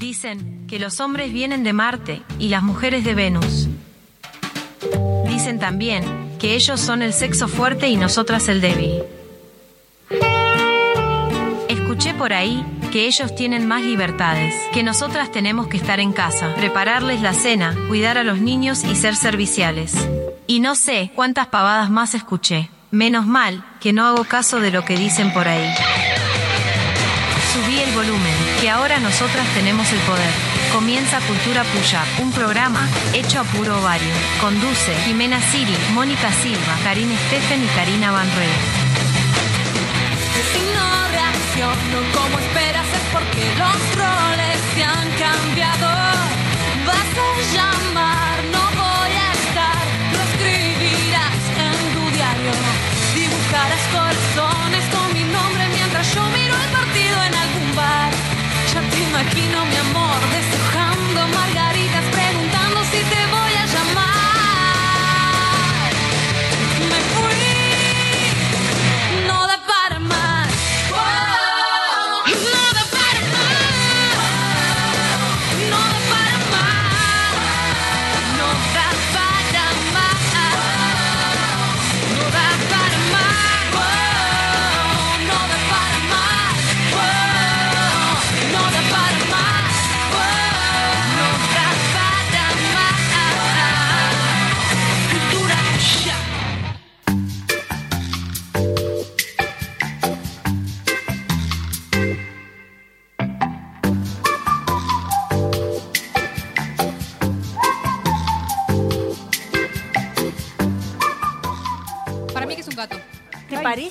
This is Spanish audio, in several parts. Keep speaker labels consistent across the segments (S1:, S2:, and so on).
S1: Dicen que los hombres vienen de Marte y las mujeres de Venus. Dicen también que ellos son el sexo fuerte y nosotras el débil. Escuché por ahí que ellos tienen más libertades, que nosotras tenemos que estar en casa, prepararles la cena, cuidar a los niños y ser serviciales. Y no sé cuántas pavadas más escuché. Menos mal que no hago caso de lo que dicen por ahí. Subí el volumen, que ahora nosotras tenemos el poder. Comienza Cultura Puya, un programa hecho a puro ovario. Conduce Jimena Siri, Mónica Silva, Karina Steffen y Karina Van Rey.
S2: Si no reacciono como esperas es porque los roles se han cambiado.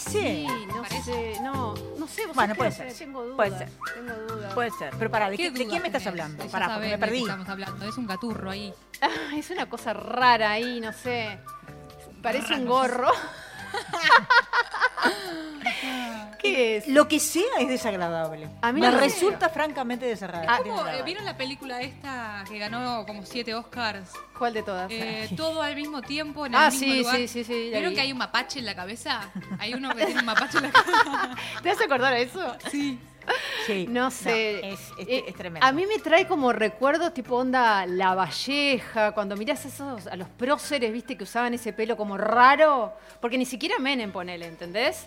S3: Sí, no sé, no, no sé. vos
S4: Bueno,
S3: sabés
S4: puede
S3: que no
S4: ser,
S3: sé, Tengo dudas.
S4: puede ser.
S3: Tengo dudas.
S4: Puede ser. Pero pará, ¿de,
S5: ¿Qué
S4: qué- de quién me estás
S5: tenés?
S4: hablando?
S5: Ya
S4: Pará, porque
S5: sabés
S4: me
S5: de qué
S4: perdí.
S5: estamos hablando. Es un gaturro ahí.
S3: Ah, es una cosa rara ahí, no sé. Parece un gorro. ¿Qué es?
S4: Lo que sea es desagradable.
S3: A mí
S4: me
S3: no
S4: resulta francamente desagradable.
S3: Ah,
S5: ¿Cómo, eh,
S4: desagradable.
S5: ¿Vieron la película esta que ganó como siete Oscars?
S3: ¿Cuál de todas?
S5: Eh, todo al mismo tiempo en el
S3: ah,
S5: mismo
S3: sí,
S5: lugar.
S3: sí, sí,
S5: ¿Vieron
S3: vi.
S5: que hay un mapache en la cabeza? Hay uno que tiene un mapache en la cabeza.
S3: ¿Te vas a acordar de eso?
S5: Sí.
S4: Sí.
S3: No sé.
S4: es, es-
S3: Eh,
S4: es tremendo.
S3: A mí me trae como recuerdos tipo onda La Valleja, cuando mirás esos, a los próceres, viste, que usaban ese pelo como raro, porque ni siquiera Menem ponele, ¿entendés?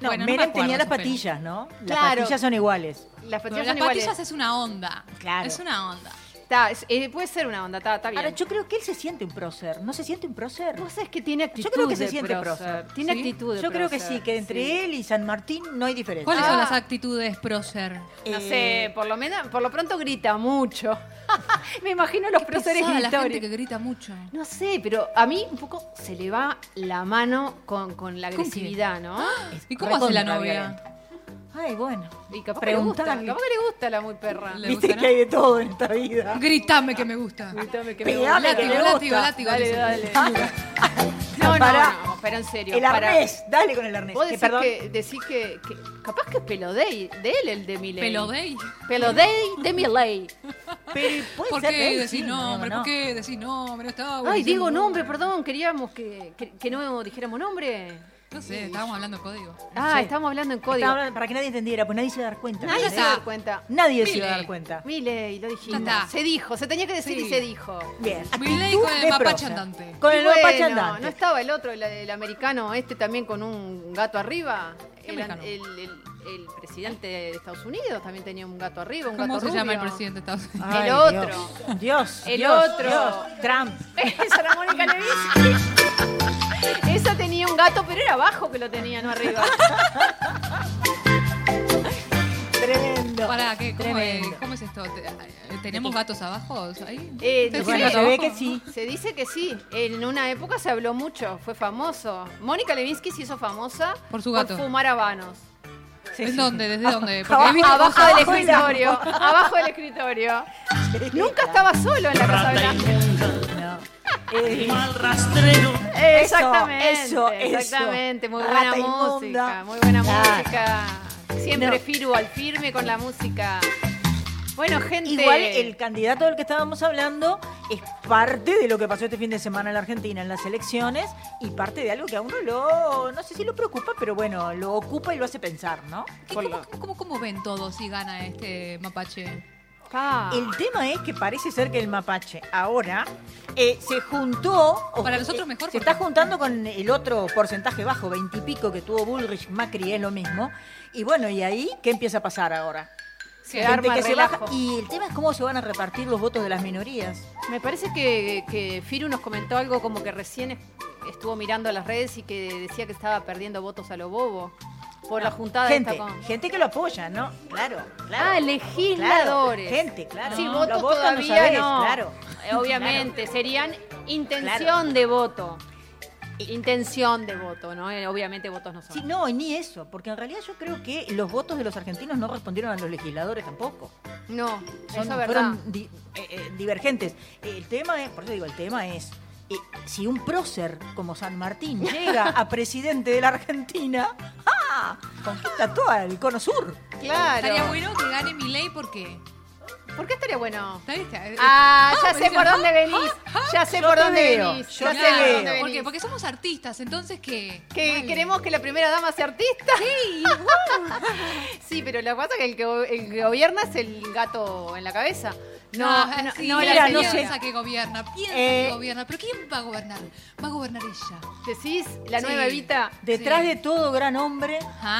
S4: no,
S5: bueno, no me
S4: Menem
S5: acuerdo
S4: tenía las
S5: pelo.
S4: patillas, ¿no? Las
S3: Claro.
S4: patillas son iguales.
S3: Las
S5: Pero
S3: patillas
S5: las
S3: son iguales.
S5: patillas es una onda.
S4: Claro.
S5: Es una onda.
S3: Está, es- eh, puede ser una onda, está, está bien.
S4: Ahora, yo creo que él se siente un prócer. ¿No se siente un prócer?
S3: Vos sabés que tiene actitud
S4: Yo creo que se siente
S3: prócer.
S4: prócer.
S3: Tiene
S5: ¿Sí?
S3: actitud de
S4: Yo creo que sí, que entre
S3: sí.
S4: él y San Martín no hay diferencia.
S5: ¿Cuáles
S3: Ah.
S5: son las actitudes prócer?
S3: No
S4: Eh,
S3: sé, por lo menos, por lo pronto grita mucho. me imagino los próceres
S5: Pesada la gente que grita mucho.
S3: No sé, pero a mí un poco se le va la mano con, con la agresividad, ¿no?
S5: ¿Y cómo hace la novia?
S4: Ay, bueno.
S3: Y capaz que le gusta,
S4: Preguntale.
S3: capaz que le gusta la muy perra.
S5: Le
S4: Viste
S5: gusta,
S4: que hay de todo en esta vida.
S5: Gritame que me gusta.
S3: Gritame que me gusta.
S4: que
S5: Látigo,
S4: me
S5: látigo,
S4: gusta.
S5: látigo.
S3: Dale,
S5: dice.
S3: dale. No, no, no, pero en serio.
S4: El
S3: para-
S4: arnés, dale con el arnés.
S3: Vos
S4: Que,
S3: decís
S4: perdón.
S3: que, decís que, que- capaz que es Pelodey, de él el de Miley.
S5: Pelodey.
S3: Pelodey de Miley.
S4: Pero puede
S5: ¿Por
S4: ser
S5: qué
S4: él,
S5: decís
S4: sí,
S5: nombre?
S4: no,
S5: ¿Por
S4: no.
S5: qué decís nombre? No estaba
S3: Ay, digo nombre, perdón, queríamos que, que, que no dijéramos nombre.
S5: No sé, estábamos hablando de código.
S3: Ah,
S4: Sí.
S3: estamos hablando en código.
S4: Estaba hablando para que nadie entendiera, pues nadie se iba a dar cuenta.
S3: Nadie se va a dar cuenta.
S4: Nadie se iba a
S5: Milei.
S4: dar cuenta.
S3: Miley, lo dijimos.
S5: Ya está.
S3: Se dijo, se tenía que decir
S5: Sí.
S3: y se dijo.
S4: Bien.
S5: Milei
S4: actitud
S5: con el
S4: de
S5: mapache andante.
S4: Con
S3: Y
S4: el mapache
S3: bueno,
S4: andante.
S3: ¿No estaba el otro, el, el americano este también con un gato arriba?
S5: ¿Qué
S3: El, presidente de Estados Unidos también tenía un gato arriba, un
S5: ¿Cómo
S3: gato
S5: se llama el presidente de Estados Unidos?
S4: Ay,
S3: el otro.
S4: Dios, Dios.
S3: El
S4: Dios,
S3: otro.
S4: Dios. Trump.
S3: Esa era Mónica Lewinsky. Esa tenía un gato, pero era abajo que lo tenía, no arriba.
S4: Tremendo.
S5: Pará, ¿qué? ¿Cómo, es,
S4: Tremendo.
S5: ¿Cómo es esto? ¿Te- ¿Tenemos gatos abajo ahí?
S3: Eh,
S5: ¿Ustedes
S4: Bueno,
S5: tienen
S4: se ve que sí.
S3: Se dice que sí. En una época se habló mucho, fue famoso. Mónica Lewinsky se hizo famosa
S5: Por su gato.
S3: fumar habanos.
S4: Sí,
S5: ¿En
S4: sí.
S5: dónde? ¿Desde dónde? Porque
S4: Abajo,
S5: he visto
S3: Abajo del
S4: abajo del
S3: escritorio. Abajo del escritorio. Nunca estaba solo en la Casa Blanca.
S4: No. Eh,
S6: mal rastrero.
S3: Exactamente.
S4: eso, eso.
S3: Exactamente. Muy
S4: Rata
S3: buena
S4: inmunda.
S3: música. Muy buena
S4: Ah.
S3: música. Siempre
S4: No.
S3: Firu al firme con la música. Bueno, gente.
S4: Igual el candidato del que estábamos hablando es parte de lo que pasó este fin de semana en la Argentina en las elecciones y parte de algo que a uno lo, no sé si lo preocupa, pero bueno, lo ocupa y lo hace pensar, ¿no?
S5: ¿Qué-
S3: Por
S5: ¿Cómo, cómo- cómo- cómo ven todos si gana este mapache?
S3: Pa.
S4: El tema es que parece ser que el mapache ahora eh, se juntó. o-
S7: Para nosotros
S4: eh,
S7: mejor,
S4: Se está juntando con el otro porcentaje bajo, veintipico que tuvo Bullrich, Macri, es lo mismo. Y bueno, ¿y ahí qué empieza a pasar ahora?
S3: Se
S4: Gente
S3: arma
S4: que se
S3: relajo.
S4: baja. Y el tema es cómo se van a repartir los votos de las minorías.
S3: Me parece que, que Firu nos comentó algo como que recién es- estuvo mirando las redes y que decía que estaba perdiendo votos a lo bobo por la juntada
S4: Gente,
S3: esta con...
S4: gente que lo apoya, ¿no? Claro, claro.
S3: Ah, legisladores.
S4: Claro, gente, claro.
S3: Sí,
S4: No,
S3: votos
S4: votan, no
S3: todavía
S4: sabés,
S3: no.
S4: claro.
S3: Eh, Obviamente, serían intención
S4: Claro.
S3: de voto. Intención de voto, ¿no? Eh, Obviamente votos no son.
S4: Sí, no, y ni eso, porque en realidad yo creo que los votos de los argentinos no respondieron a los legisladores tampoco.
S3: No,
S4: Son-
S3: eso es verdad.
S4: fueron di- eh, eh, divergentes. El tema es, por eso digo, el tema es, eh, si un prócer como San Martín llega a presidente de la Argentina, ¡ah! Conquista todo el cono sur.
S3: Claro.
S7: Estaría bueno que gane mi ley porque.
S3: ¿Por qué estaría bueno?
S7: ¿Está bien? Está-
S3: Ah, ya
S7: me
S3: sé
S7: dicen,
S3: por
S7: ah,
S3: dónde venís. Ya sé por dónde venís. Ya sé por dónde
S7: ¿Por
S3: venís.
S7: qué? Porque somos artistas, entonces que.
S3: Que
S7: Dale.
S3: queremos que la primera dama sea artista. Sí, sí, pero lo que pasa es que el que, go- el que gobierna es el gato en la cabeza. No,
S7: Ah,
S3: no,
S7: sí,
S3: no,
S4: mira,
S3: la
S4: no sé.
S7: que gobierna, piensa
S4: Eh,
S7: que gobierna. Pero ¿quién va a gobernar? Va a gobernar ella.
S3: Decís, la
S7: Sí.
S3: nueva Evita.
S4: Detrás
S7: Sí.
S4: de todo gran hombre,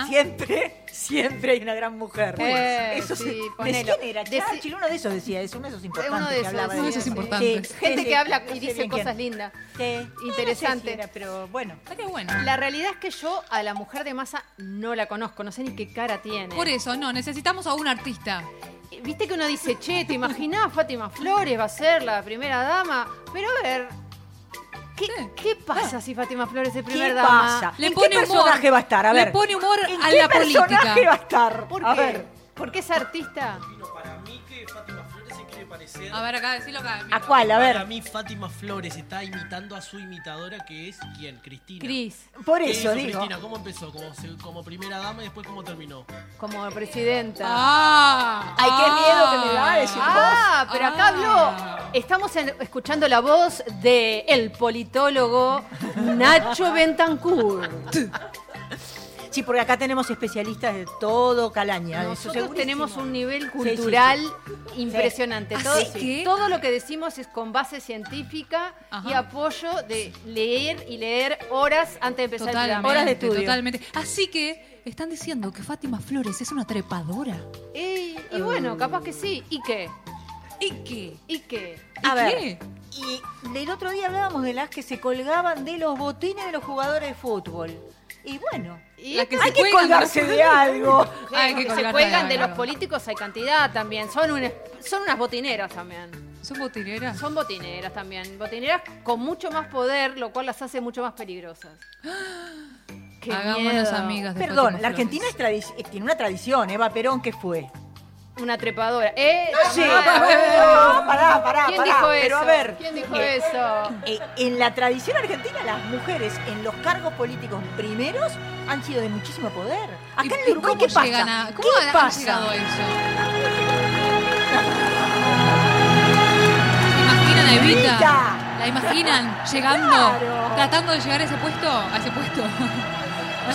S4: siempre, siempre hay una gran mujer.
S3: Eh,
S4: eso
S3: sí,
S4: se- ¿De
S3: ponelo.
S4: quién era? Churchill, uno de esos decía eso, uno de esos importantes
S3: Uno de esos,
S4: hablaba
S3: uno de
S4: eso.
S3: esos
S7: importantes.
S3: Gente que habla y dice cosas lindas.
S4: Sí. No, sé
S3: Interesante.
S4: si pero bueno.
S7: Estaría bueno.
S3: La realidad es que yo a la mujer de masa no la conozco, no sé ni qué cara tiene.
S7: Por eso, no, necesitamos a un artista.
S3: Viste que uno dice, che, ¿te imaginás Fátima Flores va a ser la primera dama? Pero a ver, ¿qué, qué pasa si Fátima Flores es
S4: ¿Qué
S3: primera dama?
S4: pasa?
S7: Le
S4: ¿En
S7: pone
S4: qué
S7: humor.
S4: personaje va a estar? A
S7: Le
S4: ver.
S7: pone humor
S4: ¿En
S7: a
S4: qué
S7: la política.
S4: personaje va a estar?
S3: ¿Por
S4: a
S3: qué?
S4: ver.
S3: ¿Por qué es artista?
S6: Parecer.
S7: A ver, acá, decilo acá.
S4: ¿A cuál? A ver.
S6: Para mí Fátima Flores está imitando a su imitadora que es quién, Cristina.
S3: Cris,
S4: Por
S6: ¿Qué
S4: eso
S6: hizo
S4: digo.
S6: Cristina? ¿Cómo empezó? Como, se- como primera dama y después cómo terminó.
S3: como presidenta.
S7: Ah,
S4: Ay, qué miedo que me da decir
S3: Ah, pero acá
S7: Ah.
S3: habló. Estamos en- escuchando la voz de el politólogo Nacho Bentancur.
S4: Sí, porque acá tenemos especialistas de todo calaña. eso
S3: Nosotros
S4: segurísimo.
S3: tenemos un nivel
S4: sí,
S3: cultural impresionante.
S7: ¿Así
S3: Todo,
S7: que?
S3: todo lo que decimos es con base científica y apoyo de leer y leer horas antes de empezar el
S7: Totalmente,
S3: programa.
S4: Horas de estudio.
S7: totalmente. Así que están diciendo que Fátima Flores es una trepadora.
S3: Y, y bueno, capaz que sí. ¿Y qué?
S7: ¿Y qué?
S3: ¿Y qué?
S4: A
S7: ¿Y
S4: ver.
S7: qué?
S4: Y del otro día hablábamos de las que se colgaban de los botines de los jugadores de fútbol. Y bueno,
S3: Y
S7: La que
S4: hay que colgarse de algo.
S7: Hay que
S3: que se
S7: colgarse
S3: cuelgan
S7: de
S3: de los políticos hay cantidad también. Son, un- son unas botineras también.
S7: ¿Son botineras?
S3: Son botineras también. Botineras con mucho más poder, lo cual las hace mucho más peligrosas. Qué
S7: Hagámonos
S3: miedo.
S7: amigas de
S4: Perdón,
S7: Fátima
S4: la Argentina es tiene una tradición. Eva Perón, ¿qué fue?
S3: Una trepadora. ¿Eh?
S4: Sí,
S3: Ah,
S4: no, pará, pará,
S3: ¿Quién
S4: pará,
S3: dijo eso?
S4: pero a ver.
S3: ¿Quién dijo
S4: eh,
S3: eso?
S4: eh, en la tradición argentina, las mujeres en los cargos políticos primeros han sido de muchísimo poder. Acá
S7: ¿Y-
S4: en el Uruguay,
S7: cómo
S4: ¿qué pasa?
S7: a- ¿Cómo
S4: ¿Qué
S7: han
S4: pasa?
S7: llegado a eso? ¿Se imaginan a Evita?
S4: Evita.
S7: ¿La imaginan llegando,
S4: Claro.
S7: tratando de llegar a ese puesto? A ese puesto.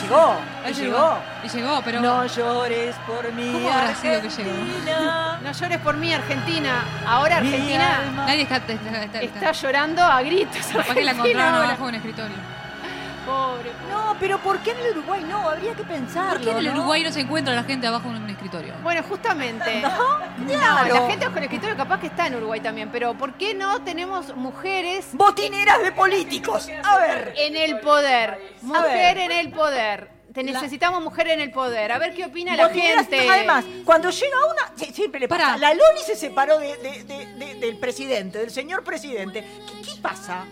S4: Llegó, llegó.
S7: Y llegó, pero...
S4: No llores por mí.
S7: ¿Cómo habrá sido que llegó?
S4: Argentina.
S3: No llores por mí, Argentina. Ahora Argentina.
S7: Nadie está... está, está- está-
S3: está llorando a gritos.
S7: Que la encontraron abajo un escritorio.
S3: Pobre.
S4: No, pero ¿por qué en el Uruguay no? Habría que pensarlo.
S7: ¿Por qué en el
S4: ¿no?
S7: Uruguay no se encuentra la gente abajo de un escritorio?
S3: Bueno, justamente.
S4: Claro.
S3: La gente con el escritorio capaz que está en Uruguay también, pero ¿por qué no tenemos mujeres
S4: Botineras de políticos. A ver.
S3: en el poder? Mujer en el poder. Te necesitamos mujer en el poder. A ver qué opina la gente.
S4: Además, cuando llega una, sí, siempre le pasa.
S7: Pará.
S4: La Loli se separó de- de- de- de- del presidente, del señor presidente. ¿Qué, qué pasa?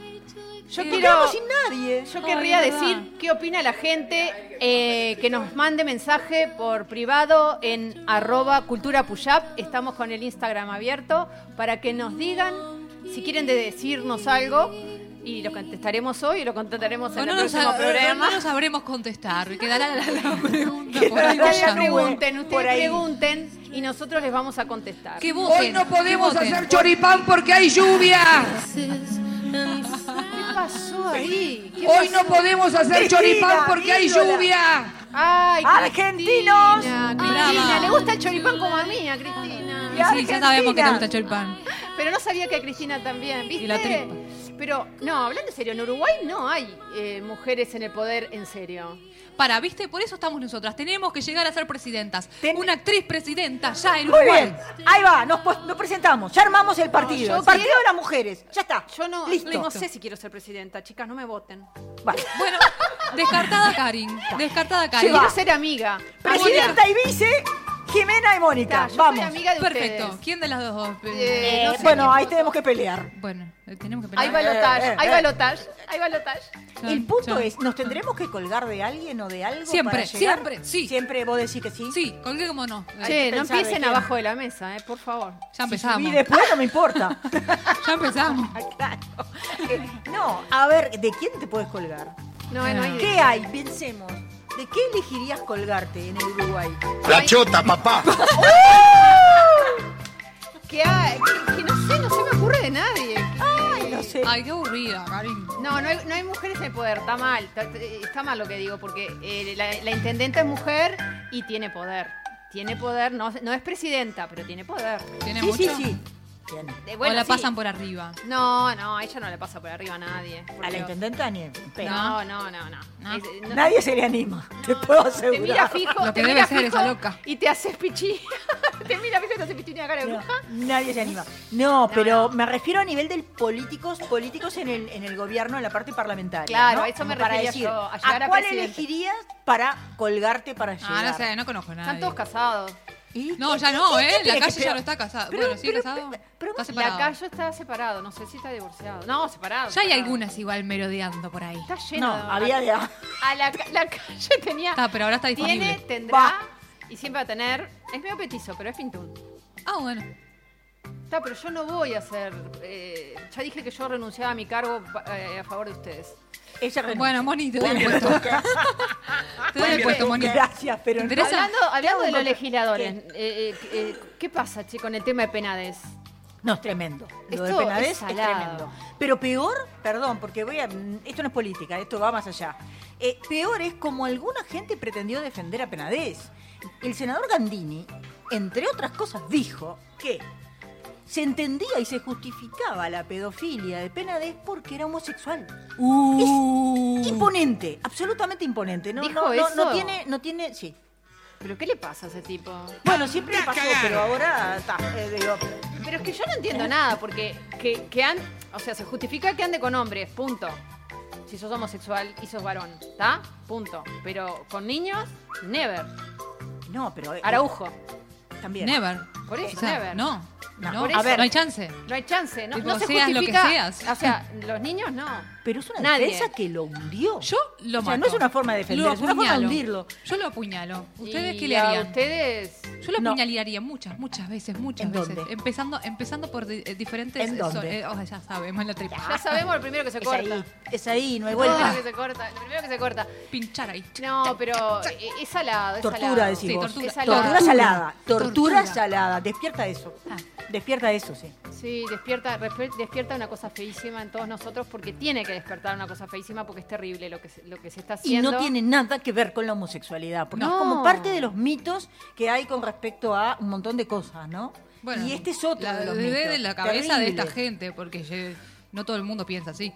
S3: Yo quiero,
S4: sin nadie.
S3: yo
S7: Ay,
S3: querría
S7: verdad.
S3: decir qué opina la gente eh, que nos mande mensaje por privado en arroba cultura Puyap. Estamos con el Instagram abierto para que nos digan si quieren de decirnos algo y lo contestaremos hoy y lo contestaremos en
S7: O no,
S3: el
S7: nos,
S3: próximo programa.
S7: no sabremos contestar. Quedará la, la- la pregunta por ahí
S4: la
S3: Ustedes pregunten,
S4: por ahí.
S3: pregunten y nosotros les vamos a contestar.
S7: Que voten,
S8: Hoy no podemos hacer choripán porque hay lluvia.
S3: ¿Qué pasó ahí? ¿Qué
S8: Hoy no podemos hacer
S4: Cristina,
S8: choripán porque hay
S4: ídola.
S8: lluvia.
S3: ¡Ay,
S4: ¡Argentinos!
S3: Cristina, Cristina,
S7: Brava.
S3: le gusta el choripán como a mí, a Cristina.
S4: Y
S7: Sí, ya
S4: Argentina.
S7: sabemos que te gusta Choripán.
S3: Pero no sabía que a Cristina también, ¿viste?
S7: Y la tripa.
S3: Pero, no, hablando en serio, en Uruguay no hay eh, mujeres en el poder en serio.
S7: Para, ¿viste? Por eso estamos nosotras. Tenemos que llegar a ser presidentas.
S4: Ten-
S7: Una actriz presidenta ya en
S4: Muy
S7: Uruguay.
S4: bien, ahí va, nos, presentamos, ya armamos el partido, el partido
S3: quiero-
S4: de las mujeres, ya está.
S3: Yo no,
S4: Listo.
S3: no sé si quiero ser presidenta, chicas, no me voten.
S4: Vale.
S7: Bueno, descartada Karin. Descartada Karin.
S3: Quiero ser amiga.
S4: Presidenta y vice, Jimena y Mónica.
S3: Yo soy
S4: Vamos.
S3: amiga de
S7: Perfecto.
S3: ustedes.
S7: ¿Quién de las dos?
S3: Eh,
S4: Eh,
S3: no sé
S4: bueno, ahí tenemos que pelear.
S7: Bueno, eh, tenemos que
S3: Hay
S7: pelear.
S3: balotage,
S4: Eh, eh,
S3: hay
S4: eh.
S3: balotage, hay balotage.
S7: Ya,
S4: El punto es, ¿nos tendremos que colgar de alguien o de algo
S7: Siempre,
S4: para llegar?
S7: siempre, sí.
S4: Siempre vos decís que sí.
S7: Sí, colgué como no.
S4: Hay que
S3: no
S4: pensar de
S3: empiecen
S4: quién.
S3: abajo de la mesa, eh, por favor.
S7: Ya empezamos.
S4: Y después no me importa.
S7: Ya empezamos.
S4: Claro. Eh, no, a ver, ¿de quién te puedes colgar?
S3: No, no hay
S4: ¿Qué hay? Pensemos. ¿De qué elegirías colgarte en el Uruguay?
S8: La chota, papá.
S3: ¿Qué hay? Que, que no sé, no se me ocurre de nadie.
S4: Ay, no sé.
S7: Ay, qué aburrida, Karin.
S3: No, no hay, no hay mujeres en el poder, está mal, está, está mal lo que digo, porque eh, la, la intendente es mujer y tiene poder. Tiene poder, no, no es presidenta, pero tiene poder.
S7: ¿Tiene
S4: Sí,
S7: mucho?
S4: sí, sí.
S3: Eh,
S7: o la
S3: sí.
S7: pasan por arriba.
S3: No, no, a ella no le pasa por arriba a nadie.
S4: A la intendenta ni en pedo.
S3: No, no, no, no.
S7: No.
S3: Es- no-
S4: Nadie se le anima, te puedo
S3: Te
S4: asegurar.
S3: mira fijo,
S7: Lo que
S3: te
S7: debe
S3: mira
S7: ser
S3: fijo
S7: esa loca.
S3: Y te haces pichí. te mira fijo y te hace pichí en la cara de
S4: No,
S3: bruja.
S4: nadie se anima. No, pero
S3: no.
S4: me refiero a nivel de políticos, políticos en el, en el gobierno, en la parte parlamentaria.
S3: Claro,
S4: ¿no?
S3: a eso me
S4: para
S3: refería
S4: decir,
S3: yo, a llegar a
S4: cuál
S3: presidente?
S4: elegirías para colgarte para llegar?
S7: Ah, no sé, no conozco a nadie.
S3: Están todos casados.
S4: ¿Y
S7: No, ya no, ¿eh? La calle ya no está casado.
S4: Pero-
S7: bueno,
S4: pero-
S7: casado.
S4: pero-
S7: está
S3: La. Cayo está separado, no sé si está divorciado. No, separado.
S7: Ya hay
S3: separado.
S7: algunas igual merodeando por ahí.
S3: Está lleno.
S4: No,
S3: de-
S4: había de...
S3: A la, ca- la calle tenía.
S7: Está, pero ahora está disponible.
S3: Tiene, tendrá
S4: Va.
S3: y siempre va a tener. Es medio petizo, pero es pintún.
S7: Ah, bueno.
S3: Está, pero yo no voy a hacer. eh, ya dije que yo renunciaba a mi cargo eh, a favor de ustedes.
S4: Ella renuncia.
S7: Bueno, Moni, te doy el puesto. Te doy el puesto, Moni.
S4: Gracias, pero.
S3: Hablando, hablando de los legisladores, eh, eh, eh, ¿qué pasa, che, con el tema de penades?
S4: No, es tremendo. Lo de Penades
S3: es
S4: tremendo. Pero peor, perdón, porque voy a. Esto no es política, esto va más allá. Eh, peor es como alguna gente pretendió defender a Penades. El senador Gandini, entre otras cosas, dijo que se entendía y se justificaba la pedofilia de Penades porque era homosexual.
S7: Uh.
S4: Imponente, absolutamente imponente. No,
S3: ¿Dijo
S4: no, no, no
S3: eso?
S4: tiene, no tiene, sí.
S3: ¿Pero qué le pasa a ese tipo?
S4: Bueno, siempre pasó, pero ahora está. eh,
S3: Pero es que yo no entiendo nada, porque que, que han, o sea, se justifica que ande con hombres, punto. Si sos homosexual y sos varón, ¿está? Punto. Pero con niños, never.
S4: no, pero eh,
S3: Araujo.
S4: también.
S7: Never.
S3: Por eso,
S7: O sea,
S3: never.
S7: No.
S4: No,
S7: No,
S3: por
S7: a
S3: eso.
S7: ver, no hay chance.
S3: No hay chance, no,
S7: Tipo,
S3: no se
S7: seas lo que
S3: justifica.
S7: seas.
S3: O sea, los niños no.
S4: Pero es una
S3: Nadie.
S4: defensa que lo hundió.
S7: Yo lo
S4: O sea,
S7: mato.
S4: no es una forma de defender,
S7: Lo
S4: es una forma de hundirlo.
S7: Yo lo apuñalo. ¿Ustedes
S3: Y
S7: qué le
S3: a
S7: harían?
S3: ustedes.
S7: Yo lo
S4: No.
S7: apuñalaría muchas, muchas veces, muchas
S4: ¿En
S7: veces.
S4: dónde?
S7: Empezando, empezando por di- eh, diferentes.
S4: ¿En dónde?
S7: eh, oh, ya sabemos, la tripa.
S3: Ya sabemos lo primero que se
S4: Es
S3: corta.
S4: ahí, es ahí, no hay
S3: Lo primero
S4: vuelta.
S3: que se corta, lo primero que se corta.
S7: Pinchar ahí.
S3: No, pero eh, es salado, es
S4: Tortura,
S3: salado.
S7: Sí,
S4: vos.
S7: tortura.
S3: Es salado.
S4: Tortura salada. Tortura,
S7: Tortura.
S4: salada. Despierta eso.
S7: Ah.
S4: Despierta eso, sí.
S3: Sí, despierta, despierta una cosa feísima en todos nosotros porque tiene que despertar una cosa feísima porque es terrible lo que se, lo que se está
S4: Y
S3: haciendo.
S4: no tiene nada que ver con la homosexualidad, porque es
S3: No.
S4: como parte de los mitos que hay con respecto a un montón de cosas, ¿no?
S7: Bueno,
S4: y este es otro
S7: la,
S4: de los
S7: de-
S4: mitos.
S7: de la cabeza de esta gente, porque no todo el mundo piensa así.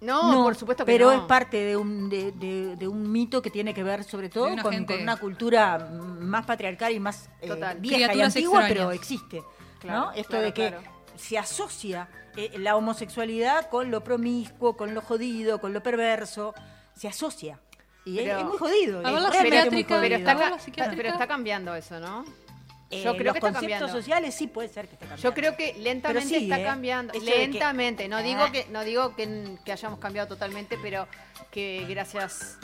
S3: No, por supuesto que
S4: pero
S3: no.
S4: es parte de un, de, de- de un mito que tiene que ver sobre todo
S7: una
S4: con,
S7: gente-
S4: con una cultura más patriarcal y más eh,
S3: Total.
S4: vieja y antigua,
S7: extrañas.
S4: pero existe.
S3: Claro,
S4: ¿no? Esto
S3: claro,
S4: de que
S3: claro.
S4: se asocia eh, la homosexualidad con lo promiscuo, con lo jodido, con lo perverso. Se asocia. Y es-
S3: Pero-
S4: es, muy jodido. Es realmente muy jodido.
S3: pero está, pero está cambiando eso, ¿no?
S4: Eh,
S3: Yo creo
S4: los
S3: que está
S4: conceptos
S3: cambiando.
S4: sociales sí puede ser que esté cambiando.
S3: Yo creo que lentamente está
S4: ¿eh?
S3: cambiando.
S4: Que-
S3: Lentamente. No digo
S4: Ah.
S3: que no digo que, que hayamos cambiado totalmente, pero que gracias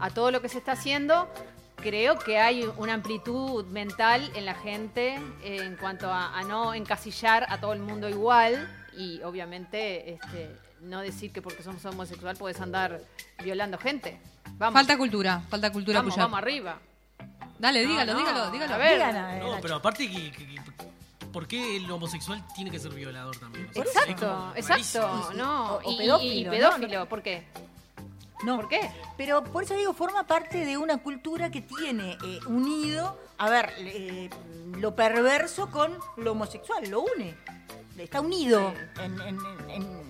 S3: a todo lo que se está haciendo, creo que hay una amplitud mental en la gente eh, en cuanto a, a no encasillar a todo el mundo igual y obviamente este, no decir que porque somos homosexual puedes andar violando gente. Vamos,
S7: Falta cultura, falta cultura
S3: vamos, vamos arriba.
S7: Dale, dígalo,
S3: no,
S7: dígalo, dígalo.
S3: a ver.
S4: Eh,
S6: No, pero aparte que, que- que- ¿por qué el homosexual tiene que ser violador también? O sea, es
S3: Exacto, exacto, no.
S4: O- o
S3: y, y-
S4: pedófilo,
S3: y
S4: ¿no?
S3: pedófilo, ¿por qué?
S4: No.
S3: ¿Por qué?
S4: Pero por eso digo, forma parte de una cultura que tiene eh, unido. A ver, eh, lo perverso con lo homosexual, lo une. Está unido en, en- en-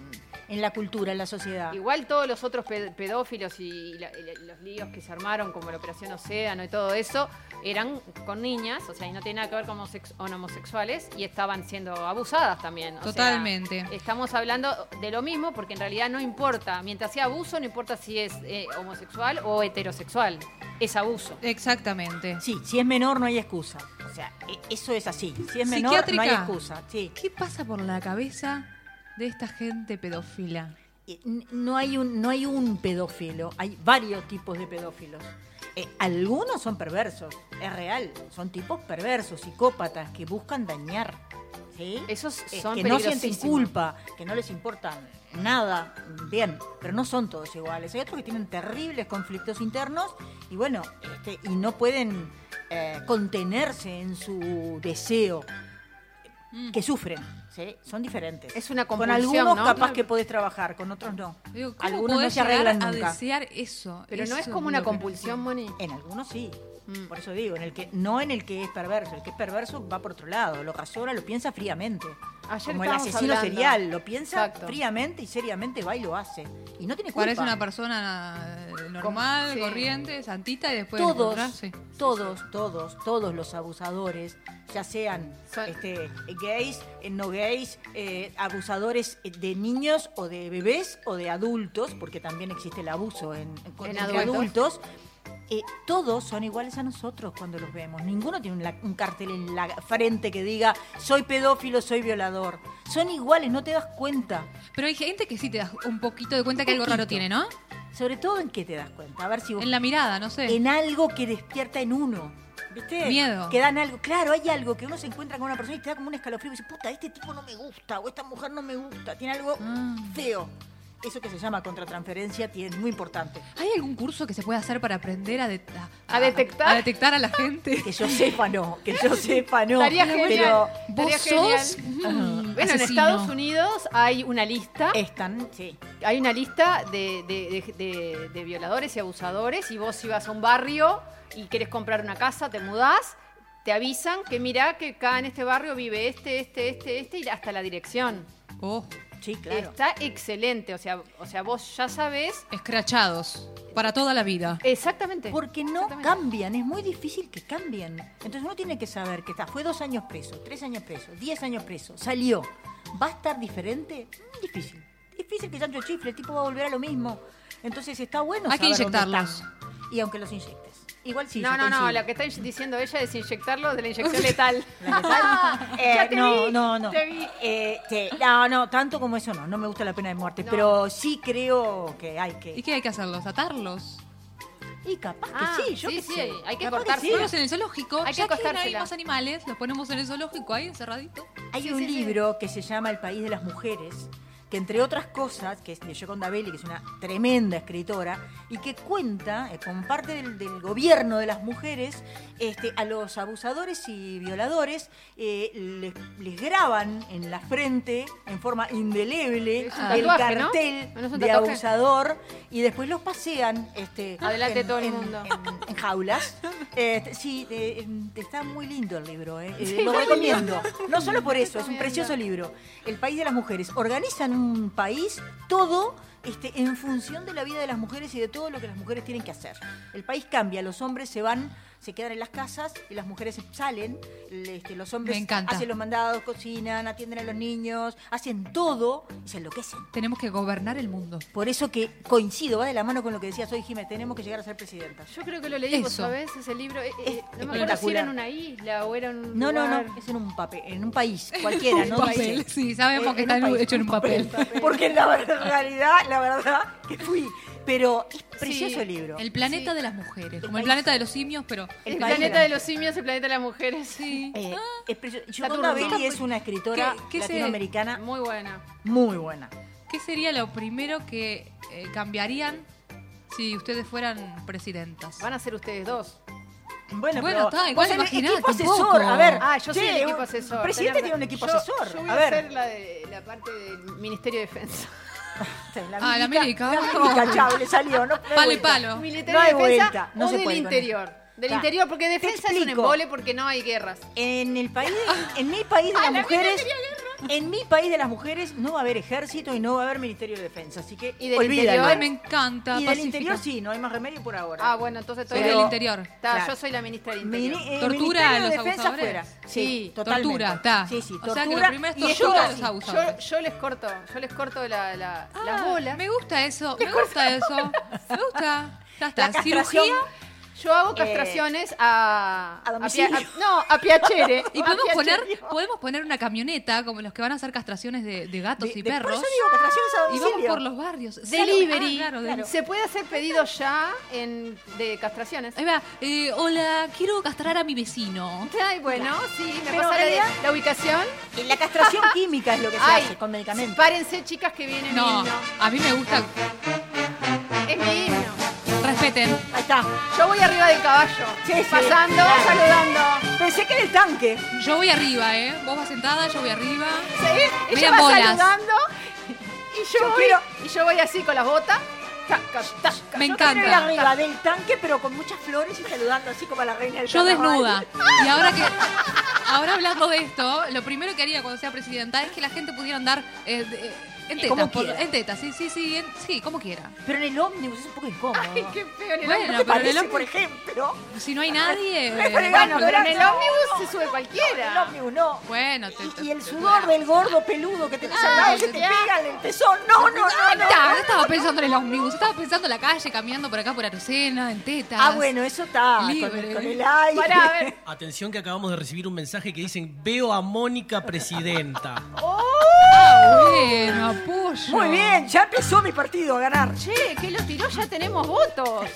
S4: en- la cultura, en la sociedad.
S3: Igual todos los otros pe- pedófilos y la- y los líos que se armaron, como la Operación Océano y todo eso, eran con niñas, o sea, y no tiene nada que ver con, homosex- con homosexuales, y estaban siendo abusadas también. o sea,
S7: Totalmente.
S3: estamos hablando de lo mismo, porque en realidad no importa, mientras sea abuso, no importa si es eh, homosexual o heterosexual, es abuso.
S7: Exactamente.
S4: Sí, si es menor no hay excusa. O sea, e- eso es así. Si es menor no hay
S7: Psiquiátrica.
S4: excusa. Sí.
S7: ¿Qué pasa por la cabeza de esta gente pedófila?
S4: No hay un, no hay un pedófilo, hay varios tipos de pedófilos. Eh, algunos son perversos, es real, son tipos perversos, psicópatas que buscan dañar. ¿sí?
S3: Esos
S4: Eh,
S3: son
S4: que no sienten culpa, que no les importa nada, bien, pero no son todos iguales. Hay otros que tienen terribles conflictos internos y bueno, este, y no pueden eh, contenerse en su deseo, que sufren, ¿sí? son diferentes.
S3: Es una
S4: con
S3: compulsión,
S4: algunos
S3: ¿no?
S4: capaz que podés trabajar, con otros no.
S7: Digo, ¿Cómo
S4: Algunos no se arreglan
S7: a
S4: nunca.
S7: desear eso?
S3: Pero no es como una compulsión, Moni.
S4: En algunos sí.
S3: Mm.
S4: Por eso digo, en el que no en el que es perverso, el que es perverso va por otro lado, lo razona, lo piensa fríamente.
S3: Ayer
S4: Como el asesino
S3: hablando.
S4: serial, lo piensa
S3: Exacto.
S4: fríamente y seriamente va y lo hace. Y no tiene culpa.
S7: Parece una persona eh, normal,
S3: sí.
S7: corriente, santita y después
S4: todos,
S7: encontrarse.
S4: todos, todos, todos los abusadores, ya sean
S3: Son-
S4: este, gays, eh, no gays, eh, abusadores de niños o de bebés o de adultos, porque también existe el abuso en, en-
S3: En
S4: entre
S3: adultos.
S4: adultos. Eh, todos son iguales a nosotros cuando los vemos. Ninguno tiene un, la- un cartel en la frente que diga soy pedófilo, soy violador. Son iguales, no te das cuenta.
S7: Pero hay gente que sí te das un poquito de cuenta que algo raro
S4: Poquito.
S7: tiene, ¿no?
S4: Sobre todo en qué te das cuenta. A ver si vos
S7: En la mirada, no sé.
S4: en algo que despierta en uno. ¿Viste?
S7: Miedo.
S4: Que dan algo. Claro, hay algo que uno se encuentra con una persona y te da como un escalofrío y dice, puta, este tipo no me gusta, o esta mujer no me gusta, tiene algo
S7: Ah.
S4: feo. Eso que se llama contratransferencia tiene muy importante.
S7: ¿Hay algún curso que se pueda hacer para aprender a, de-
S3: ¿A detectar?
S7: A, detectar a la gente?
S4: Que yo sepa no, que yo sepa no.
S3: Estaría
S4: pero
S3: genial.
S7: ¿Vos
S3: Estaría
S7: sos
S3: genial. Bueno, en? Estados Unidos hay una lista.
S4: están, sí.
S3: Hay una lista de, de- de- de- de violadores y abusadores y vos si vas a un barrio y querés comprar una casa, te mudás, te avisan que mirá que acá en este barrio vive este, este, este, este y hasta la dirección.
S7: Oh,
S4: Sí, claro.
S3: Está excelente, o sea, o sea, vos ya sabés
S7: escrachados. Para toda la vida.
S3: exactamente.
S4: Porque no
S3: Exactamente.
S4: cambian, es muy difícil que cambien. Entonces uno tiene que saber que está, fue dos años preso, tres años preso, diez años preso, salió. ¿Va a estar diferente? Mm, Difícil. Difícil que Sancho Chifle, el tipo va a volver a lo mismo. Entonces está bueno
S7: Hay que
S4: dónde
S7: inyectarlos.
S4: están. Y aunque los inyectes. Igual sí.
S3: no, no, no, lo que está diciendo ella es inyectarlo de la inyección letal.
S4: ¿La letal? Eh,
S3: Ya te
S4: no,
S3: vi,
S4: no, no.
S3: te vi.
S4: Eh, sí, no, no, tanto como eso no. No me gusta la pena de muerte.
S3: No.
S4: Pero sí creo que hay
S7: ¿Y
S4: que.
S7: qué hay que hacerlos? ¿Atarlos?
S4: Y capaz que
S3: Ah,
S4: sí, yo
S3: sí,
S4: qué
S3: sí,
S4: sé.
S3: hay que cortar
S4: sí.
S7: En el zoológico.
S3: Hay que
S7: que hay más animales, los ponemos en el zoológico ahí encerraditos.
S4: Hay
S3: Sí,
S4: un
S3: sí, sí.
S4: libro que se llama El País de las Mujeres, que entre otras cosas, que es de Yoconda Belli, que es una tremenda escritora, y que cuenta, eh, como parte del, del gobierno de las mujeres, este, a los abusadores y violadores eh, les, les graban en la frente, en forma indeleble, el cartel
S3: ¿No es un
S4: de abusador, y después los pasean este,
S3: Adelante de
S4: en-
S3: todo el
S4: en-
S3: mundo.
S4: en- en jaulas. Este, sí, eh, em, está muy lindo el libro, eh. Eh, lo recomiendo. No solo por eso, es un precioso libro. El País de las Mujeres. Organizan un país todo este, en función de la vida de las mujeres y de todo lo que las mujeres tienen que hacer. El país cambia, los hombres se van, se quedan en las casas y las mujeres salen. Le- Este, los hombres
S7: Me encanta.
S4: hacen los mandados, cocinan, atienden a los niños, hacen todo y se enloquecen.
S7: Tenemos que gobernar el mundo.
S4: Por eso que coincido, va de la mano con lo que decías hoy, Jiménez, tenemos que llegar a ser presidenta.
S3: Yo creo que lo leí, ¿vos sabés? Ese libro. eh, eh,
S4: Es
S3: no me acuerdo si era en una isla o era en un
S4: No, no,
S3: lugar.
S4: no, es en un papel, en un país cualquiera,
S7: Un
S4: ¿no?
S7: papel, sí, sabemos que
S4: Eh,
S7: está
S4: un país,
S7: hecho en un papel.
S4: Porque la verdad- realidad, la verdad que fui. Pero es precioso
S3: Sí,
S4: el libro.
S7: El planeta de las mujeres. Como el planeta de los simios, pero.
S3: El,
S4: El
S3: planeta
S4: de
S3: los simios, el planeta de las mujeres.
S7: Sí.
S4: Eh, es precioso. Yoconda Belli es una escritora
S7: ¿Qué- qué se-
S4: latinoamericana
S3: Muy buena.
S4: muy buena.
S7: ¿Qué sería lo primero que eh, cambiarían si ustedes fueran presidentas?
S3: Van a ser ustedes dos.
S4: Bueno,
S7: Bueno,
S4: pero
S7: está, igual
S4: vos el
S7: imaginate
S4: equipo
S7: un
S4: asesor, a ver.
S3: Ah, yo soy el equipo asesor.
S4: Presidente
S3: tenés
S4: tiene un equipo
S3: Yo-
S4: asesor.
S3: Yo voy
S4: a
S3: a,
S4: ver.
S3: hacer la, de, la parte del Ministerio de Defensa.
S7: Ah, la América.
S4: La América, chao, le salió. No, no
S7: Palo y
S4: vuelta.
S7: palo.
S3: Ministerio
S4: No hay
S3: de Defensa
S4: vuelta, no
S3: o
S4: se
S3: del Interior. Del interior, porque defensa es un embole porque no hay guerras.
S4: En el país, en mi país de las mujeres, en mi país de las mujeres no va a haber ejército y no va a haber ministerio de defensa, así que
S3: ¿Y del
S4: olvídalo.
S3: interior?
S7: Ay, me encanta.
S4: Y del
S7: Pacífica.
S4: interior sí, no hay más remedio por ahora.
S3: Ah, bueno, entonces
S7: Soy
S3: estoy
S7: del interior.
S3: Está,
S4: Claro.
S3: yo soy la ministra del
S4: Mini-
S3: interior.
S4: eh,
S7: ¿Tortura
S4: Ministerio
S7: a los
S4: de defensa
S7: abusadores?
S4: fuera. Sí,
S3: Sí,
S4: totalmente.
S7: tortura, está.
S4: Sí, sí,
S7: O
S4: tortura.
S7: sea que lo primero es
S4: y
S7: tortura
S4: yo-
S7: a los abusadores.
S3: Yo, yo les corto, yo les corto la, la-
S7: Ah,
S3: las bolas.
S7: Me gusta eso, me gusta eso. Me gusta. Ya
S4: La
S7: está. Cirugía.
S3: Yo hago castraciones a,
S4: a domicilio.
S3: A- no, a Piacere.
S7: Y podemos poner, podemos poner una camioneta como los que van a hacer castraciones de, de gatos
S4: De-
S7: y
S4: de-
S7: perros.
S4: Por eso digo, castraciones a
S7: y
S4: domicilio.
S7: vamos por los barrios.
S3: Delivery.
S7: Ah, claro, del-
S3: Se puede hacer pedido ya en, de castraciones.
S7: Ahí va. eh, hola, quiero castrar a mi vecino.
S3: Ay, bueno, sí, me
S4: Pero
S3: pasa la, ubicación.
S4: Y la castración química es lo que se
S3: Ay,
S4: hace con medicamentos.
S3: Párense, chicas, que viene
S7: No, a mí me gusta.
S4: Ahí está.
S3: Yo voy arriba del caballo.
S4: Sí, sí.
S3: pasando,
S4: Claro.
S3: saludando.
S4: Pensé que era el tanque.
S7: Yo voy arriba, ¿eh? Vos vas sentada, yo voy arriba.
S3: ¿Sí? Ella va
S7: bolas.
S3: saludando. Y yo,
S4: Yo
S3: voy,
S4: quiero-
S3: y yo voy así con las botas. Taca, taca.
S7: Me
S4: Yo
S7: encanta.
S4: arriba del tanque, pero con muchas flores y saludando así como a la reina del
S7: Yo
S4: carnaval.
S7: desnuda. Y ahora que. Ahora hablando de esto, lo primero que haría cuando sea presidenta es que la gente pudiera andar eh, de- en
S4: Como
S7: tetas. por-
S4: quiera.
S7: en tetas, sí, sí, sí, en- sí, como quiera.
S4: Pero en el ómnibus es un poco incómodo.
S3: Ay, qué feo en el
S7: Bueno,
S3: ómnibus.
S4: ¿Te
S7: pero en el
S4: parece,
S7: ómnibus-
S4: por ejemplo?
S7: Si no hay nadie. Eh,
S3: Bueno,
S7: bajo-
S3: pero en el ómnibus
S4: no.
S3: se sube
S4: En el
S3: cualquiera.
S4: ómnibus no.
S7: Bueno, te-
S4: Y,
S7: te-
S4: y el
S7: te-
S4: sudor del gordo peludo que tenés al lado se te
S3: ya.
S4: pega en el pezón. No, no, no, no.
S7: estaba pensando en el ómnibus, estaba pensando en la calle, caminando por acá por Arucena, en tetas.
S4: Ah, bueno, eso está. Con,
S7: Libre.
S4: el- con el aire.
S3: Pará, a ver.
S6: Atención que acabamos de recibir un mensaje que dicen veo a Mónica presidenta.
S7: Ah, bueno,
S4: Muy bien, ya empezó mi partido a ganar.
S3: Che, que lo tiró, ya tenemos votos.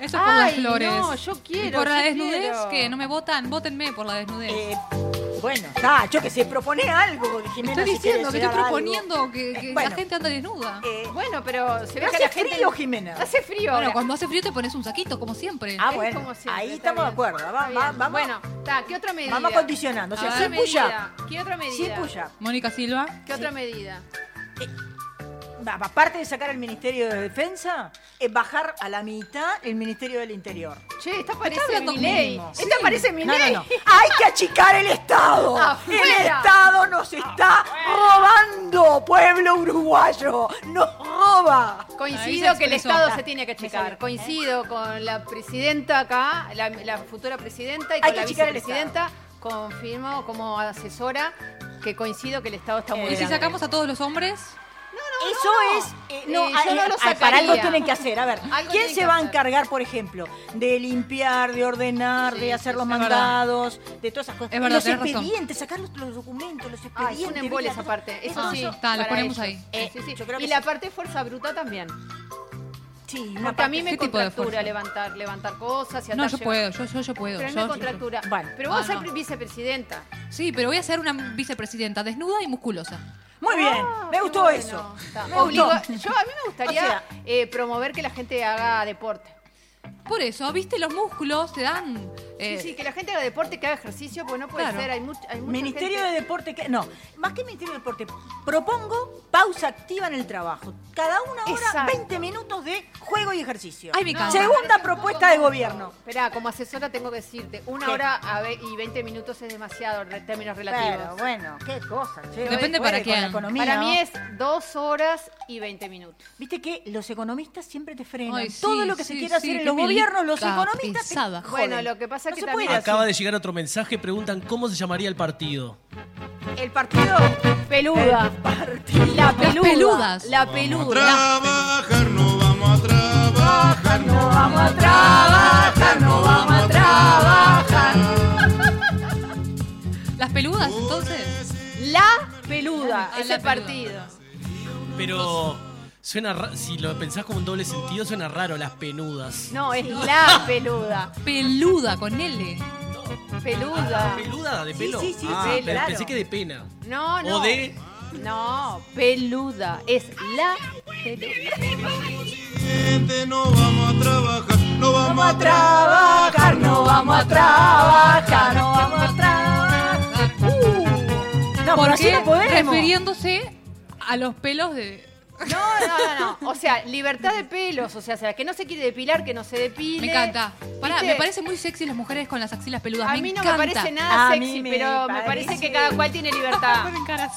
S7: Eso es por las flores.
S3: no, yo quiero,
S7: ¿Y por la desnudez? que ¿No me votan? Vótenme por la desnudez.
S4: Eh, bueno, está, yo que sé, propone algo, Jimena.
S7: estoy
S4: si
S7: diciendo
S4: querés
S7: que estoy
S4: algo.
S7: proponiendo que, que
S4: Bueno.
S7: la gente anda desnuda.
S4: Eh,
S3: Bueno, pero se ve que
S4: hace
S3: la gente.
S4: frío, Jimena.
S3: Hace frío.
S7: bueno,
S3: ahora.
S7: cuando hace frío te pones un saquito, como siempre.
S4: Ah,
S3: Es
S4: bueno,
S3: como siempre,
S4: ahí estamos de acuerdo.
S3: está
S4: Va-
S3: bien.
S4: va- vamos,
S3: Bueno, está, ¿qué otra medida?
S4: vamos acondicionando. O sea, sin puya.
S3: medida. ¿Qué otra medida?
S4: Sin puya.
S7: Mónica Silva.
S3: ¿Qué otra medida?
S4: Va, Aparte de sacar el Ministerio de Defensa, es bajar a la mitad el Ministerio del Interior.
S3: Che, esta parece mi ley. Esta parece mi
S4: No,
S3: ley.
S4: no. Hay que achicar el Estado.
S3: Afuera.
S4: El Estado nos está robando, pueblo uruguayo. Nos roba.
S3: Coincido que el. Estado
S4: Ah,
S3: se tiene que
S4: salió.
S3: Coincido con la presidenta acá, la, la futura presidenta y
S4: Hay
S3: con
S4: que
S3: la
S4: achicar el
S3: vicepresidenta. Confirmo como asesora que coincido que el Estado está muy
S7: ¿Y si sacamos a todos los hombres?
S4: Eso es. eh, no,
S3: Eh, yo no
S4: eh,
S3: lo
S4: ah, para algo tienen que hacer. A ver,
S3: Algo
S4: ¿quién se va a encargar, por ejemplo, de limpiar, de ordenar,
S3: Sí,
S4: de hacer los
S7: verdad.
S4: mandados, de todas esas cosas?
S7: Es verdad,
S4: los
S7: razón.
S4: expedientes, sacar los, los documentos, los
S3: Ah,
S4: expedientes.
S3: es un embole esa parte. Eso
S4: Ah,
S3: sí.
S7: está, lo ponemos
S3: ellos.
S7: ahí.
S4: Eh,
S3: Sí, sí.
S4: yo creo que
S3: y la
S4: sí.
S3: parte fuerza bruta también.
S4: Sí, una
S3: Porque a mí me
S7: ¿Qué tipo de
S3: contractura
S7: fuerza?
S3: levantar, levantar cosas y
S7: No, yo puedo, yo, yo, yo puedo.
S3: Pero no
S7: yo- yo-
S3: contractura.
S4: Bueno.
S3: Pero vos
S7: Ah,
S3: ser
S7: no.
S3: vicepresidenta.
S7: Sí, pero voy a ser una vicepresidenta desnuda y musculosa.
S4: Muy bien,
S3: Ah,
S4: me gustó
S3: bueno.
S4: eso. Me gustó.
S3: Yo a mí me gustaría
S4: O sea-
S3: eh, promover que la gente haga deporte.
S7: Por eso, viste, los músculos te dan. eh,
S3: sí, sí, que la gente haga deporte, que haga ejercicio, pues no puede
S7: Claro.
S3: ser. Hay, much- hay mucha
S4: Ministerio
S3: gente-
S4: de Deporte, que, no, más que Ministerio de Deporte, propongo pausa activa en el trabajo. Cada una hora,
S3: Exacto.
S4: 20 minutos de juego y ejercicio.
S7: Ay, me encanta.
S4: Segunda propuesta de gobierno.
S3: Esperá, como asesora tengo que decirte, una
S4: ¿Qué?
S3: hora a ve- y 20 minutos es demasiado en términos relativos.
S4: Pero bueno, qué cosa. che,
S7: Depende
S4: puede
S7: para
S4: con
S7: quién.
S4: la economía,
S3: Para
S4: ¿no?
S3: mí es dos horas y 20 minutos.
S4: Viste que los economistas siempre te frenan.
S7: Ay, sí,
S4: Todo lo que se
S7: sí,
S4: quiera
S7: sí,
S4: hacer en los gobiernos, los
S7: milica
S4: economistas.
S7: pesada.
S4: joden.
S3: Bueno, lo que pasa
S4: No
S3: es que
S4: se
S3: también
S4: puede
S6: Acaba de llegar otro mensaje, preguntan cómo se llamaría el partido.
S4: El partido.
S3: peluda.
S4: partido.
S3: La peluda.
S7: peludas.
S3: La
S9: Vamos a
S3: peluda.
S9: trabajar, no vamos a trabajar,
S4: No vamos a trabajar, no vamos a trabajar.
S7: Las peludas, entonces.
S3: La peluda.
S7: Ah,
S3: es
S7: la
S3: el
S7: peluda.
S3: partido.
S6: Pero suena ra- si lo pensás como un doble sentido, suena raro las penudas.
S3: No, es la peluda.
S7: Peluda con L.
S3: Peluda.
S6: ¿Peluda? ¿De
S4: Sí,
S6: pelo?
S4: sí, sí,
S6: Ah,
S4: sí,
S6: pe-
S4: claro.
S6: Pensé que de pena.
S3: No, no.
S6: O de.
S3: No, peluda. Es la peluda.
S9: No vamos a trabajar, no vamos a
S4: trabajar, no vamos a trabajar, no vamos a trabajar. Uh. No,
S7: ¿Por
S4: pero así
S7: qué?
S4: no podemos.
S7: Refiriéndose a los pelos de.
S3: No, no, no, no. O sea, libertad de pelos. O sea, o sea, que no se quiere depilar, que no se depile.
S7: Me encanta. Pará, me parece muy sexy las mujeres con las axilas peludas.
S3: A
S7: me
S3: mí no
S7: encanta.
S3: me parece nada
S4: A
S3: sexy,
S4: me
S3: pero me parece que cada cual tiene libertad.
S7: Ponen caras.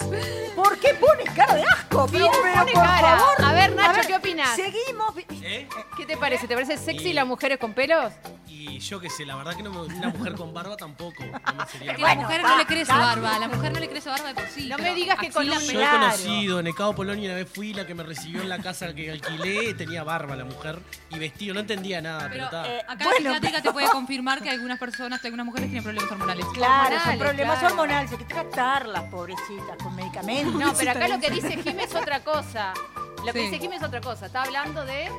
S4: ¿Por qué pones cara de asco?
S3: Mira,
S4: pero
S3: pone
S4: por
S3: cara.
S4: favor.
S3: A ver, Nacho, ¿qué opinas?
S4: Seguimos.
S6: ¿Eh?
S3: ¿Qué te parece? ¿Te parece sexy
S6: Y-
S3: las mujeres con pelos?
S6: Y yo qué sé, la verdad que no me, una mujer con barba tampoco. No sería
S7: la mujer no le crece barba. La mujer no le crece barba de por sí.
S3: No
S7: pero
S3: me digas que con un
S6: Yo he conocido en Ecado Polonia, una vez fui la que me recibió en la casa que alquilé, tenía barba la mujer y vestido, no entendía nada, pero,
S7: Pero
S6: está.
S4: eh,
S7: acá
S4: Bueno,
S7: la psiquiátrica te puede confirmar que algunas personas, que algunas mujeres tienen problemas hormonales.
S4: Claro, son problemas
S3: claro.
S4: hormonales. Hay que tratarlas, pobrecitas, con medicamentos.
S3: No, pero acá lo que dice Jim es otra cosa. Lo que
S7: Sí.
S3: dice Jim es otra cosa. Está hablando de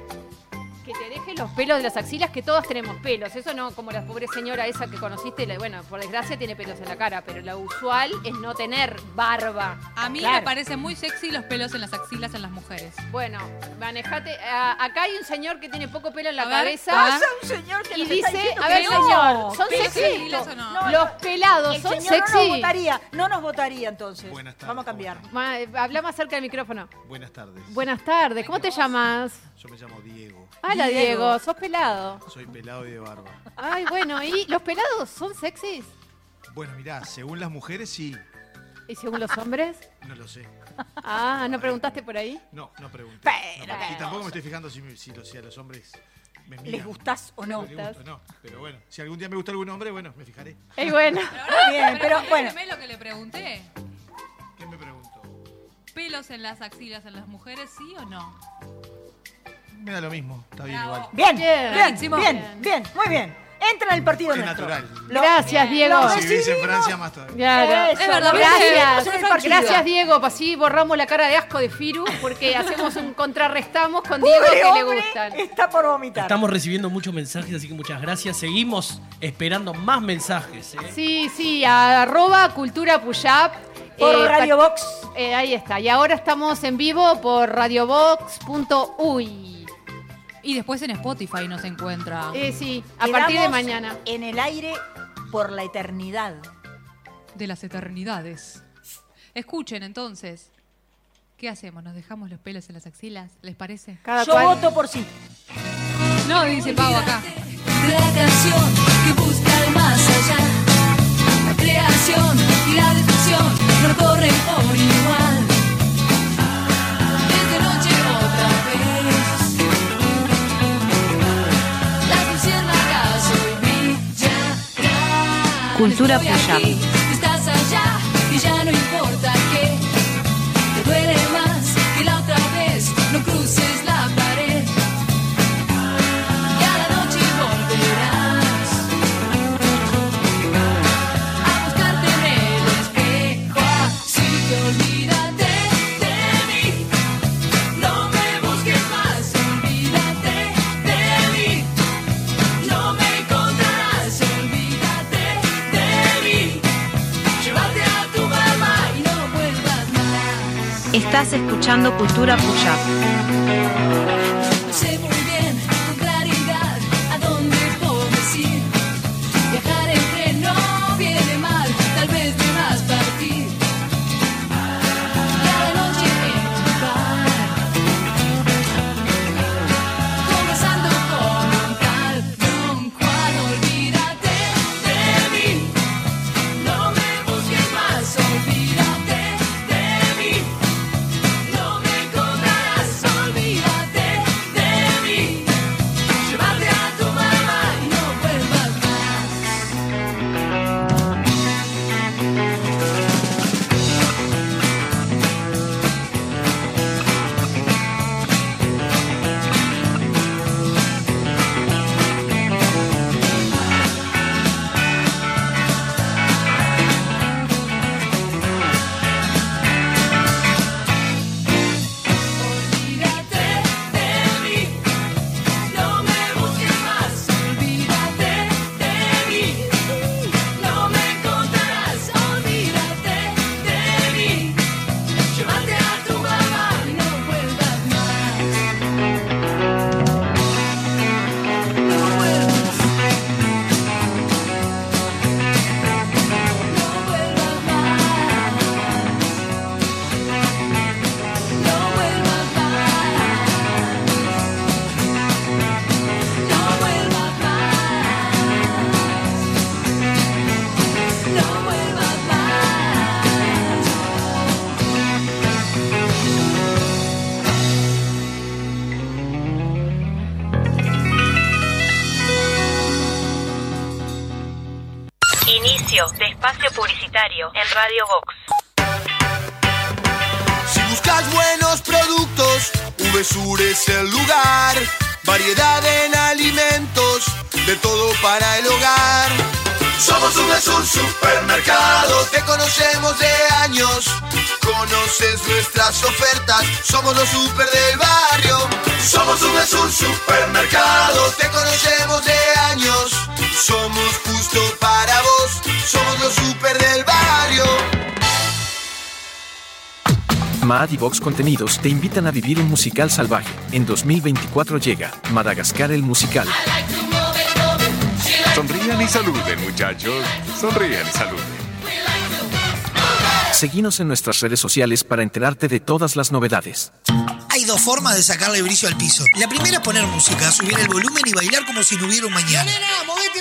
S3: que te dejen los pelos de las axilas, que todas tenemos pelos. Eso no como la pobre señora esa que conociste. la- Bueno, por desgracia tiene pelos en la cara, pero lo usual es no tener barba.
S7: A mí
S4: Claro.
S7: me parecen muy sexy los pelos en las axilas en las mujeres.
S3: Bueno, manejate. acá hay un señor que tiene poco pelo en la
S7: A ver,
S3: cabeza.
S7: pasa
S4: un señor que
S3: Y
S4: nos está
S3: dice,
S4: diciendo
S3: a
S4: que
S3: ver,
S4: no.
S3: señor, ¿son
S7: ¿pelos
S3: sexy?
S7: en axilas o no?
S4: No,
S3: Los pelados,
S4: El
S3: ¿son
S4: señor no nos
S3: sexy?
S4: votaría, no nos votaría entonces.
S10: Buenas tardes,
S4: Vamos a
S10: ¿cómo
S4: cambiar.
S3: Ma- Habla más cerca del micrófono.
S10: Buenas tardes.
S3: Buenas tardes, ¿cómo te llamas?
S10: Yo me llamo Diego.
S3: Hola,
S4: Diego.
S3: Diego, sos pelado.
S10: Soy pelado y de barba.
S3: Ay, bueno, ¿y los pelados son sexys?
S10: Bueno, mirá, según las mujeres sí.
S3: ¿Y según los hombres?
S10: No lo sé.
S3: Ah, ¿no preguntaste por ahí?
S10: No, no pregunté.
S4: Pero,
S10: No, y tampoco me estoy fijando si, me- si, lo- si a los hombres me miran.
S4: ¿Les gustás o no?
S10: Gusto, no. Pero bueno, si algún día me gusta algún hombre, bueno, me fijaré.
S3: Y bueno,
S4: Bien, pero bueno.
S7: ¿Entendés lo que le pregunté?
S10: ¿Qué me pregunto?
S7: ¿Pelos en las axilas en las mujeres, sí o no?
S10: Me da lo mismo, está bien
S7: Bravo.
S10: igual.
S4: Bien,
S3: Bien.
S4: bien, bien, bien, muy bien. Entra en el partido
S10: Es
S4: nuestro.
S10: natural.
S4: Lo-
S3: gracias, Diego.
S4: Lo
S10: Si vivís en
S4: recibimos.
S10: Francia, más todavía.
S3: Claro.
S4: Eso,
S7: Es verdad,
S4: lo
S3: Gracias.
S4: recibimos en el partido.
S3: Gracias, Diego. Pues Así borramos la cara de asco de Firu porque hacemos un contrarrestamos con Diego
S4: Pobre
S3: que le
S4: hombre,
S3: gustan.
S4: Está por vomitar.
S6: Estamos recibiendo muchos mensajes, así que muchas gracias. Seguimos esperando más mensajes. ¿eh?
S3: Sí, sí, arroba cultura Puyap.
S4: Por
S3: Eh,
S4: Radio Box.
S3: eh, ahí está. Y ahora estamos en vivo por radiobox.uy.
S7: Y después en Spotify nos encuentra.
S3: Eh, sí, a
S4: Quedamos
S3: partir de mañana.
S4: En el aire por la eternidad.
S7: de las eternidades. Escuchen entonces. ¿Qué hacemos? ¿Nos dejamos los pelos en las axilas? ¿Les parece?
S3: Cada
S4: Yo
S3: cual.
S4: voto por sí.
S7: No, dice Pau acá.
S1: de la canción que busca el más allá. La creación y la destrucción no corren por igual.
S2: Cultura Puyap.
S1: Estás
S2: escuchando Cultura Puyap.
S11: Los super del barrio. Somos VSUR Supermercado, te conocemos de años. Somos justo para vos, somos los super del barrio.
S12: Mad y Vox Contenidos te invitan a vivir un musical salvaje. En 2024 llega Madagascar el musical.
S13: Sonrían y saluden, muchachos. Sonrían y saluden.
S12: Seguinos en nuestras redes sociales para enterarte de todas las novedades.
S14: Hay dos formas de sacarle brillo al piso. La primera es poner música, subir el volumen y bailar como si no hubiera un mañana.
S8: Nena, movete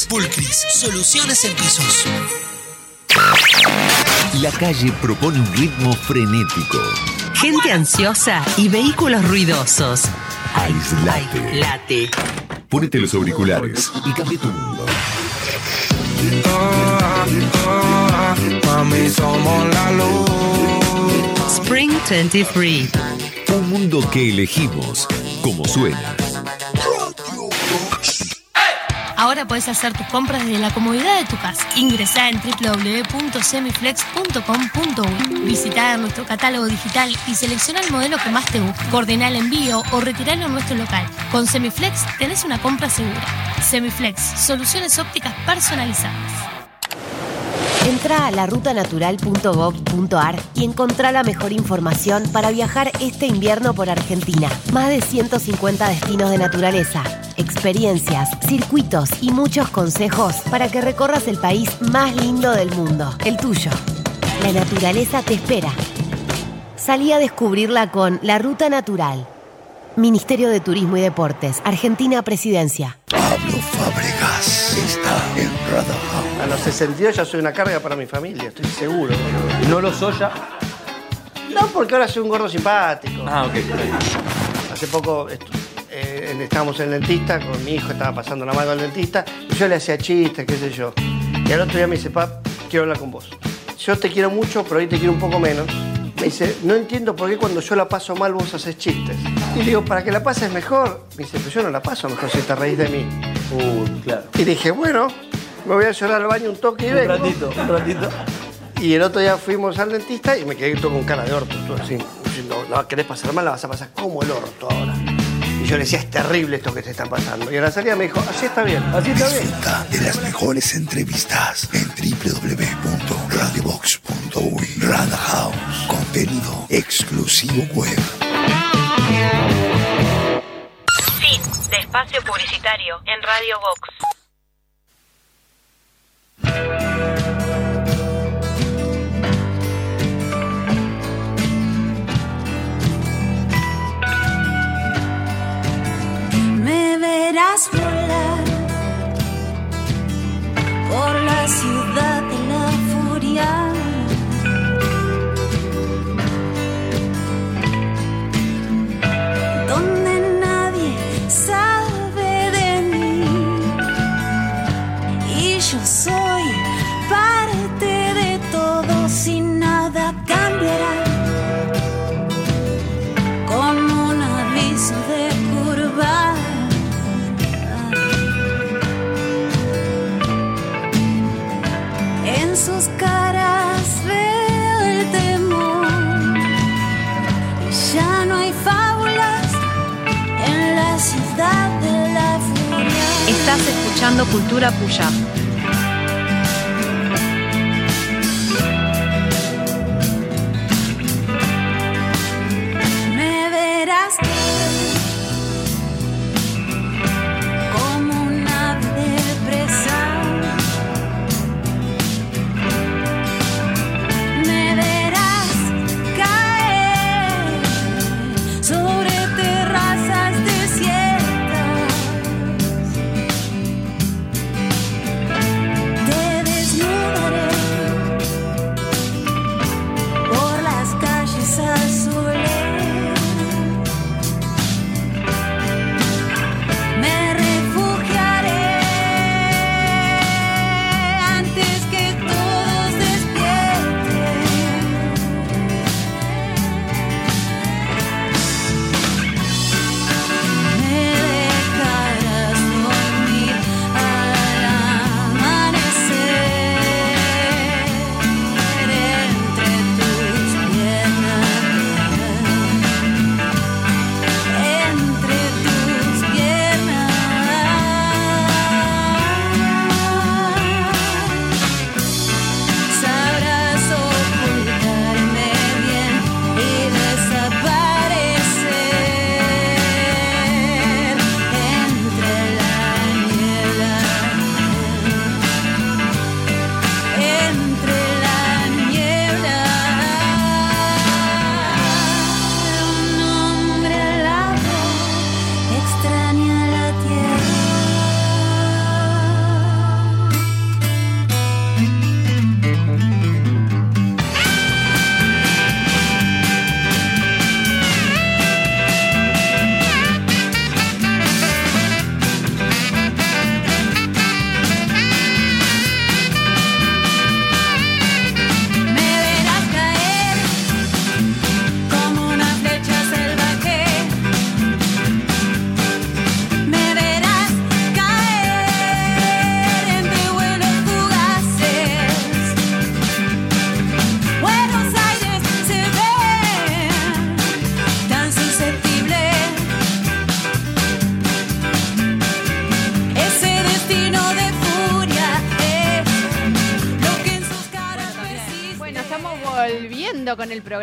S14: Pulcris, soluciones en pisos.
S15: La calle propone un ritmo frenético.
S16: Gente ansiosa y vehículos ruidosos.
S15: Aislate.
S16: Late.
S15: Ponete los auriculares y cambia tu mundo.
S9: Mami, somos la luz.
S16: Spring 23.
S15: Un mundo que elegimos como suena.
S17: Ahora puedes hacer tus compras desde la comodidad de tu casa. Ingresá en www.semiflex.com.uy. Visita nuestro catálogo digital y selecciona el modelo que más te guste. Coordina el envío o retiralo en nuestro local. Con Semiflex tenés una compra segura. Semiflex, soluciones ópticas personalizadas.
S18: Entra a larutanatural.gov.ar y encontrá la mejor información para viajar este invierno por Argentina. Más de 150 destinos de naturaleza, experiencias, circuitos y muchos consejos para que recorras el país más lindo del mundo, el tuyo. La naturaleza te espera. Salí a descubrirla con La Ruta Natural. Ministerio de Turismo y Deportes, Argentina Presidencia.
S19: Pablo Fábregas está en Radar
S20: A los 62 ya soy una carga para mi familia, estoy seguro.
S21: ¿No lo soy ya?
S20: No, porque ahora soy un gordo simpático.
S21: Ah, ok.
S20: Hace poco estu- estábamos en el dentista, con mi hijo estaba pasando la mano al dentista, y yo le hacía chistes, qué sé yo. Y al otro día me dice, pap, quiero hablar con vos. Yo te quiero mucho, pero hoy te quiero un poco menos. Me dice, no entiendo por qué cuando yo la paso mal vos haces chistes. Y le digo, para que la pases mejor. Me dice, pero yo no la paso mejor si te reís de mí.
S21: Uy, claro.
S20: Y dije, bueno, me voy a llorar al baño un toque y
S21: Un
S20: vengo.
S21: ratito, un ratito.
S20: Y el otro día fuimos al dentista y me quedé todo con cara de orto, todo así. Diciendo, no, querés pasar mal, la vas a pasar como el orto ahora. Y yo le decía, es terrible esto que te está pasando. Y a la salida me dijo, así está bien, así está bien.
S19: Disfruta de las mejores entrevistas en www.radiobox.uy. Rada House, contenido exclusivo web.
S1: Fin de espacio publicitario en Radio Vox.
S2: Verás volar por la ciudad de la furia.
S1: Estás escuchando Cultura Puya.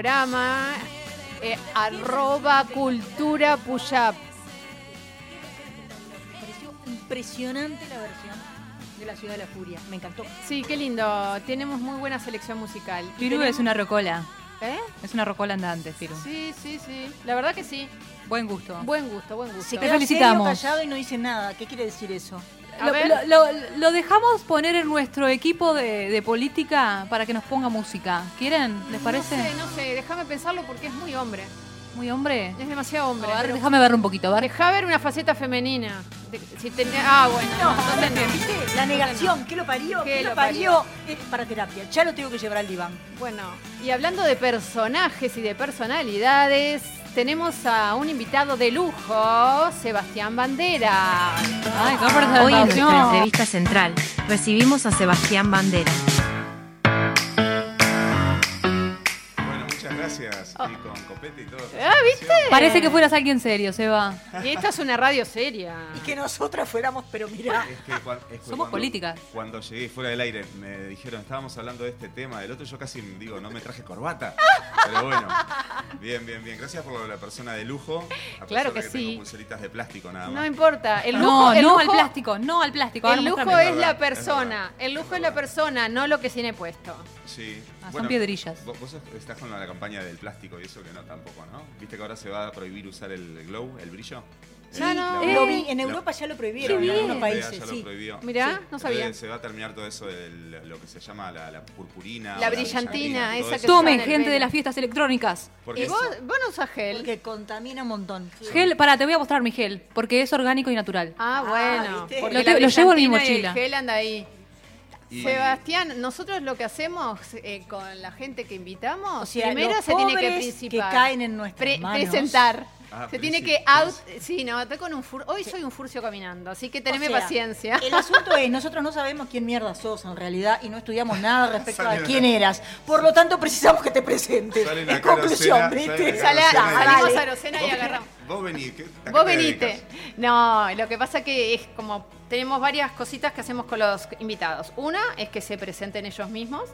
S3: Programa. eh, arroba cultura push-up.
S4: Me pareció impresionante la versión de La Ciudad de la Furia. Me encantó.
S3: Sí, qué lindo. Tenemos muy buena selección musical. Tenemos-
S7: es una rocola.
S3: ¿Eh?
S7: Es una rocola andante, Firu.
S3: Sí, sí, sí. La verdad que sí.
S7: Buen gusto.
S3: Buen gusto, buen gusto.
S4: Se
S7: Te
S4: quedó
S7: felicitamos.
S4: callado y no dice nada. ¿Qué quiere decir eso?
S7: Lo,
S3: ver.
S7: lo- lo- lo dejamos poner en nuestro equipo de, de política para que nos ponga música. ¿Quieren? ¿Les parece?
S3: No sé, no sé. Déjame pensarlo porque es muy hombre.
S7: Muy hombre.
S3: Es demasiado hombre.
S7: A ver,
S3: pero-
S7: déjame verlo un poquito. A ver.
S3: Deja ver una faceta femenina. De- si ten- ah, bueno.
S4: No,
S3: no, no.
S4: ¿viste? La negación, ¿qué lo parió?
S3: ¿Qué
S4: ¿Qué,
S3: lo
S4: lo parió? Es para terapia. Ya lo tengo que llevar al diván.
S3: Bueno, y hablando de personajes y de personalidades, tenemos a un invitado de lujo, Sebastián Bandera.
S7: Ay,
S1: Hoy en nuestra entrevista central recibimos a Sebastián Bandera.
S13: Gracias. Y con copete y todo.
S3: Ah, ¿viste?
S7: Parece que fueras alguien serio, Seba.
S3: Y esta es una radio seria.
S4: Y que nosotras fuéramos, pero mirá.
S13: Es que cuan- es que
S7: Somos
S13: cuando-
S7: políticas.
S13: Cuando llegué fuera del aire, me dijeron, estábamos hablando de este tema, del otro, yo casi digo, no me traje corbata. Pero bueno, bien, bien, bien. Gracias por de la persona de lujo. a
S3: Claro que
S13: de
S3: sí.
S13: tengo pulseritas de plástico nada más.
S3: No importa. El lujo,
S7: no,
S3: el
S7: no
S3: lujo-
S7: al plástico, no al plástico.
S3: El lujo es la
S13: es
S3: persona. El lujo es la persona, no lo que tiene puesto.
S13: Sí.
S7: Ah, son piedrillas.
S13: Vos, vos estás con la campaña del plástico y eso que no tampoco, ¿no? ¿Viste que ahora se va a prohibir usar el glow, el brillo?
S4: Sí,
S3: No, no.
S13: La-
S4: lo
S3: Eh,
S4: vi. En
S13: la-
S4: Europa ya lo
S13: la
S4: prohibieron en algunos países.
S13: ya lo
S4: Sí.
S13: prohibió.
S3: Mirá,
S13: Sí.
S3: no sabía.
S13: Entonces, se va a terminar todo eso de lo que se llama la, la purpurina.
S3: La brillantina,
S13: todo
S3: esa que
S7: Tomen, gente de las fiestas electrónicas.
S13: Porque
S3: Y vos, vos no usas gel.
S4: Porque contamina un montón.
S7: Gel, pará, te voy a mostrar mi gel, porque es orgánico y natural.
S3: Ah,
S4: Ah,
S3: bueno. porque
S7: Lo
S3: la
S7: te- lo llevo en mi
S3: y el
S7: mochila.
S3: gel anda ahí.
S13: Y-
S3: Sebastián, nosotros lo que hacemos eh, con la gente que invitamos,
S4: O sea,
S3: primero
S4: los
S3: se tiene que principar.
S4: que caen en nuestras
S3: Pre-
S4: manos.
S3: presentar.
S13: Ah,
S3: se tiene que out. Sí, no, estoy con un fur- Hoy soy un furcio caminando, así que teneme
S4: O sea,
S3: paciencia.
S4: El asunto es, nosotros no sabemos quién mierda sos en realidad y no estudiamos nada respecto
S13: Sale
S4: a quién eras. Por lo tanto, precisamos que te presentes. En conclusión, ¿viste?
S3: salimos a Arocena y agarramos.
S13: Vos venís. ¿qué- a qué
S3: Vos
S13: te
S3: venite. No, lo que pasa que es como tenemos varias cositas que hacemos con los invitados. Una es que se presenten ellos mismos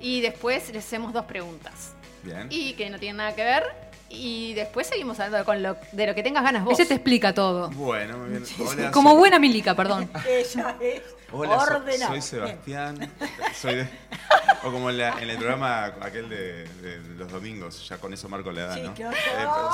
S3: y después les hacemos dos preguntas
S13: Bien.
S3: y que no tienen nada que ver y después seguimos hablando con lo, de lo que tengas ganas vos.
S7: Ese te explica todo.
S13: Bueno, muy bien. Hola,
S7: Como
S13: soy-
S7: buena milica, perdón.
S4: Ella es
S13: Hola, soy Sebastián. Soy de- o como en, la- en el programa aquel de, de los domingos, ya con eso marco la edad,
S4: Sí,
S13: ¿no? Eh,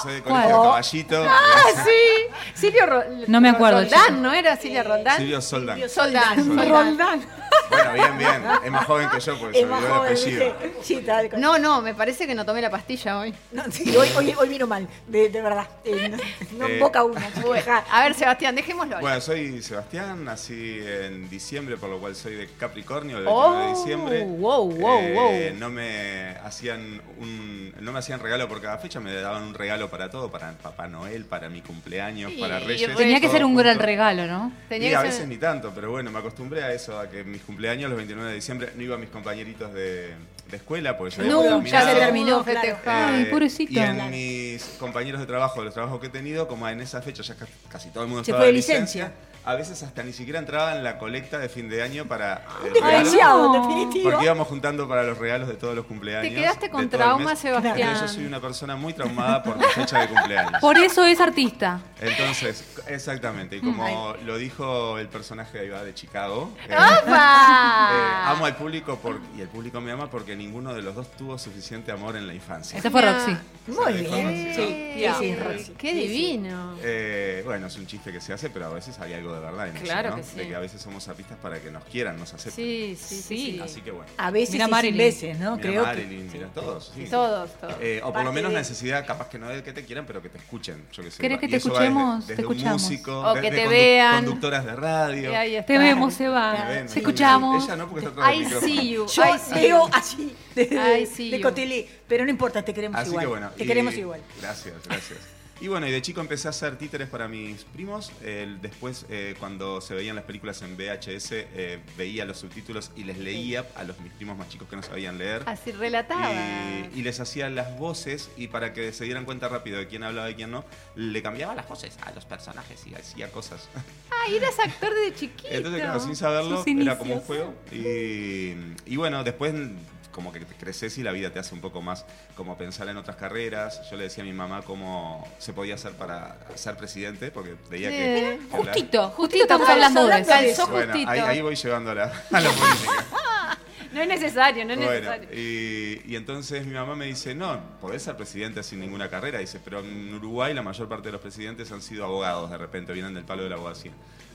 S13: soy de
S7: ¿Cuál?
S13: Colegio Caballito.
S3: Ah, sí. Silvio Ro-
S7: No me acuerdo,
S3: Roldán. ¿no era Silvia Roldán?
S13: Silvio Soldán.
S3: Soldán.
S13: Soldán.
S3: Soldán.
S13: Bueno, bien, bien. Es más joven que yo, porque se
S4: Es más
S13: olvidó el
S4: joven,
S13: apellido.
S3: No, no, me parece que no tomé la pastilla hoy.
S4: No, sí, hoy, hoy, hoy vino mal, de, de verdad. Eh, no no
S13: Eh,
S4: boca una.
S3: Bueno, a ver, Sebastián, dejémoslo ahí.
S13: Bueno, soy Sebastián, nací en diciembre, por lo cual soy de Capricornio, el
S3: Oh,
S13: 29 de diciembre.
S3: wow, wow,
S13: Eh,
S3: wow.
S13: No me hacían un, no me hacían regalo por cada fecha, me daban un regalo para todo, para Papá Noel, para mi cumpleaños,
S3: Y
S13: para Reyes.
S7: Tenía que ser un gran regalo, ¿no?
S3: Tenía
S13: y
S3: que
S13: a
S3: ser-
S13: veces ni tanto, pero bueno, me acostumbré a eso, a que mis cumpleaños, los 29 de diciembre, no iba a mis compañeritos de, de escuela, porque ya habíamos
S4: No, ya se terminó.
S7: Ay,
S13: Eh. Y en mis compañeros de trabajo, de los trabajos que he tenido, como en esa fecha ya ca- casi todo el mundo
S4: Se
S13: estaba
S4: fue
S13: de
S4: de licencia.
S13: A veces hasta ni siquiera entraba en la colecta de fin de año para eh,
S4: Un
S13: regalos,
S4: definitivo.
S13: porque íbamos juntando para los regalos de todos los cumpleaños.
S3: Te quedaste
S13: de
S3: con trauma. Sebastián.
S13: Yo soy una persona muy traumada por mi fecha de cumpleaños.
S7: Por eso es artista.
S13: Entonces, exactamente, y como lo dijo el personaje ahí va de Chicago, eh,
S3: ¡Opa!
S13: eh, amo al público por- y el público me ama porque ninguno de los dos tuvo suficiente amor en la infancia.
S7: Ese fue Roxy.
S4: Muy
S13: Sí,
S4: bien. Sí, sí, sí, Roxy.
S3: Qué divino.
S13: Eh, bueno, es un chiste que se hace, pero a veces hay algo de verdad en
S3: Claro
S13: eso, ¿no?
S3: que sí.
S13: De que a veces somos artistas para que nos quieran, nos acepten.
S3: Sí, sí, sí. sí.
S13: Así que bueno.
S4: A veces
S7: Mira
S4: y
S7: Marilyn.
S4: veces, ¿no?
S13: Mira
S4: Creo
S13: Marilyn, mira todos. sí.
S3: Todos, todos.
S13: Eh, o por lo menos
S4: de-
S13: la necesidad, capaz que no es que te quieran, pero que te escuchen. Yo qué sé.
S7: ¿Querés que te escuchemos?
S13: Desde,
S7: Te
S13: desde un
S7: escuchamos.
S13: músico,
S3: O que te vean.
S13: conductoras de radio.
S7: Te vemos.
S13: Me ven,
S7: Te
S13: sí.
S7: escuchamos.
S13: Ella no, porque está
S3: I see you.
S4: Yo veo así, de,
S3: Ay, sí,
S4: de
S3: yo.
S4: cotelé, pero no importa, te queremos igual.
S13: que bueno.
S4: te queremos igual.
S13: Gracias, gracias. Y bueno, y de chico empecé a hacer títeres para mis primos. Después, eh, cuando se veían las películas en VHS, eh, veía los subtítulos y les leía a los mis primos más chicos que no sabían leer.
S3: Así relataba.
S13: Y, y les hacía las voces y para que se dieran cuenta rápido de quién hablaba y quién no, le cambiaba las voces a los personajes y hacía cosas.
S3: Ay, eras actor de chiquito.
S13: Entonces, claro, sin saberlo, era como un juego. Y, y bueno, después como que te creces y la vida te hace un poco más como pensar en otras carreras. Yo le decía a mi mamá cómo se podía hacer para ser presidente, porque veía que...
S3: Justito, justito estamos hablando de eso.
S13: Bueno,
S3: justito.
S13: ahí, ahí voy llevando a la, a la política.
S3: No es necesario, no es
S13: Bueno,
S3: necesario.
S13: y, y entonces mi mamá me dice, no, podés ser presidente sin ninguna carrera. Dice, pero en Uruguay la mayor parte de los presidentes han sido abogados, de repente, vienen del palo de la abogacía.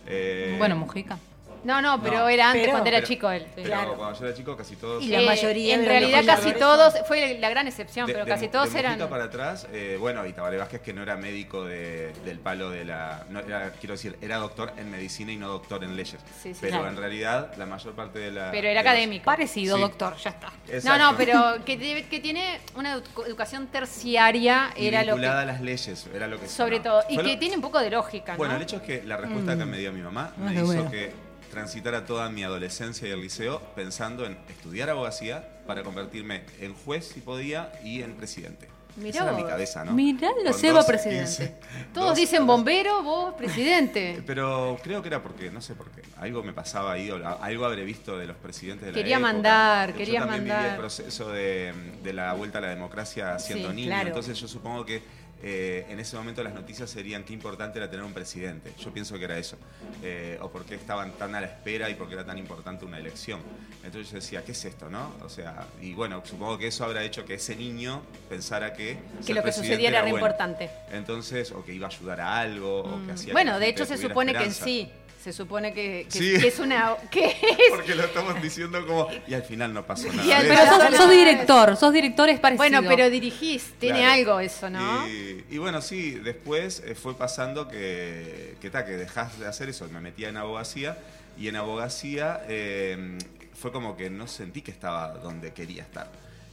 S13: Eh,
S7: Bueno, Mujica.
S3: No, no, pero
S13: No.
S3: era antes
S13: Pero-
S3: cuando era
S13: pero-
S3: chico él.
S13: Pero cuando yo era chico casi todos...
S3: Eh, En realidad casi todos, fue la gran excepción,
S13: De-
S3: pero
S13: de-
S3: casi todos
S13: de
S3: eran...
S13: Mujica para atrás, eh, bueno, y Tabaré Vázquez que no era médico de- del palo de la... No, era, quiero decir, era doctor en medicina y no doctor en leyes.
S3: Sí, sí,
S13: pero
S3: claro.
S13: en realidad la mayor parte de la...
S3: Pero era
S13: de los-
S3: académico.
S7: Parecido,
S13: Sí.
S7: doctor, ya está.
S3: No,
S13: Exacto.
S3: no, pero que, que tiene una edu- educación terciaria,
S13: Y
S3: era lo que...
S13: vinculada a las leyes, era lo que
S3: Sobre todo, y
S13: Fue
S3: que tiene un poco de lógica,
S13: Bueno,
S3: ¿no?
S13: el hecho es que la respuesta
S3: Mm.
S13: que me dio mi mamá
S3: Ah,
S13: me
S3: qué
S13: hizo
S3: bueno.
S13: que transitara toda mi adolescencia y el liceo pensando en estudiar abogacía para convertirme en juez si podía y en presidente.
S3: Mirá
S13: Esa era mi cabeza, ¿no?
S7: Mirá, lo Seba
S13: 12,
S7: presidente.
S13: 15.
S3: Todos
S13: Dos-
S3: dicen bombero, vos presidente.
S13: Pero creo que era porque, no sé por qué, algo me pasaba ahí, o la- algo habré visto de los presidentes de la
S3: Quería
S13: época.
S3: mandar,
S13: Yo
S3: quería
S13: también viví
S3: mandar.
S13: el proceso de, de la vuelta a la democracia siendo
S3: Sí,
S13: niño,
S3: claro.
S13: entonces yo supongo que eh, en ese momento las noticias serían qué importante era tener un presidente. Yo pienso que era eso. Eh, o por qué estaban tan a la espera y por qué era tan importante una elección. Entonces yo decía, ¿qué es esto, no? O sea, y bueno, supongo que eso habrá hecho que ese niño pensara que...
S3: Que lo que sucediera era
S13: bueno.
S3: importante.
S13: Entonces, o que iba a ayudar a algo, o que hacía que
S3: Bueno,
S13: la
S3: de hecho se supone que
S13: esperanza.
S3: sí. Se supone que, que-
S13: Sí.
S3: que es una... Que es,
S13: Porque lo estamos diciendo como. Y al final no pasó nada.
S3: Y al-
S7: Pero sos, sos director, sos director es parecido.
S3: Bueno, pero dirigís, tiene
S13: Claro.
S3: algo eso, ¿no?
S13: Y, y bueno, sí, después eh, fue pasando que, que, ta, que dejás de hacer eso. Me metía en abogacía y en abogacía eh, fue como que no sentí que estaba donde quería estar.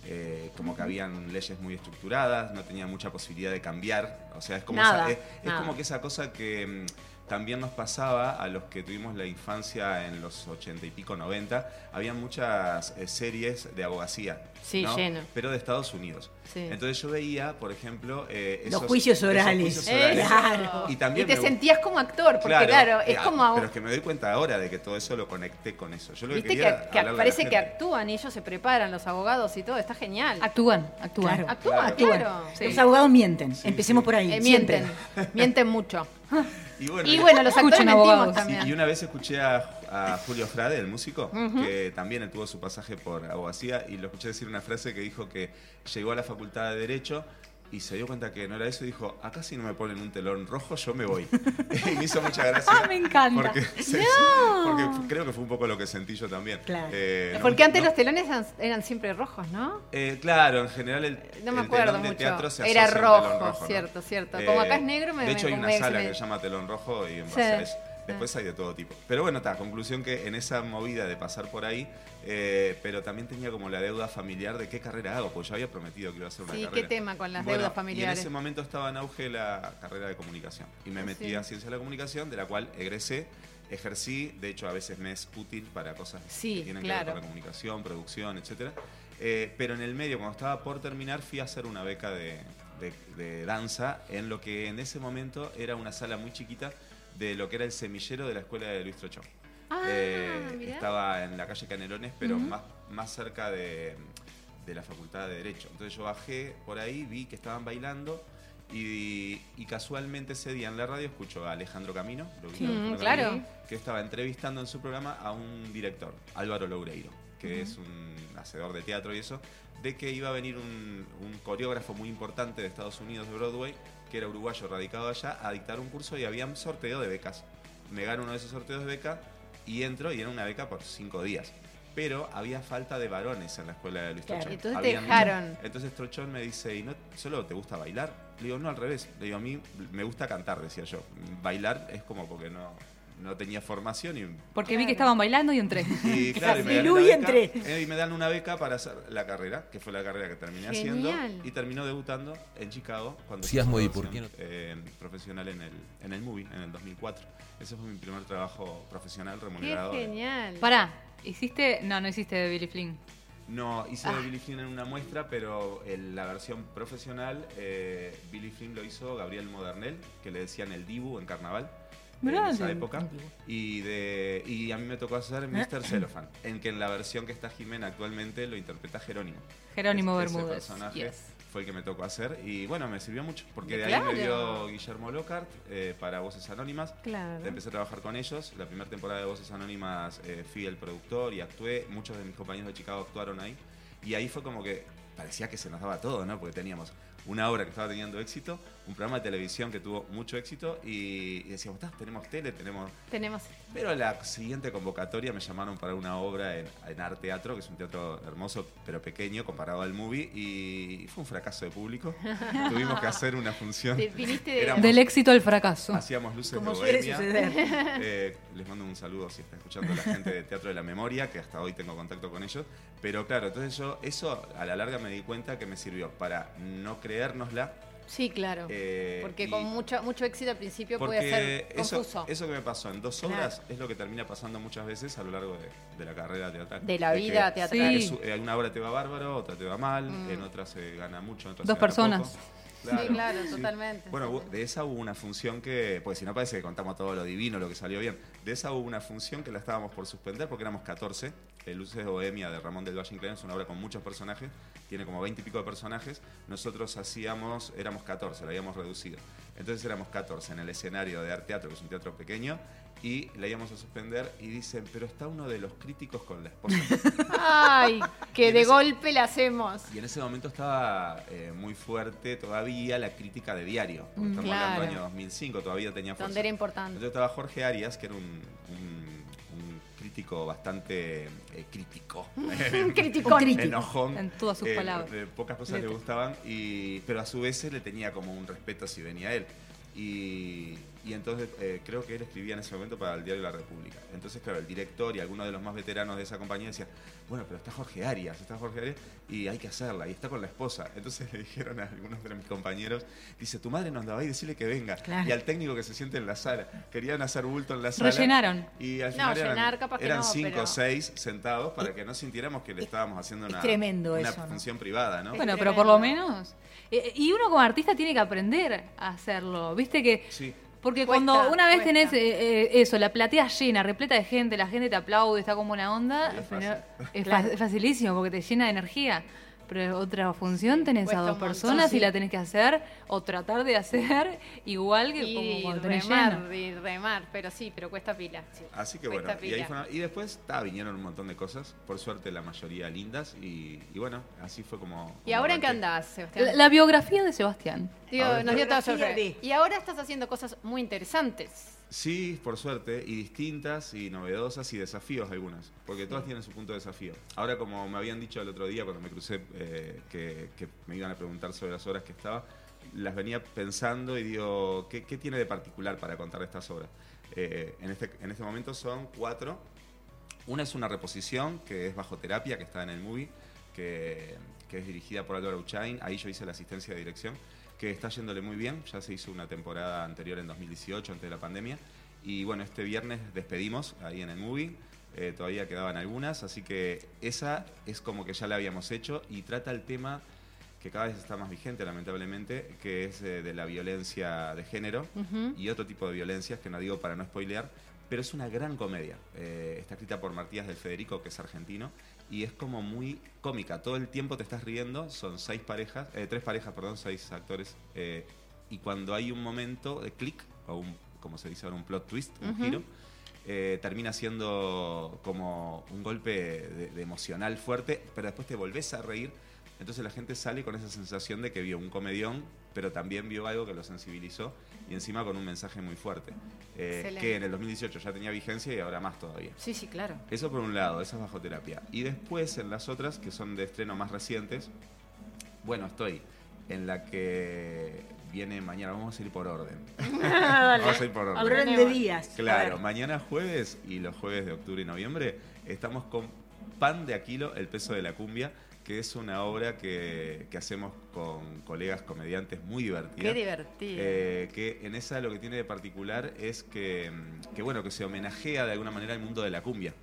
S13: Eh, como que habían leyes muy estructuradas, no tenía mucha posibilidad de cambiar. O sea, es como,
S3: Nada,
S13: esa, es, como que esa cosa que mm, también nos pasaba a los que tuvimos la infancia en los ochenta y pico, 90. Había muchas eh, series de abogacía.
S3: Sí,
S13: ¿no?
S3: lleno.
S13: Pero de Estados Unidos.
S3: Sí.
S13: Entonces yo veía, por ejemplo, eh,
S4: Los
S13: esos-
S4: juicios
S13: esos
S4: orales.
S13: juicios
S4: Eh,
S13: orales.
S4: claro.
S13: Y también
S3: y te
S13: me
S3: sentías como actor, porque claro,
S13: eh,
S3: es
S13: ah,
S3: como...
S13: Pero es que me doy cuenta ahora de que todo eso lo conecté con eso. Yo lo que
S3: Viste
S13: quería
S3: que, que parece que actúan y ellos se preparan, los abogados y todo, está genial.
S7: Actúan, actúan.
S4: Claro.
S3: Actúan,
S13: Claro.
S3: claro.
S4: Actúan. Los abogados mienten. Empecemos por ahí.
S3: Eh,
S4: siempre.
S3: mienten, mienten mucho.
S13: Y bueno,
S3: Y bueno, los actores
S7: abogados.
S3: también.
S13: Y, y una vez escuché a, a Julio Frade, el músico, que también tuvo su pasaje por abogacía, y lo escuché decir una frase que dijo que llegó a la facultad de Derecho y se dio cuenta que no era eso y dijo, acá si no me ponen un telón rojo, yo me voy. y me hizo mucha gracia.
S7: Ah, me encanta.
S13: Porque, se-
S3: No.
S13: porque creo que fue un poco lo que sentí yo también.
S4: Claro.
S13: Eh, no-
S3: Porque antes
S13: no-
S3: los telones eran, eran siempre rojos, ¿no?
S13: eh, claro, en general el,
S3: No me
S13: el
S3: acuerdo
S13: telón de
S3: mucho.
S13: teatro se
S3: Era rojo,
S13: ¿no?
S3: cierto, cierto. Como acá es negro, me-
S13: De hecho,
S3: me-
S13: hay una
S3: me-
S13: sala
S3: me-
S13: que se llama telón rojo y en
S3: Sí.
S13: base a eso. Después hay de todo tipo. Pero bueno, está, conclusión que en esa movida de pasar por ahí, eh, pero también tenía como la deuda familiar de qué carrera hago, porque yo había prometido que iba a hacer una
S3: Sí,
S13: carrera.
S3: ¿qué tema con las
S13: Bueno,
S3: deudas
S13: Y
S3: familiares?
S13: en ese momento estaba en auge la carrera de comunicación. Y me metí
S3: Sí.
S13: a Ciencia de la Comunicación, de la cual egresé, ejercí, de hecho a veces me es útil para cosas
S3: Sí,
S13: que tienen que ver con la comunicación, producción, etcétera. Eh, pero en el medio, cuando estaba por terminar, fui a hacer una beca de, de- de danza en lo que en ese momento era una sala muy chiquita de lo que era el semillero de la escuela de Luis Trochón.
S3: Ah,
S13: Eh, estaba en la calle Canelones, pero más, más cerca de, de la Facultad de Derecho. Entonces yo bajé por ahí, vi que estaban bailando y, y casualmente ese día en la radio escucho a Alejandro Camino, lo
S3: Sí,
S13: Alejandro
S3: Mm, claro.
S13: Camino, que estaba entrevistando en su programa a un director, Álvaro Loureiro, que es un hacedor de teatro y eso, de que iba a venir un, un coreógrafo muy importante de Estados Unidos de Broadway, que era uruguayo radicado allá, a dictar un curso y había un sorteo de becas. Me gano uno de esos sorteos de beca y entro y era una beca por cinco días. Pero había falta de varones en la escuela de Luis
S3: Claro,
S13: Trochón.
S3: entonces te
S13: Había
S3: dejaron.
S13: Entonces Trochón me dice, ¿y no solo te gusta bailar? Le digo, no, al revés. Le digo, a mí me gusta cantar, decía yo. Bailar es como porque no, no tenía formación y
S22: Porque vi que estaban bailando y entré.
S13: y claro, y me, dan
S4: Milú
S13: una
S4: y
S13: beca,
S4: entré.
S13: eh, y me dan una beca para hacer la carrera, que fue la carrera que terminé haciendo. Y terminó debutando en Chicago cuando
S15: Sí,
S13: producción,
S15: ¿por qué
S13: eh, profesional en el, en el movie, en el 2004. Ese fue mi primer trabajo profesional
S3: Qué
S13: remunerado. de-
S3: genial.
S22: Pará, ¿hiciste? No, no hiciste de Billy Flynn.
S13: No, hice
S22: Ah.
S13: de Billy Flynn en una muestra, pero en la versión profesional, eh, Billy Flynn lo hizo Gabriel Modernel, que le decían el Dibu en carnaval.
S22: Mirá,
S13: en esa época. Y, de, y a mí me tocó hacer Mr. Cellophane, en que en la versión que está Jimena actualmente lo interpreta Jerónimo.
S22: Jerónimo
S13: Es-
S22: Bermúdez,
S13: Ese personaje
S22: yes.
S13: fue el que me tocó hacer. Y bueno, me sirvió mucho, porque de ahí
S3: Claro.
S13: me dio Guillermo Lockhart eh, para Voces Anónimas.
S3: Claro.
S13: Empecé a trabajar con ellos. La primera temporada de Voces Anónimas eh, fui el productor y actué. Muchos de mis compañeros de Chicago actuaron ahí. Y ahí fue como que parecía que se nos daba todo, ¿no? Porque teníamos una obra que estaba teniendo éxito, un programa de televisión que tuvo mucho éxito y, y decíamos, "Ah, tenemos tele, tenemos...
S3: Tenemos.
S13: Pero a la siguiente convocatoria me llamaron para una obra en, en Art Teatro, que es un teatro hermoso pero pequeño comparado al movie, y fue un fracaso de público. Tuvimos que hacer una función.
S3: De-
S13: Éramos-
S22: Del éxito al fracaso.
S13: Hacíamos luces
S4: Como
S13: de bohemia. Eh, les mando un saludo si está escuchando la gente de Teatro de la Memoria, que hasta hoy tengo contacto con ellos. Pero claro, entonces yo eso a la larga me di cuenta que me sirvió para no creérnosla.
S3: Sí, claro.
S13: eh,
S3: Porque con mucho, mucho éxito al principio puede ser
S13: eso,
S3: confuso.
S13: eso que me pasó en dos
S3: Claro.
S13: obras es lo que termina pasando muchas veces a lo largo de, de la carrera teatral.
S3: De la
S13: que
S3: vida teatral.
S13: es- eh, en una obra te va bárbaro, otra te va mal,
S3: Mm.
S13: en otra se gana mucho, en otra
S22: Dos
S13: se gana
S22: personas.
S13: poco.
S3: Sí, claro, totalmente.
S13: Bueno, de esa hubo una función que, pues si no parece que contamos todo lo divino, lo que salió bien, de esa hubo una función que la estábamos por suspender porque éramos 14. El Luces de Bohemia de Ramón del Valle Inclán es una obra con muchos personajes, tiene como 20 y pico de personajes. Nosotros hacíamos, éramos 14, la habíamos reducido. Entonces éramos 14 en el escenario de Arte Teatro, que es un teatro pequeño, y la íbamos a suspender y dicen, pero está uno de los críticos con la esposa.
S3: Ay, que de
S13: ese-
S3: golpe la hacemos.
S13: Y en ese momento estaba eh, muy fuerte todavía la crítica de diario. porque
S3: Mm,
S13: estamos
S3: claro.
S13: hablando del año 2005, todavía tenía fuerza.
S3: Donde era importante.
S13: Entonces estaba Jorge Arias, que era un, un- un crítico bastante eh, crítico.
S3: Criticón. Crítico.
S13: Enojón.
S22: En todas sus
S13: Eh,
S22: palabras.
S13: pocas cosas le gustaban, y, pero a su vez le tenía como un respeto si venía él. Y, y entonces eh, creo que él escribía en ese momento para el diario La República. Entonces, claro, el director y algunos de los más veteranos de esa compañía decían, bueno, pero está Jorge Arias, está Jorge Arias y hay que hacerla, y está con la esposa. Entonces le dijeron a algunos de mis compañeros, dice, tu madre nos daba y decirle que venga.
S22: Claro.
S13: Y al técnico que se siente en la sala. Querían hacer bulto en la sala.
S22: Rellenaron.
S13: Y al
S3: No,
S13: final eran,
S3: llenar capaz que
S13: eran
S3: no,
S13: cinco
S3: pero-
S13: o seis sentados para que no sintiéramos que le estábamos haciendo una,
S4: tremendo
S13: una
S4: eso, ¿no?
S13: función privada, ¿no?
S22: Bueno, pero por lo menos. eh, y uno como artista tiene que aprender a hacerlo. Viste que.
S13: Sí.
S22: Porque
S3: Cuesta,
S22: cuando una vez
S3: cuesta.
S22: tenés eh, eh, eso, la platea llena, repleta de gente, la gente te aplaude, está como una onda,
S13: Es fácil.
S22: es,
S3: Claro.
S22: fa- es facilísimo porque te llena de energía. Pero otra función tenés
S3: cuesta
S22: a dos
S3: montón.
S22: personas
S3: Sí.
S22: y la tenés que hacer o tratar de hacer igual que
S3: Y
S22: como cuando tenés
S3: remar,
S22: lleno.
S3: y remar, pero sí, pero cuesta pila. sí.
S13: Así que
S3: Cuesta
S13: bueno, y, ahí fue- y después ta, vinieron un montón de cosas, por suerte la mayoría lindas, y, y bueno, así fue como...
S3: ¿Y
S13: como
S3: ahora en qué andás, Sebastián?
S22: La, la biografía de Sebastián.
S13: Ver.
S3: nos dio todo
S4: Biografía
S3: sobre.
S4: de-
S3: Y ahora estás haciendo cosas muy interesantes.
S13: Sí, por suerte, y distintas, y novedosas, y desafíos algunas, porque todas tienen su punto de desafío. Ahora, como me habían dicho el otro día cuando me crucé eh, que, que me iban a preguntar sobre las obras que estaba, las venía pensando y digo, ¿qué, qué tiene de particular para contar estas obras? Eh, en, este, en este momento son cuatro. Una es una reposición, que es bajo terapia, que está en el movie, que, que es dirigida por Álvaro Uchain. Ahí yo hice la asistencia de dirección, que está yéndole muy bien. Ya se hizo una temporada anterior en 2018, antes de la pandemia. Y bueno, este viernes despedimos ahí en el movie. Eh, todavía quedaban algunas, así que esa es como que ya la habíamos hecho y trata el tema que cada vez está más vigente, lamentablemente, que es eh, de la violencia de género y otro tipo de violencias que no digo para no spoilear, pero es una gran comedia. Eh, está escrita por Martías del Federico, que es argentino, y es como muy cómica. Todo el tiempo te estás riendo, son seis parejas, eh, tres parejas, perdón, seis actores, eh, y cuando hay un momento de clic, o un, como se dice ahora, un plot twist, un giro, eh, termina siendo como un golpe de, de emocional fuerte, pero después te volvés a reír. Entonces la gente sale con esa sensación de que vio un comedión, pero también vio algo que lo sensibilizó y encima con un mensaje muy fuerte. eh, que en el 2018 ya tenía vigencia y ahora más todavía.
S3: Sí, sí, claro.
S13: Eso por un lado, esa es bajo terapia. Y después en las otras, que son de estreno más recientes, bueno, estoy en la que viene mañana. Vamos a ir por orden. Vamos a ir por orden.
S4: Orden de días.
S13: Claro, mañana jueves y los jueves de octubre y noviembre estamos con Pan de Aquilo, El peso de la cumbia, que es una obra que, que hacemos con colegas comediantes muy divertida.
S3: Qué divertido.
S13: Eh, que en esa lo que tiene de particular es que, mm, que, bueno, que se homenajea de alguna manera el mundo de la cumbia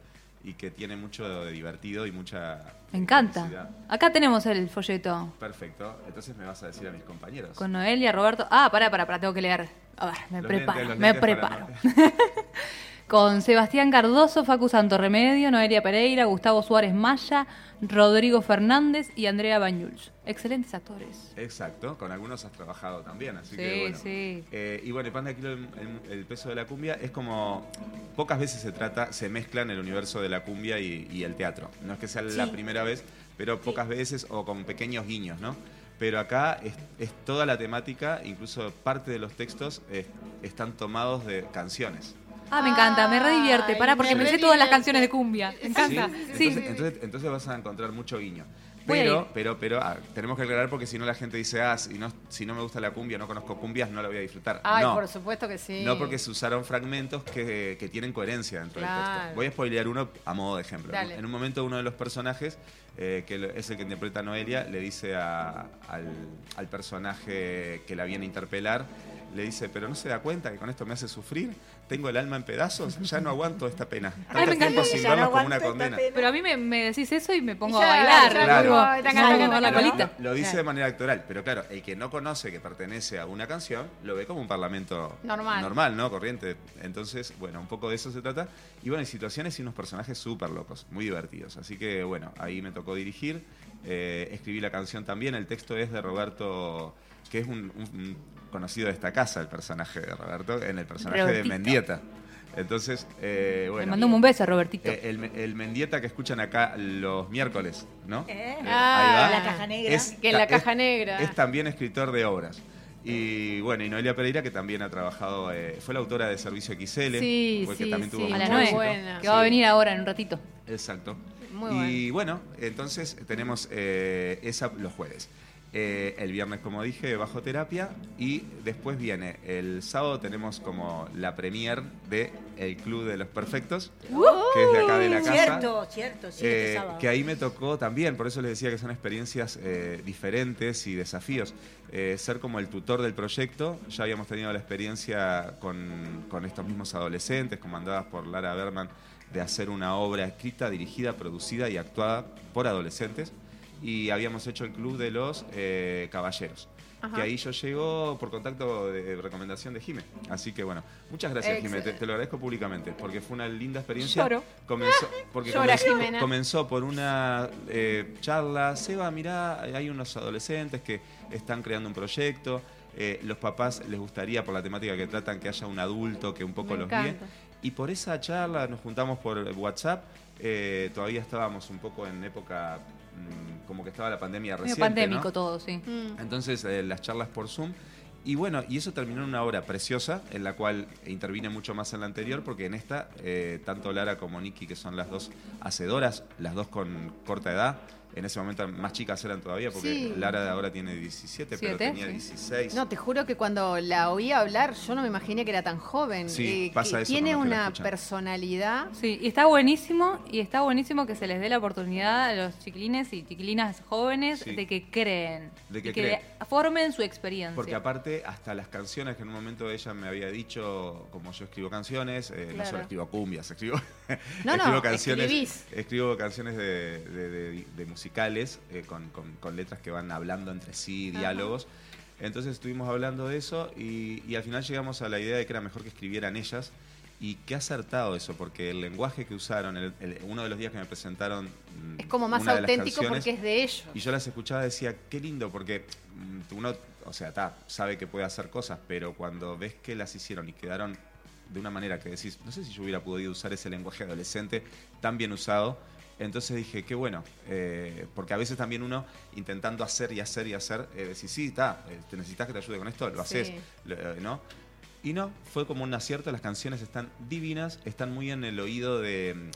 S13: y que tiene mucho de divertido y mucha
S22: Me encanta.
S13: felicidad.
S22: Acá tenemos el folleto
S13: Perfecto. Entonces me vas a decir a mis compañeros.
S22: con Noelia, Roberto. Ah, pará, pará, pará, tengo que leer. A ver, me
S13: Los
S22: preparo,
S13: lentes,
S22: me preparo. Con Sebastián Cardoso, Facu Santorremedio, Noelia Pereira, Gustavo Suárez Maya, Rodrigo Fernández y Andrea Bañuls. Excelentes actores.
S13: Exacto, con algunos has trabajado también, así
S22: Sí,
S13: que bueno.
S22: sí.
S13: Eh, y bueno, el pan de Aquilo, el, el- peso de la cumbia, es como pocas veces se trata, se mezclan el universo de la cumbia y, y el teatro. No es que sea la primera vez, pero pocas veces o con pequeños guiños, ¿no? Pero acá es, es toda la temática, incluso parte de los textos eh, están tomados de canciones.
S22: Ah, me encanta, me re divierte. Pará, porque me sé todas las canciones de cumbia. Me encanta.
S13: ¿Sí?
S22: Sí.
S13: Entonces, entonces, entonces vas a encontrar mucho guiño. Pero, pero, pero, ah, tenemos que aclarar porque si no la gente dice, ah, si no, si no me gusta la cumbia, no conozco cumbias, no la voy a disfrutar.
S3: Ay,
S13: no.
S3: por supuesto que sí.
S13: No, porque se usaron fragmentos que, que tienen coherencia dentro del texto. Voy a spoilear uno a modo de ejemplo.
S3: Dale.
S13: En un momento uno de los personajes, eh, que es el que interpreta a Noelia, le dice a- al, al personaje que la viene a interpelar, le dice, pero no se da cuenta que con esto me hace sufrir, tengo el alma en pedazos, ya no aguanto esta pena.
S22: Ay,
S13: Tanto
S22: me
S13: tiempo sin
S22: Ya no
S13: vernos como una condena.
S22: Pero a mí me, me decís eso y me pongo
S3: Y ya,
S22: a bailar.
S13: Lo dice
S3: Claro.
S13: de manera actoral, pero claro, el que no conoce que pertenece a una canción lo ve como un parlamento
S3: Normal.
S13: normal ¿no? Corriente. Entonces, bueno, un poco de eso se trata. Y bueno, hay situaciones y unos personajes súper locos, muy divertidos. Así que bueno, ahí me tocó dirigir. eh, escribí la canción también. El texto es de Roberto, que es un conocido de esta casa, el personaje de Roberto, en el personaje
S22: Robertito.
S13: de Mendieta. Entonces, eh,
S22: Le
S13: bueno.
S22: mando un beso a Robertito.
S13: Eh, el, el Mendieta que escuchan acá los miércoles, ¿no?
S4: Eh,
S13: Eh,
S3: Ah,
S13: ahí va.
S4: la caja negra.
S13: Es-
S3: Que en la
S13: es-
S3: caja negra.
S13: Es también escritor de obras. Y bueno, y Noelia Pereira, que también ha trabajado, eh, fue la autora de Servicio XL,
S22: Sí,
S13: porque
S22: sí,
S13: también tuvo
S22: sí. A la nueve, que va a venir ahora en un ratito.
S13: Exacto.
S22: Muy
S13: y bueno, entonces tenemos eh, esa los jueves. Eh, el viernes, como dije, bajo terapia. Y después viene el sábado, tenemos como la premier de El Club de los Perfectos, que es de acá de la casa.
S4: Cierto, cierto, este
S13: Eh, que ahí me tocó también, por eso les decía que son experiencias eh, diferentes y desafíos. Ser como el tutor del proyecto, ya habíamos tenido la experiencia con, con estos mismos adolescentes, comandadas por Lara Berman, de hacer una obra escrita, dirigida, producida y actuada por adolescentes. Y habíamos hecho el Club de los eh, Caballeros.
S23: Ajá.
S13: Que ahí yo llego por contacto de recomendación de Jime. Así que bueno, muchas gracias Jime, te, lo agradezco públicamente, porque fue una linda experiencia.
S3: Lloro.
S13: Comenzó, porque
S3: Llora,
S13: comenzó, por una eh, charla, Seba, mirá, hay unos adolescentes que están creando un proyecto, eh, los papás les gustaría, por la temática que tratan, que haya un adulto que un poco
S3: Me
S13: los guíe. Y por esa charla nos juntamos por WhatsApp, eh, todavía estábamos un poco en época, como que estaba la pandemia reciente,
S22: pandémico
S13: ¿no?
S22: todo, sí.
S3: Mm.
S13: Entonces, eh, las charlas por Zoom. Y bueno, y eso terminó en una obra preciosa, en la cual intervine mucho más en la anterior, porque en esta, eh, tanto Lara como Nikki, que son las dos hacedoras, las dos con corta edad, en ese momento más chicas eran todavía, porque
S3: Sí.
S13: Lara ahora tiene 17, pero tenía
S3: sí.
S13: 16.
S3: No, te juro que cuando la oí hablar, yo no me imaginé que era tan joven. Eh,
S13: Sí, pasa
S3: que
S13: eso
S3: Tiene una personalidad.
S22: Sí, y está buenísimo, y está buenísimo que se les dé la oportunidad a los chiquilines y chiquilinas jóvenes
S13: Sí.
S22: de que creen,
S13: De que
S22: y que
S13: creen.
S22: formen su experiencia.
S13: Porque aparte, hasta las canciones que en un momento ella me había dicho, como yo escribo canciones, eh, no
S3: Claro.
S13: solo escribo cumbias, escribo,
S3: No, no,
S13: canciones,
S3: escribís.
S13: escribo canciones de, de- de- de musicales eh, con, con- con letras que van hablando entre sí,
S3: Ajá.
S13: diálogos. Entonces estuvimos hablando de eso y, y al final llegamos a la idea de que era mejor que escribieran ellas. Y qué acertado eso, porque el lenguaje que usaron, el- el- uno de los días que me presentaron. mm,
S3: Es como más auténtico porque es de ellos.
S13: y yo las escuchaba y decía, qué lindo, porque mm, uno, o sea, ta, sabe que puede hacer cosas, pero cuando ves que las hicieron y quedaron de una manera que decís, no sé si yo hubiera podido usar ese lenguaje adolescente tan bien usado, entonces dije, qué bueno, eh, porque a veces también uno intentando hacer y hacer y hacer, eh, decís, sí, está, te necesitas que te ayude con esto, lo haces,
S3: Sí.
S13: eh, ¿no? Y no, fue como un acierto, las canciones están divinas, están muy en el oído de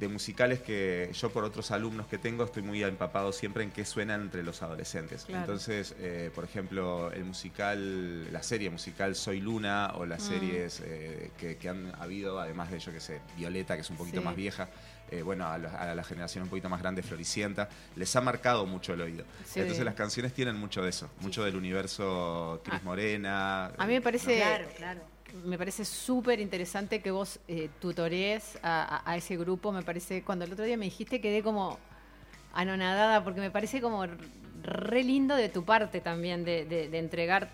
S13: de musicales que yo por otros alumnos que tengo estoy muy empapado siempre en qué suenan entre los adolescentes.
S3: Claro.
S13: Entonces, eh, por ejemplo, el musical, la serie musical Soy Luna o las
S3: Mm.
S13: series eh, que, que han habido, además de yo que sé, Violeta, que es un poquito
S3: Sí.
S13: más vieja, eh, bueno, a la, a la generación un poquito más grande, Floricienta, les ha marcado mucho el oído.
S3: Sí.
S13: Entonces las canciones tienen mucho de eso, mucho del universo Cris Morena.
S3: A mí me parece,
S4: Claro, claro.
S3: me parece súper interesante que vos eh, tutorees a, a- a ese grupo. Me parece, cuando el otro día me dijiste, quedé como anonadada porque me parece como re lindo de tu parte también de, de- de entregar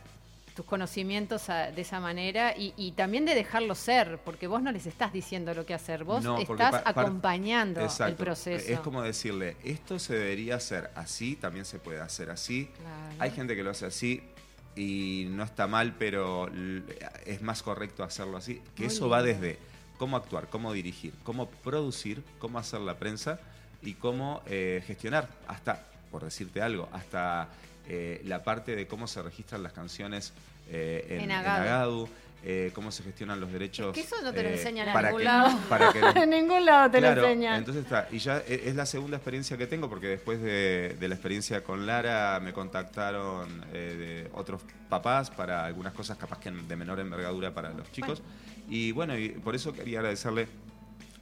S3: tus conocimientos a- de esa manera y, y también de dejarlos ser, porque vos no les estás diciendo lo que hacer, vos
S13: No,
S3: estás acompañando el proceso.
S13: Es como decirle, esto se debería hacer así, también se puede hacer así.
S3: Claro.
S13: Hay gente que lo hace así y no está mal, pero es más correcto hacerlo así. Que
S3: Muy
S13: eso va desde cómo actuar, cómo dirigir, cómo producir, cómo hacer la prensa y cómo eh, gestionar, hasta, por decirte algo, hasta eh, la parte de cómo se registran las canciones eh, en,
S3: En
S13: en
S3: Agadu.
S13: Eh, cómo se gestionan los derechos.
S3: que eso no te lo enseñan en ningún
S13: que-
S3: lado.
S13: para que-
S3: en ningún lado te
S13: Claro,
S3: lo enseñan.
S13: Entonces está, y ya e- es la segunda experiencia que tengo, porque después de, de la experiencia con Lara me contactaron de otros papás para algunas cosas capaz que de menor envergadura para los chicos. Y bueno, y por eso quería agradecerle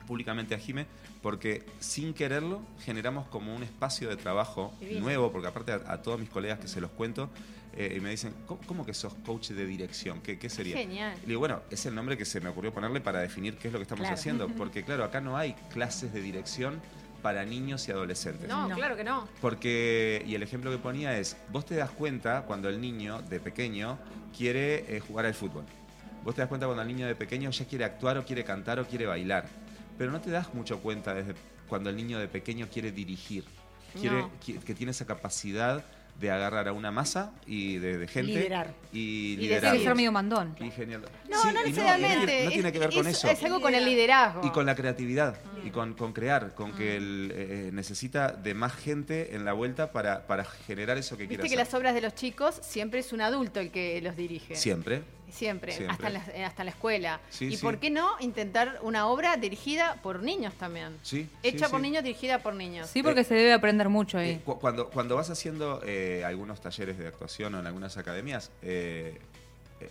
S13: públicamente a Jime, porque sin quererlo generamos como un espacio de trabajo
S3: Divino.
S13: nuevo, porque aparte a, a todos mis colegas que se los cuento, eh, y me dicen, ¿cómo, cómo que sos coach de dirección? ¿Qué, qué sería?
S3: Genial.
S13: Le digo, bueno, es el nombre que se me ocurrió ponerle para definir qué es lo que estamos
S3: Claro.
S13: haciendo, porque claro, acá no hay clases de dirección para niños y adolescentes.
S3: No, claro que no.
S13: Porque, y el ejemplo que ponía es, vos te das cuenta cuando el niño de pequeño quiere eh, jugar al fútbol. Vos te das cuenta cuando el niño de pequeño ya quiere actuar o quiere cantar o quiere bailar. Pero no te das mucho cuenta desde cuando el niño de pequeño quiere dirigir. Quiere,
S3: No.
S13: qui- que tiene esa capacidad de agarrar a una masa y de, de gente
S22: Liderar.
S13: y
S22: Y
S13: liderar.
S22: decir ser medio mandón.
S13: Y genial.
S3: No,
S13: Sí,
S3: no
S13: y
S3: necesariamente.
S13: no tiene que ver con
S3: es,
S13: eso.
S3: Es algo con el liderazgo.
S13: Y con la creatividad, y con, con crear, con que él eh, necesita de más gente en la vuelta para, para generar eso que quiere
S3: Viste que
S13: hacer.
S3: las obras de los chicos siempre es un adulto el que los dirige.
S13: Siempre.
S3: Siempre,
S13: Siempre.
S3: Hasta, en la, eh, hasta en la escuela.
S13: Sí,
S3: ¿Y
S13: sí.
S3: por qué no intentar una obra dirigida por niños también?
S13: Sí,
S3: Hecha
S13: sí,
S3: por
S13: sí.
S3: niños, dirigida por niños.
S22: Sí, porque se debe aprender mucho ahí.
S13: Eh, cu- cuando, cuando vas haciendo eh, algunos talleres de actuación o en algunas academias, eh, eh,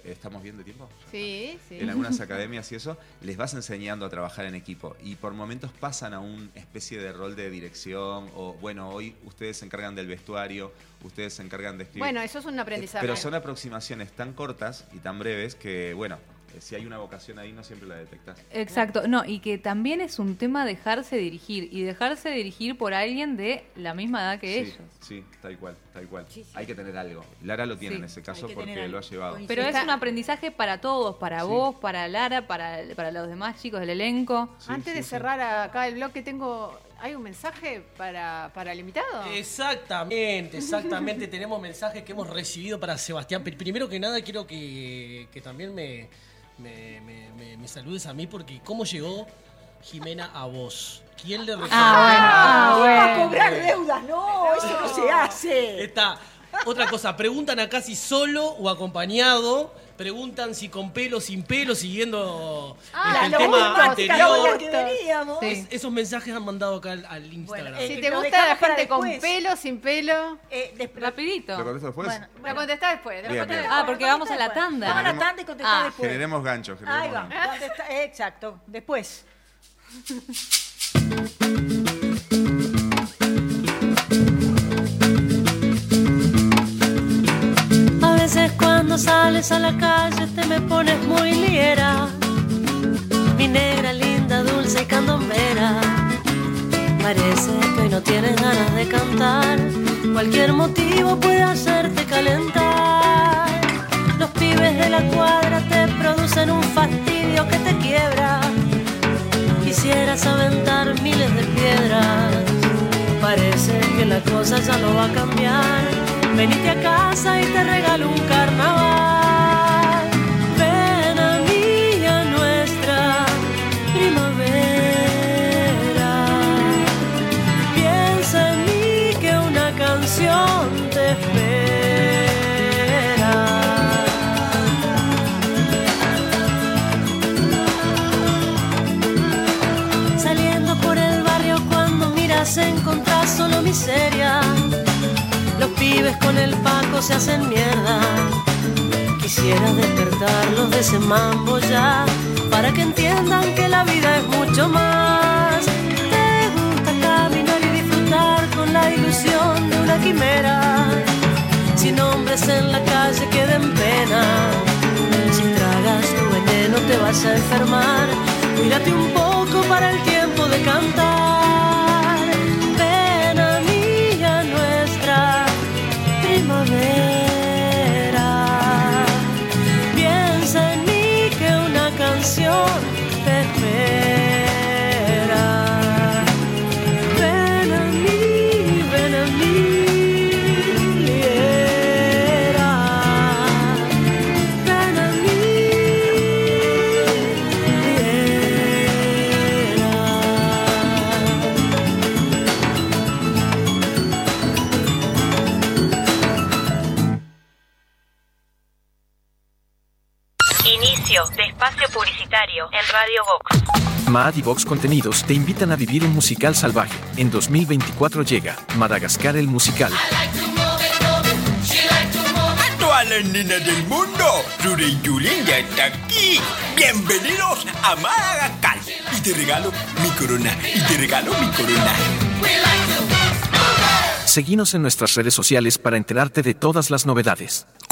S13: ¿estamos bien de tiempo?
S3: Sí, sí.
S13: En algunas academias y eso, les vas enseñando a trabajar en equipo y por momentos pasan a una especie de rol de dirección o, bueno, hoy ustedes se encargan del vestuario, ustedes se encargan de escribir.
S3: Bueno, eso es un aprendizaje.
S13: Pero son aproximaciones tan cortas y tan breves que, bueno, eh, si hay una vocación ahí no siempre la detectas.
S22: Exacto, no, y que también es un tema dejarse dirigir y dejarse dirigir por alguien de la misma edad que
S13: sí,
S22: ellos.
S13: Sí, tal cual, tal cual. Hay que tener algo. Lara lo tiene
S22: Sí.
S13: en ese caso porque lo ha llevado.
S22: Pero es un aprendizaje para todos, para
S13: Sí.
S22: vos, para Lara, para, para los demás chicos del elenco.
S3: Antes de cerrar acá el bloque, tengo. ¿Hay un mensaje para, para el invitado?
S24: Exactamente, exactamente. Tenemos mensajes que hemos recibido para Sebastián. Pri- Primero que nada, quiero que, que también me, me, me- me- me saludes a mí, porque ¿cómo llegó Jimena a vos? ¿Quién le recomendó?
S4: Ah, bueno.
S24: Ah,
S4: Ah, a cobrar deudas, no, eso no se hace.
S24: Está. Otra cosa, preguntan acá si solo o acompañado. Preguntan si con pelo, sin pelo, siguiendo
S4: Ah,
S24: este, el
S4: lo
S24: tema
S4: gustos,
S24: anterior.
S4: que veníamos.
S24: Es- esos mensajes han mandado acá al, al Instagram.
S3: si
S4: Eh,
S3: te
S4: lo
S3: gusta la gente con pelo, sin pelo.
S22: Rapidito.
S13: ¿Lo contesto después?
S3: Bueno, la contestás después. la
S13: Bien,
S3: contestás
S13: bien.
S3: después.
S22: Ah, porque vamos a la tanda.
S4: Vamos a la
S13: Generemos-
S4: tanda y contestar
S22: Ah.
S4: después.
S13: Generemos gancho, generemos
S4: Ahí va,
S13: gancho.
S4: exacto, después.
S23: veces cuando sales a la calle te me pones muy liera. Mi negra, linda, dulce y candombera. Parece que hoy no tienes ganas de cantar. Cualquier motivo puede hacerte calentar. Los pibes de la cuadra te producen un fastidio que te quiebra. Quisieras aventar miles de piedras. Parece que la cosa ya no va a cambiar venite a casa y te regalo un carnaval. Ven a mí a nuestra primavera. Piensa en mí que una canción te espera. Saliendo por el barrio cuando miras encontrás solo miseria se hacen mierda. Quisiera despertarlos de ese mambo ya, para que entiendan que la vida es mucho más. Te gusta caminar y disfrutar con la ilusión de una quimera. Sin hombres en la calle que den pena. Si tragas tu veneno te vas a enfermar. Cuídate un poco para el tiempo
S1: Radio Vox.
S12: Maad y Vox Contenidos te invitan a vivir un musical salvaje. En 2024 llega Madagascar el musical.
S25: A todas las nenas del mundo, Rure y ya está aquí. Bienvenidos a Madagascar. Y te regalo mi corona. Y te regalo mi corona.
S12: Seguinos en nuestras redes sociales para enterarte de todas las novedades.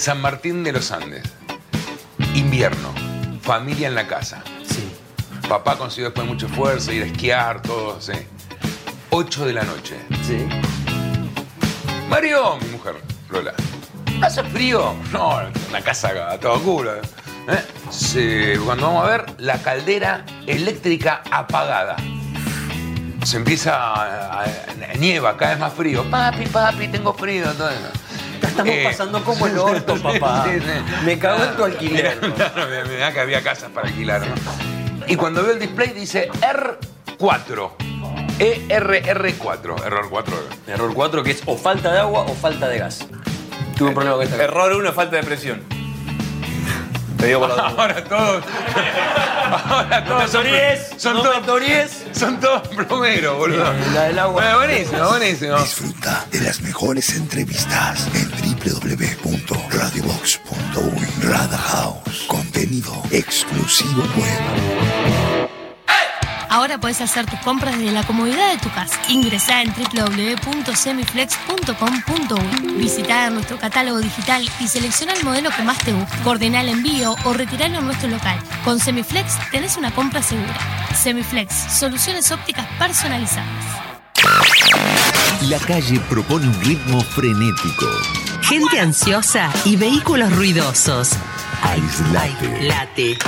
S26: San Martín de los Andes. Invierno. Familia en la casa. Sí. Papá consiguió después mucho esfuerzo, ir a esquiar, todo, sí. 8 de la noche. Sí. Mario, mi mujer, Lola. ¿Hace frío? No, la casa a todo culo. ¿eh? Se- cuando vamos a ver, la caldera eléctrica apagada. Se empieza a, a- a- nieva, cada vez más frío. Papi, papi, tengo frío. Todo
S21: Estamos
S26: Eh,
S21: pasando como el orto, papá. Me cago en tu alquiler.
S26: Claro, me- da que había casas para alquilar, ¿no? Y cuando veo el display dice R4. E ERR4. Error 4.
S21: Error 4 que es o falta de agua o falta de gas. Tuve un problema con esta.
S27: Error 1, falta de presión. Te digo por la duda.
S26: Ahora todos. Ahora todos son, son
S21: no
S26: todos, son todos plomeros, boludo.
S21: La del agua.
S26: Bueno, buenísimo, buenísimo.
S19: Disfruta de las mejores entrevistas en www.radiobox.uy. Rada House. Contenido exclusivo web.
S17: Ahora puedes hacer tus compras desde la comodidad de tu casa. Ingresá en www.semiflex.com.uy. Visitá nuestro catálogo digital y selecciona el modelo que más te guste. Coordina el envío o retiralo en nuestro local. Con Semiflex tenés una compra segura. Semiflex, soluciones ópticas personalizadas.
S15: La calle propone un ritmo frenético.
S16: Gente ansiosa y vehículos ruidosos.
S15: Aislate.
S16: Late.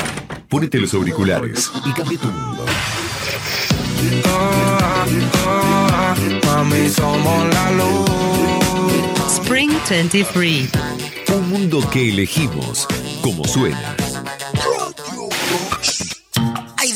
S15: Ponete los auriculares y cambia tu mundo.
S9: Mami, somos la luz.
S16: Spring 23.
S15: Un mundo que elegimos como suena.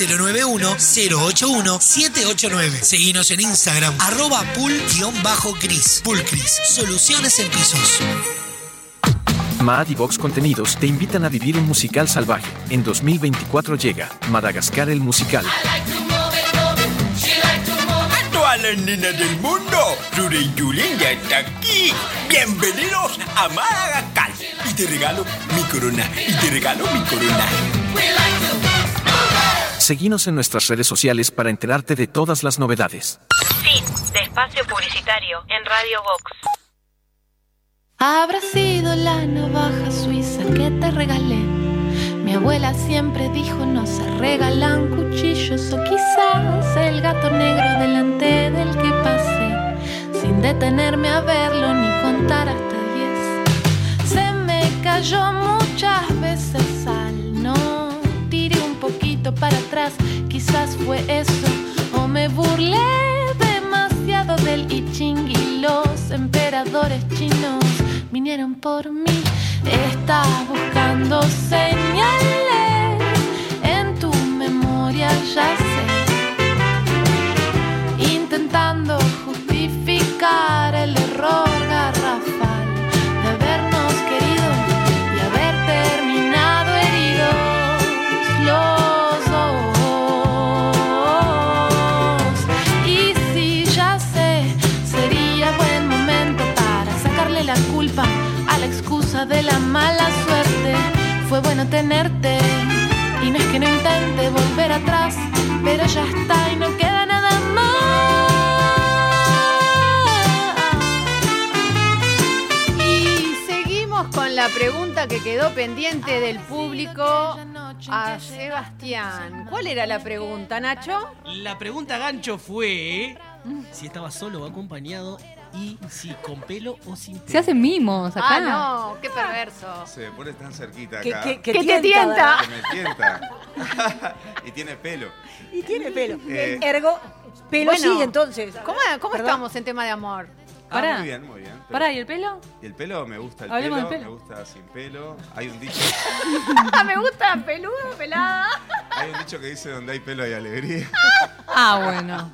S14: 091-081-789. Seguinos en Instagram, arroba pul-cris. Pulcris, soluciones en pisos.
S12: Maad y Vox Contenidos te invitan a vivir un musical salvaje. En 2024 llega Madagascar el musical.
S25: A todas las nenas del mundo, Ruri Yulín ya está aquí. Bienvenidos a Madagascar. Y te regalo mi corona. Y te regalo mi corona.
S12: Seguinos en nuestras redes sociales para enterarte de todas las novedades.
S1: Fin de espacio publicitario en Radio Vox.
S28: Habrá sido la navaja suiza que te regalé. Mi abuela siempre dijo no se regalan cuchillos o quizás el gato negro delante del que pasé sin detenerme a verlo ni contar hasta diez. Se me cayó muchas para atrás, quizás fue eso o me burlé demasiado del I Ching y los emperadores chinos vinieron por mí. Estás buscando señales
S3: pregunta que quedó pendiente del público a Sebastián. ¿Cuál era la pregunta, Nacho?
S29: La pregunta gancho fue si estaba solo o acompañado y si con pelo o sin pelo.
S22: Se hacen mimos acá.
S3: Ah, no, qué perverso.
S13: Se pone tan cerquita
S4: Que-
S13: acá.
S4: que- que
S3: ¿Qué te tienta?
S13: Que me tienta. y tiene pelo.
S4: Y tiene pelo.
S13: Eh,
S4: Ergo, pelo
S3: Bueno,
S4: sí, entonces.
S3: ¿Cómo, estamos en tema de amor?
S13: Ah, muy bien, muy bien. Pero-
S22: Pará, ¿y el pelo?
S13: Y el pelo, me gusta el
S22: Hablemos
S13: pelo,
S22: del pelo.
S13: me gusta sin pelo. Hay un dicho,
S3: Me gusta peludo, pelada.
S13: hay un dicho que dice donde hay pelo hay alegría.
S22: Ah, bueno.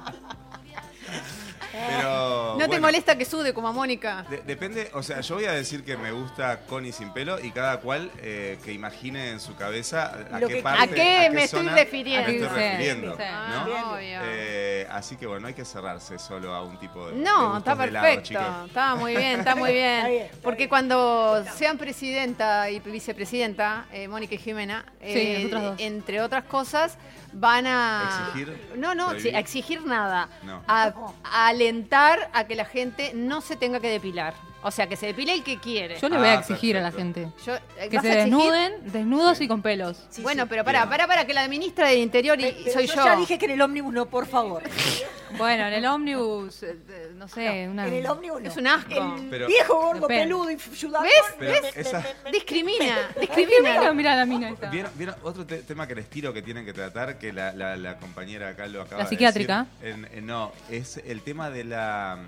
S13: Pero
S3: ¿No te
S13: bueno,
S3: molesta que sude como a Mónica?
S13: de- depende, o sea, yo voy a decir que me gusta con y sin pelo y cada cual eh, que imagine en su cabeza a
S3: Lo
S13: qué
S3: que-
S13: parte,
S3: ¿A qué me estoy
S13: zona
S3: refiriendo?
S13: me estoy
S3: Sí,
S13: refiriendo,
S3: sí,
S13: ¿no?
S3: obvio.
S13: Eh, así que bueno, no hay que cerrarse solo a un tipo de de
S3: No,
S13: gustos
S3: está
S13: de helado,
S3: perfecto. Está muy bien, está muy bien. Porque cuando sean presidenta y vicepresidenta, eh, Mónica y Jimena, eh,
S22: nosotras dos.
S3: entre otras cosas, van a.
S13: ¿Exigir?
S3: No, no, a exigir nada.
S13: No.
S3: A, a alentar a que la gente no se tenga que depilar. O sea, que se depile el que quiere.
S22: Yo le voy a
S13: Ah,
S22: exigir a la gente.
S3: Yo- eh,
S22: que
S3: ¿vas
S22: se
S3: a exigir?
S22: desnuden, desnudos y con pelos.
S3: bueno, pero para, para, para, que la ministra del Interior y,
S4: Pero
S3: soy
S4: yo
S3: yo.
S4: ya dije que en el ómnibus no, por favor.
S22: Bueno, en el ómnibus, eh, eh, no sé, una...
S4: En el ómnibus no.
S3: Es un asco.
S4: El
S13: Pero-
S4: viejo gordo
S22: Depende.
S4: peludo y sudado.
S3: ¿Ves?
S13: Pero
S3: ¿Ves?
S13: esa-
S3: Discrimina, discrimina.
S22: mira la mina esta.
S13: ¿Vieron, vieron otro te- tema que les tiro que tienen que tratar? Que la, la- la compañera acá lo acaba
S22: ¿La
S13: de
S22: psiquiátrica?
S13: decir. En- en- no, es el tema de la.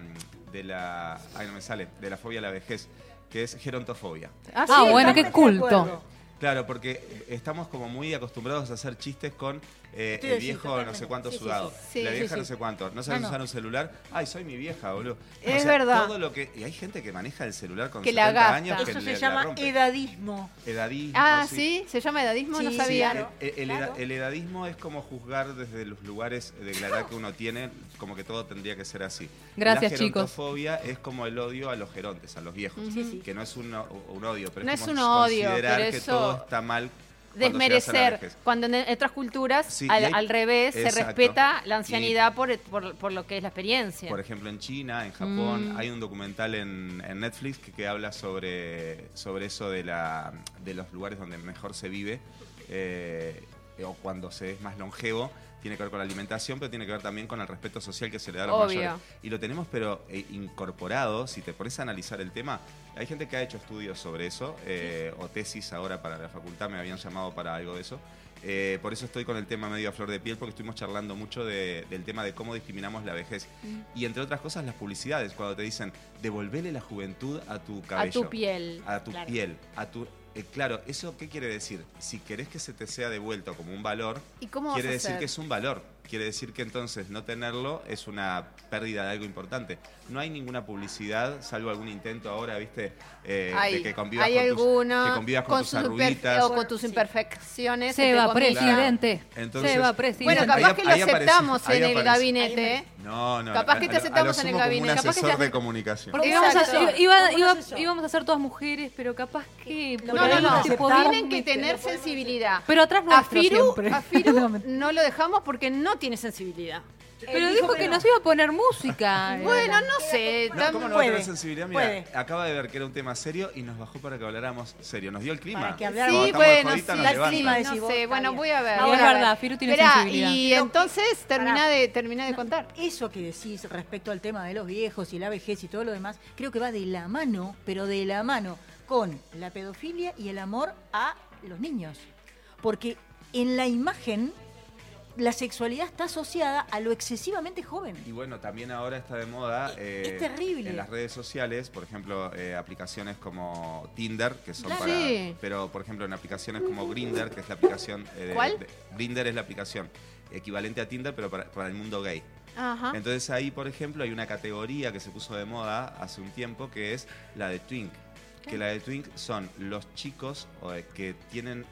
S13: De la. Ay, no me sale. De la fobia a la vejez, que es gerontofobia.
S22: Ah,
S4: Sí,
S22: bueno, qué culto.
S13: Claro, porque estamos como muy acostumbrados a hacer chistes con eh, el
S4: así,
S13: viejo no sé cuánto
S4: Sí,
S13: sudado,
S3: sí. Sí,
S13: la vieja
S3: sí.
S13: no sé cuánto, no sabes
S22: No, no.
S13: usar un celular, ay, soy mi vieja, boludo.
S3: Es verdad.
S13: Todo lo que, y hay gente que maneja el celular con
S3: Que la
S13: 70
S3: gasta.
S13: años que
S4: Eso
S13: le-
S4: se
S13: la
S4: llama
S13: rompe.
S4: edadismo.
S13: Edadismo,
S3: Ah,
S13: sí.
S3: se llama edadismo, no
S4: Sí,
S3: sabía.
S4: claro.
S13: El, el eda- el edadismo es como juzgar desde los lugares de la edad que uno tiene, como que todo tendría que ser así.
S22: Gracias,
S13: la
S22: chicos.
S13: gerontofobia es como el odio a los gerontes, a los viejos. Que no es un, odio, pero
S3: No
S13: es,
S3: es
S13: como
S3: un odio,
S13: considerar
S3: pero
S13: que
S3: eso-
S13: todo está mal.
S3: Desmerecer. Cuando en otras culturas,
S13: Sí,
S3: al,
S13: y hay-
S3: al revés, se respeta la ancianidad por, por, por lo que es la experiencia.
S13: Por ejemplo, en China, en Japón,
S3: Mm.
S13: hay un documental en, en Netflix que, que habla sobre, sobre eso de, la, de los lugares donde mejor se vive eh, o cuando se es más longevo. Tiene que ver con la alimentación, pero tiene que ver también con el respeto social que se le da a los
S3: Obvio.
S13: mayores. Y lo tenemos, pero eh, incorporado, si te pones a analizar el tema, hay gente que ha hecho estudios sobre eso, eh, o tesis ahora para la facultad, me habían llamado para algo de eso. Eh, por eso estoy con el tema medio a flor de piel, porque estuvimos charlando mucho de- del tema de cómo discriminamos la vejez.
S3: Mm.
S13: Y entre otras cosas, las publicidades, cuando te dicen, devolvele la juventud a tu cabello.
S3: tu piel,
S13: A tu
S3: claro.
S13: piel. A tu, eh, claro, ¿eso qué quiere decir? Si querés que se te sea devuelto como un valor,
S3: ¿Y cómo
S13: quiere
S3: a
S13: decir que es un valor. Quiere decir que entonces no tenerlo es una pérdida de algo importante. No hay ninguna publicidad, salvo algún intento ahora, ¿viste? Eh,
S3: hay
S13: de que convivas
S3: hay
S13: con tus,
S3: alguna
S13: que convivas con, tus arruguitas.
S3: o con tus imperfecciones.
S22: Se va, presidente.
S13: Entonces-
S22: Se va, presidente.
S3: Bueno, capaz
S13: Ahí-
S3: que lo
S13: aparece,
S3: aceptamos en el
S13: aparece.
S3: gabinete. ¿eh?
S13: No, no.
S3: Capaz que te aceptamos en el gabinete. Capaz que
S13: de comunicación.
S22: Porque íbamos a, iba- iba- íbamos a ser todas mujeres, pero capaz que.
S3: No, no, no. Tienen que tener sensibilidad.
S22: Pero atrás
S3: a
S22: nuestro
S3: Firu,
S22: siempre.
S3: a Firu no lo dejamos porque no tiene sensibilidad.
S22: Pero dijo que nos iba a poner música.
S3: Bueno, no sé.
S13: No, ¿Cómo no va a tener sensibilidad? Mira, acaba de ver que era un tema serio y nos bajó para que habláramos serio. Nos dio el clima.
S3: Para que
S13: Cuando
S3: Sí, bueno, sí, clima, no sé. Bueno, voy a ver.
S4: No, es verdad, Firu tiene
S3: Esperá,
S4: sensibilidad.
S3: Y entonces termina de, termina de contar.
S4: Eso que decís respecto al tema de los viejos y la vejez y todo lo demás, creo que va de la mano, pero de la mano con la pedofilia y el amor a los niños. Porque en la imagen la sexualidad está asociada a lo excesivamente joven.
S13: Y bueno, también ahora está de moda eh,
S4: Es terrible.
S13: en las redes sociales, por ejemplo, eh, aplicaciones como Tinder, que son
S3: Claro.
S13: para...
S3: Sí.
S13: Pero, por ejemplo, en aplicaciones como Grinder, que es la aplicación... eh, de-
S3: ¿Cuál?
S13: de- Grindr es la aplicación equivalente a Tinder, pero para, para el mundo gay.
S3: Ajá.
S13: Entonces ahí, por ejemplo, hay una categoría que se puso de moda hace un tiempo que es la de twink. Que la de twink son los chicos eh, que tienen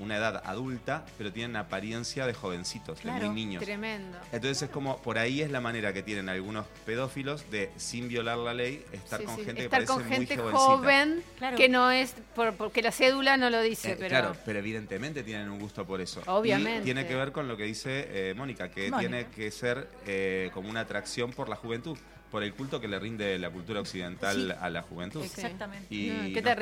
S13: una edad adulta, pero tienen apariencia de jovencitos, de muy niños.
S3: Tremendo.
S13: Entonces es como, por ahí es la manera que tienen algunos pedófilos de, sin violar la ley, estar
S3: Sí,
S13: con
S3: sí,
S13: gente
S3: Estar
S13: que
S3: con
S13: parece
S3: gente
S13: muy jovencita.
S3: joven
S4: Claro.
S3: que no es por- porque la cédula no lo dice,
S13: Eh,
S3: pero
S13: Claro, pero evidentemente tienen un gusto por eso.
S3: Obviamente.
S13: Y tiene que ver con lo que dice eh, Mónica, que
S3: Mónica.
S13: tiene que ser eh, como una atracción por la juventud, por el culto que le rinde la cultura occidental
S22: Sí.
S13: a la juventud.
S22: Exactamente.
S13: Y no
S3: qué
S13: está.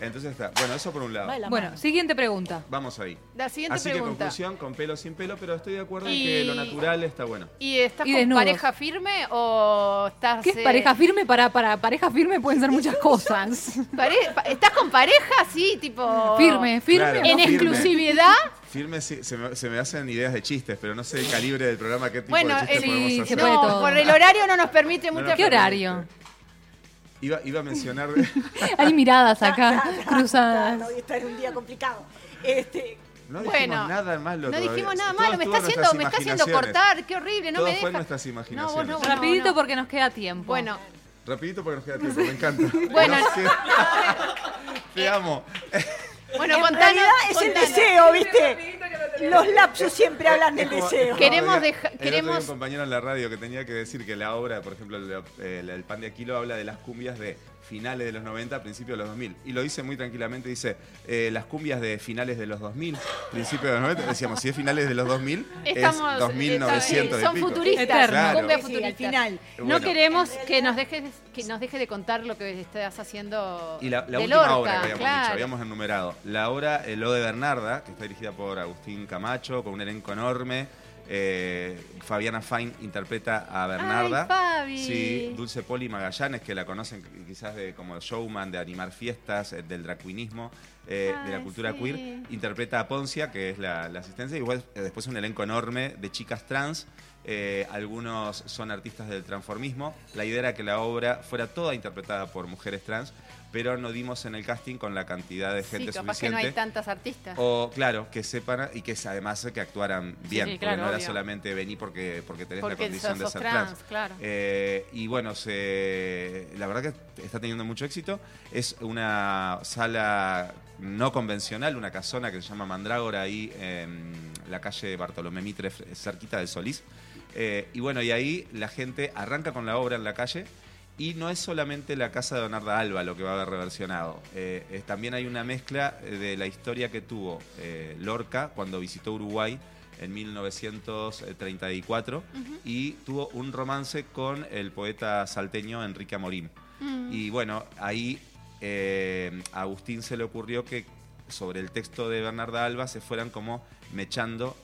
S13: Entonces está. Bueno, eso por un lado.
S22: Bueno, siguiente pregunta.
S13: Vamos ahí.
S3: La siguiente
S13: Así que
S3: pregunta.
S13: conclusión, con pelo sin pelo, pero estoy de acuerdo en
S3: Y-
S13: que lo natural está bueno.
S3: ¿Y estás
S22: Y
S3: con
S22: desnudos.
S3: pareja firme o estás
S22: ¿Qué es
S3: eh,
S22: pareja firme? Para, para pareja firme pueden ser muchas cosas.
S3: pare- pa- ¿Estás con pareja sí, tipo
S22: Firme, firme.
S13: Claro,
S3: en
S13: firme.
S3: exclusividad?
S13: Firme, sí, se, me, se me hacen ideas de chistes, pero no sé el calibre del programa, qué tipo
S3: Bueno,
S13: de chistes
S3: el-
S13: podemos
S3: sí,
S13: hacer.
S3: no, por el horario no nos permite
S13: No
S3: mucha
S13: nos
S22: ¿Qué horario?
S13: Iba, iba a mencionar...
S22: Hay miradas acá, cruzadas.
S4: Hoy está en un día complicado. Este,
S13: No dijimos
S3: Bueno,
S13: nada malo
S3: No
S13: todavía.
S3: dijimos nada
S13: Todo
S3: malo, me está
S13: en
S3: haciendo, me está haciendo cortar, qué horrible, no
S13: Todo
S3: me
S13: fue
S3: deja.
S13: en nuestras
S3: No,
S13: imaginaciones.
S3: vos no, vos
S22: Rapidito
S3: no.
S22: porque nos queda tiempo.
S3: Bueno,
S13: Rapidito porque nos queda tiempo, me encanta.
S3: Bueno.
S13: Te amo.
S3: bueno,
S4: en
S3: contanos,
S4: realidad es el deseo, ¿viste? Los lapsus siempre hablan del deseo.
S3: Queremos
S13: oiga,
S3: deja-
S13: el otro día
S3: queremos-
S13: un compañero en la radio que tenía que decir que la obra, por ejemplo, el, de- el- el Pan de Aquilo habla de las cumbias de finales de los 90, principios de los 2000. Y lo dice muy tranquilamente, dice, eh, las cumbias de finales de los 2000, principios de los 90. Decíamos, si es finales de los 2000,
S3: Estamos,
S13: es 2900
S3: eh,
S13: y
S3: son
S13: pico.
S3: futuristas,
S13: Claro.
S3: cumbia
S4: Sí,
S3: futurista.
S4: al final.
S3: No queremos que nos dejes que nos deje de contar lo que estás haciendo
S13: Y la, la
S3: de
S13: última
S3: Lorca,
S13: obra que habíamos
S3: claro.
S13: dicho, habíamos enumerado. La obra El Lo de Bernarda, que está dirigida por Agustín Camacho, con un elenco enorme. Eh, Fabiana Fine interpreta a Bernarda.
S3: Ay, Fabi.
S13: Sí, Dulce Poli Magallanes, que la conocen quizás de como showman, de animar fiestas, eh, del dracuinismo, eh, de la cultura
S3: sí.
S13: queer. Interpreta a Poncia, que es la, la asistencia. Igual después un elenco enorme de chicas trans. algunos son artistas del transformismo. La idea era que la obra fuera toda interpretada por mujeres trans, pero no dimos en el casting con la cantidad de
S3: Sí,
S13: gente
S3: capaz que
S13: suficiente.
S3: no hay tantas artistas.
S13: O, claro, que sepan y que además que actuaran bien,
S3: sí,
S13: porque
S3: claro,
S13: no era
S3: obvio.
S13: solamente venir porque, porque tenés la
S3: Porque
S13: condición
S3: sos-
S13: de ser
S3: trans,
S13: trans.
S3: claro.
S13: Eh, y bueno, se, la verdad que está teniendo mucho éxito. Es una sala no convencional, una casona que se llama Mandrágora ahí en la calle Bartolomé Mitre, cerquita de Solís. Eh, y bueno, y ahí la gente arranca con la obra en la calle. Y no es solamente la casa de Bernarda Alba lo que va a haber reversionado. Eh, también hay una mezcla eh, de la historia que tuvo eh, Lorca cuando visitó Uruguay en 1934 y tuvo un romance con el poeta salteño Enrique Amorín.
S3: Mm.
S13: Y bueno, ahí eh, a Agustín se le ocurrió que sobre el texto de Bernarda Alba se fueran como mechando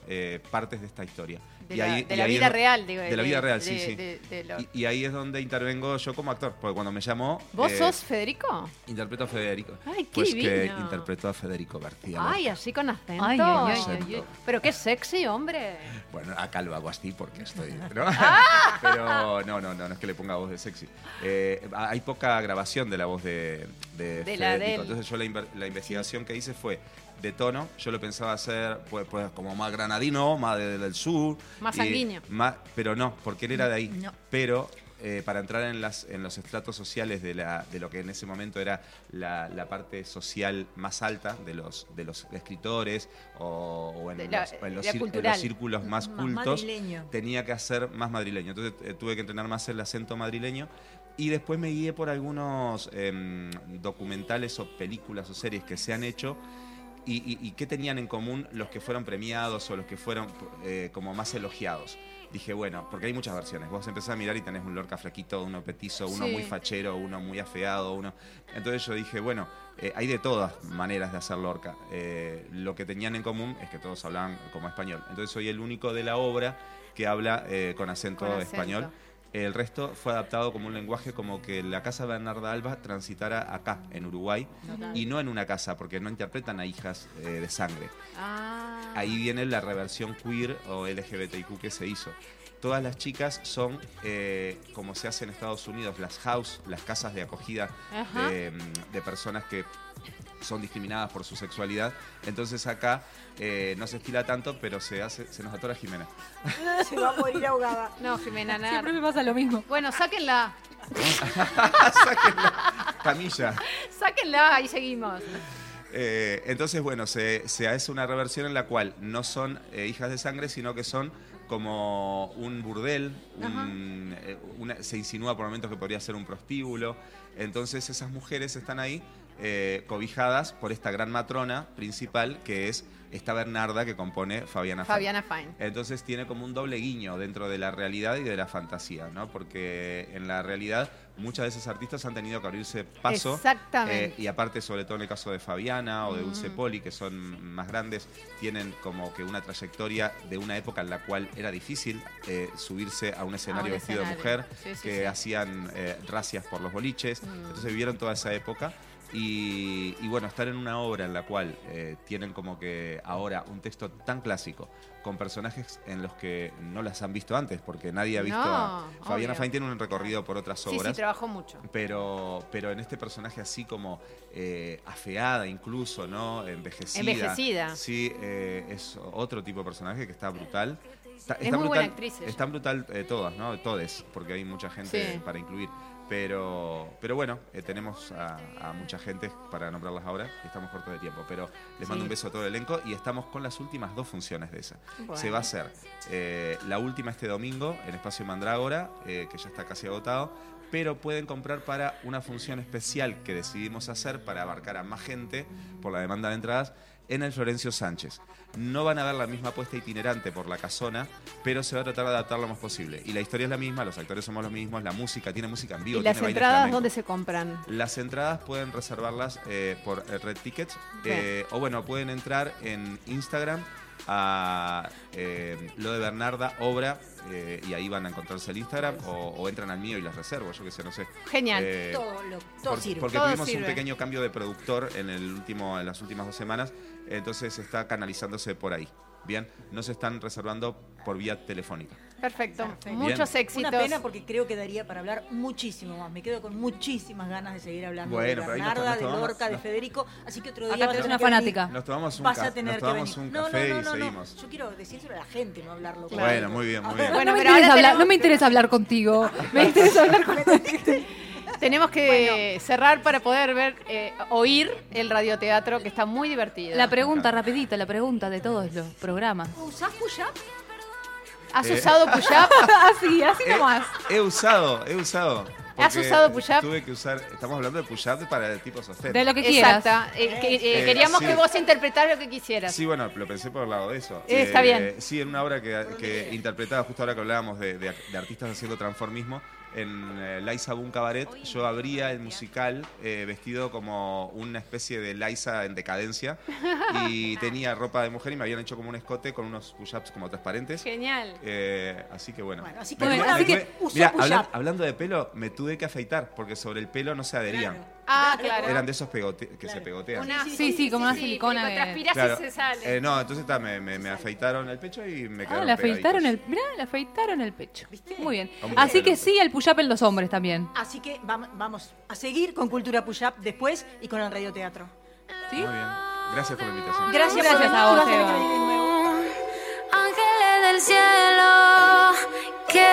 S13: partes de esta historia.
S3: De
S13: Y
S3: la,
S13: ahí-
S3: de
S13: y
S3: la
S13: ahí
S3: vida real, digo.
S13: De la vida real, sí,
S3: de-
S13: sí.
S3: de- de lo-
S13: Y, y ahí es donde intervengo yo como actor, porque cuando me llamó...
S3: ¿Vos
S13: eh,
S3: sos Federico?
S13: Interpreto a Federico.
S3: Ay, qué
S13: pues que
S3: divino.
S13: interpretó a Federico García.
S3: Ay, así con acento.
S22: Ay, ay, ay,
S3: Ay,
S13: ay, ay.
S3: Pero qué sexy, hombre.
S13: Bueno, acá lo hago así porque estoy. ¿no?
S3: Ah.
S13: Pero no, no, no, no es que le ponga voz de sexy. Eh, hay poca grabación de la voz de, de,
S3: De la de
S13: Federico.
S3: él.
S13: Entonces yo la, la investigación que hice fue de tono. Yo lo pensaba hacer pues, pues como más granadino, más de- del sur.
S3: Más sanguíneo.
S13: ma- pero no, porque él era de ahí.
S3: No.
S13: Pero eh, para entrar en, las, en los estratos sociales de, la, de lo que en ese momento era la, la parte social más alta de los, de los escritores o, o en,
S3: la-
S13: los, en los cir- en los círculos más
S4: Más
S13: cultos,
S4: madrileño.
S13: tenía que hacer más madrileño. Entonces eh, tuve que entrenar más el acento madrileño. Y después me guié por algunos em, documentales o películas o series que se han hecho y, y- y qué tenían en común los que fueron premiados o los que fueron eh, como más elogiados. Dije, bueno, porque hay muchas versiones. Vos empezás a mirar y tenés un Lorca flaquito, uno petizo, uno
S3: Sí.
S13: muy fachero, uno muy afeado, uno... Entonces yo dije, bueno, eh, hay de todas maneras de hacer Lorca. Eh, lo que tenían en común es que todos hablaban como español. Entonces soy el único de la obra que habla eh, con acento
S3: Con acento.
S13: español. El resto fue adaptado como un lenguaje como que la casa Bernarda Alba transitara acá, en Uruguay,
S3: Total.
S13: y no en una casa, porque no interpretan a hijas eh, de sangre.
S3: Ah.
S13: Ahí viene la reversión queer o LGBTIQ que se hizo. Todas las chicas son, eh, como se hace en Estados Unidos, las house, las casas de acogida de, de personas que son discriminadas por su sexualidad. Entonces acá eh, no se estila tanto, pero se hace, se nos atora Jimena.
S4: Se va a morir ahogada.
S3: No, Jimena, nada.
S22: Siempre me pasa lo mismo.
S3: Bueno, sáquenla.
S13: Camilla.
S3: Sáquenla y seguimos.
S13: Eh, entonces, bueno, se, se hace una reversión en la cual no son eh, hijas de sangre, sino que son como un burdel, un, eh, una- se insinúa por momentos que podría ser un prostíbulo. Entonces esas mujeres están ahí eh, cobijadas por esta gran matrona principal que es esta Bernarda que compone Fabiana Fine.
S3: Fabiana Fine.
S13: Entonces tiene como un doble guiño dentro de la realidad y de la fantasía, ¿no? Porque en la realidad muchas de esas artistas han tenido que abrirse paso.
S3: Exactamente.
S13: eh, y aparte, sobre todo en el caso de Fabiana o de Dulce
S3: Mm.
S13: Poli, que son más grandes, tienen como que una trayectoria de una época en la cual era difícil eh, subirse a un escenario
S3: un
S13: vestido de
S3: escenario.
S13: mujer,
S3: Sí, sí,
S13: que
S3: sí.
S13: hacían eh, racias por los boliches.
S3: Mm.
S13: Entonces vivieron toda esa época. Y, y bueno, estar en una obra en la cual eh, tienen como que ahora un texto tan clásico, con personajes en los que no las han visto antes, porque nadie ha visto
S3: No,
S13: a Fabiana. Fine tiene un recorrido por otras
S3: Sí,
S13: obras.
S3: sí, trabajó mucho.
S13: Pero, pero en este personaje así como eh, afeada incluso, ¿no? Envejecida.
S3: Envejecida.
S13: Sí, eh, es otro tipo de personaje que está brutal. Está,
S3: Es
S13: está
S3: muy
S13: brutal,
S3: buena actriz.
S13: Están brutal todas, ¿no? Todes, porque hay mucha gente
S3: Sí.
S13: para incluir. Pero, pero bueno, eh, tenemos a, a mucha gente para nombrarlas ahora. y Estamos cortos de tiempo, pero les mando
S3: Sí.
S13: un beso a todo el elenco y estamos con las últimas dos funciones de esa.
S3: Bueno.
S13: Se va a hacer eh, la última este domingo en Espacio Mandrágora, eh, que ya está casi agotado, pero pueden comprar para una función especial que decidimos hacer para abarcar a más gente por la demanda de entradas en el Florencio Sánchez. No van a ver la misma apuesta itinerante por la casona, pero se va a tratar de adaptar lo más posible. Y la historia es la misma, los actores somos los mismos, la música tiene música en vivo.
S3: ¿Y las
S13: tiene
S3: entradas dónde se compran?
S13: Las entradas pueden reservarlas eh, por eh, Red Tickets eh, o bueno, pueden entrar en Instagram a eh, lo de Bernarda Obra eh, y ahí van a encontrarse el Instagram o, o entran al mío y las reservo, yo que sé, no sé.
S3: Genial.
S13: Eh,
S4: Todo, lo- todo
S13: por-
S4: sirve.
S13: porque
S3: Todo
S13: tuvimos
S3: sirve.
S13: un pequeño cambio de productor en el último, en las últimas dos semanas, entonces está canalizándose por ahí. Bien, no se están reservando por vía telefónica.
S3: Perfecto.
S4: Perfecto.
S3: Muchos
S13: Bien.
S3: éxitos.
S4: Una pena porque creo que daría para hablar muchísimo más. Me quedo con muchísimas ganas de seguir hablando
S13: Bueno,
S4: de
S13: nos-
S4: Bernarda,
S13: nos
S4: de
S13: tomamos-
S4: Lorca, de
S13: nos-
S4: Federico. Así que otro
S22: Acá
S4: día vas a
S22: tenés una fanática.
S13: Nos tomamos un,
S4: Vas
S13: ca-
S4: a tener
S13: nos
S4: que
S13: tomamos
S4: venir.
S13: un
S4: No,
S13: café
S4: no, no,
S13: y
S4: no, no.
S13: seguimos.
S4: Yo quiero decírselo a la gente, no hablarlo. con
S13: Bueno, muy bien, muy bien.
S3: Bueno,
S22: no, me
S3: pero
S22: interesa
S3: ahora
S22: hablar,
S3: tenemos-
S22: no me interesa hablar contigo. Me interesa hablar con
S3: Tenemos que cerrar para poder ver, eh, oír el radioteatro que está muy divertido.
S22: La pregunta rapidita, la pregunta de todos los programas.
S4: ¿Usás push-up?
S3: ¿Has
S13: Eh.
S3: usado push-up?
S22: así, así nomás.
S13: He usado, he usado.
S3: ¿Has usado push-up?
S13: Tuve que usar, estamos hablando de push-up para el tipo sostén.
S22: De lo que quieras.
S3: Exacto. Eh, que- eh,
S13: Eh,
S3: queríamos
S13: sí.
S3: que vos interpretaras lo que quisieras.
S13: Sí, bueno, lo pensé por el lado de eso.
S3: Eh, está bien.
S13: Sí, en una obra que, que interpretaba, justo ahora que hablábamos de, de- de artistas haciendo transformismo, en eh, Liza Boom Cabaret, yo abría el musical eh, vestido como una especie de Liza en decadencia y tenía ropa de mujer y me habían hecho como un escote con unos push-ups como transparentes.
S3: Genial.
S13: Eh, así que bueno.
S4: Bueno, así que
S13: Me
S4: bueno,
S13: tuve-
S4: así
S13: me
S4: que usó
S13: Mirá,
S4: push-up.
S13: hablan- hablando de pelo, me tuve que afeitar porque sobre el pelo no se adherían.
S3: Ah, claro.
S13: Eran de esos pegote que se pegotean.
S3: Una,
S22: sí, sí, como una silicona.
S3: Transpiras se sale.
S13: Eh, no, entonces ta, me, me, afeitaron el pecho y me
S22: ah,
S13: quedaron Ah,
S22: le afeitaron
S13: pegaditos.
S22: el, mirá, le afeitaron el pecho. Muy bien. Así que sí, el push-up en los hombres también.
S4: Así que vamos a seguir con Cultura Push-up después y con el radioteatro.
S22: ¿Sí?
S13: Muy bien. Gracias por la invitación.
S4: Gracias,
S22: gracias a vos, Eva.
S28: Ángeles del cielo,
S30: que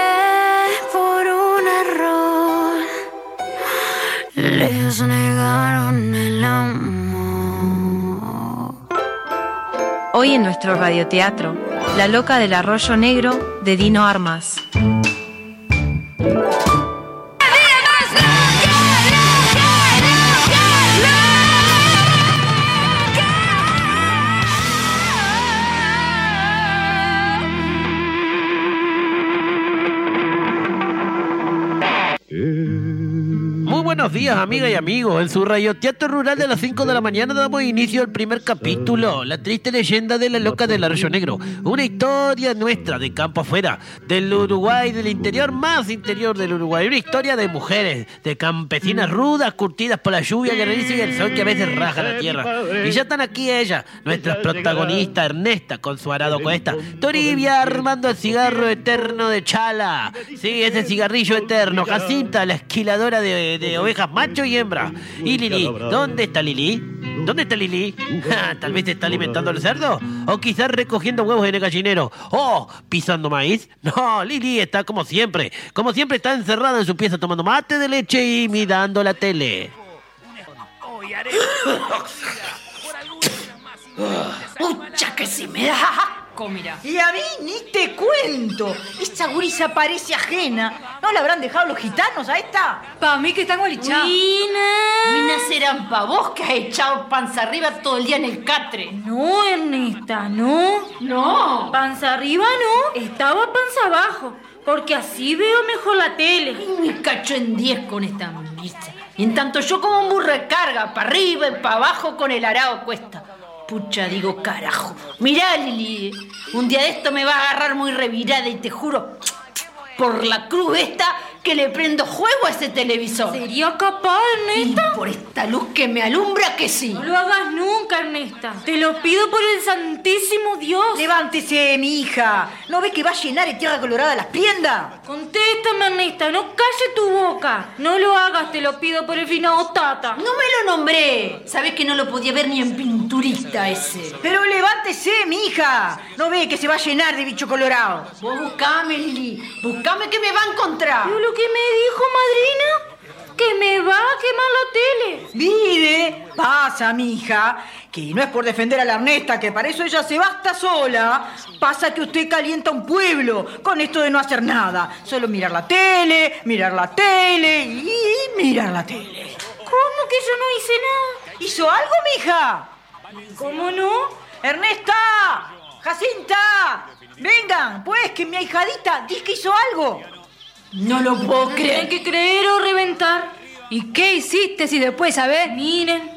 S30: por un error Negaron el amor.
S1: Hoy en nuestro radioteatro, La loca del arroyo negro de Dino Armas.
S31: Buenos días, amigas y amigos. En su radioteatro rural de las 5 de la mañana damos inicio al primer capítulo, La triste leyenda de la loca del arroyo negro. Una historia nuestra, de campo afuera, del Uruguay, del interior más interior del Uruguay. Una historia de mujeres, de campesinas rudas, curtidas por la lluvia, granizo y el sol que a veces raja la tierra. Y ya están aquí ellas, nuestras protagonistas, Ernesta con su arado cuesta, Toribia armando el cigarro eterno de Chala. Sí, ese cigarrillo eterno. Jacinta, la esquiladora de, de ovejas macho y hembra. Y Lili, ¿dónde está Lili? ¿Dónde está Lili? Tal vez está alimentando al cerdo. O quizás recogiendo huevos en el gallinero. O pisando maíz. No, Lili está como siempre. Como siempre está encerrada en su pieza tomando mate de leche y mirando la tele.
S32: ¡Pucha que si me da mira! Y a mí ni te cuento. Esta gurisa parece ajena. ¿No la habrán dejado los gitanos a esta?
S7: Pa' mí que están golichados.
S32: Minas serán pa' vos que has echado panza arriba todo el día en el catre.
S2: No, Ernesta, no.
S32: No.
S2: Panza arriba no, estaba panza abajo, porque así veo mejor la tele.
S32: Y me cacho en 10 con esta misa. Y en tanto yo como un burro de carga, para arriba y para abajo con el arao cuesta. Pucha, digo, carajo. Mirá, Lili, un día de esto me va a agarrar muy revirada y te juro, por la cruz esta, que le prendo juego a ese televisor.
S2: ¿Sería capaz, Ernesta?
S32: Y por esta luz que me alumbra que sí.
S2: No lo hagas nunca, Ernesta. Te lo pido por el santísimo Dios.
S32: Levántese, mi hija. ¿No ves que va a llenar de tierra colorada las priendas?
S2: Contéstame, Ernesta. No calle tu boca. No lo hagas, te lo pido por el finado Tata.
S32: No me lo nombré. Sabés que no lo podía ver ni en pinturista ese. Pero levántese, mi hija. ¿No ve que se va a llenar de bicho colorado? Vos buscame, Lili. Buscame que me va a encontrar.
S2: Lo que me dijo, madrina, que me va a quemar la tele.
S32: Mire, pasa, mija, que no es por defender a la Ernesta, que para eso ella se basta sola. Pasa que usted calienta un pueblo con esto de no hacer nada. Solo mirar la tele, mirar la tele y mirar la tele.
S2: ¿Cómo que yo no hice nada?
S32: ¿Hizo algo, mija?
S2: ¿Cómo no?
S32: ¡Ernesta! ¡Jacinta! Vengan, pues, que mi ahijadita dice que hizo algo. No lo puedo
S2: Hay que creer o reventar.
S7: ¿Y qué hiciste si después, sabés?
S2: Miren.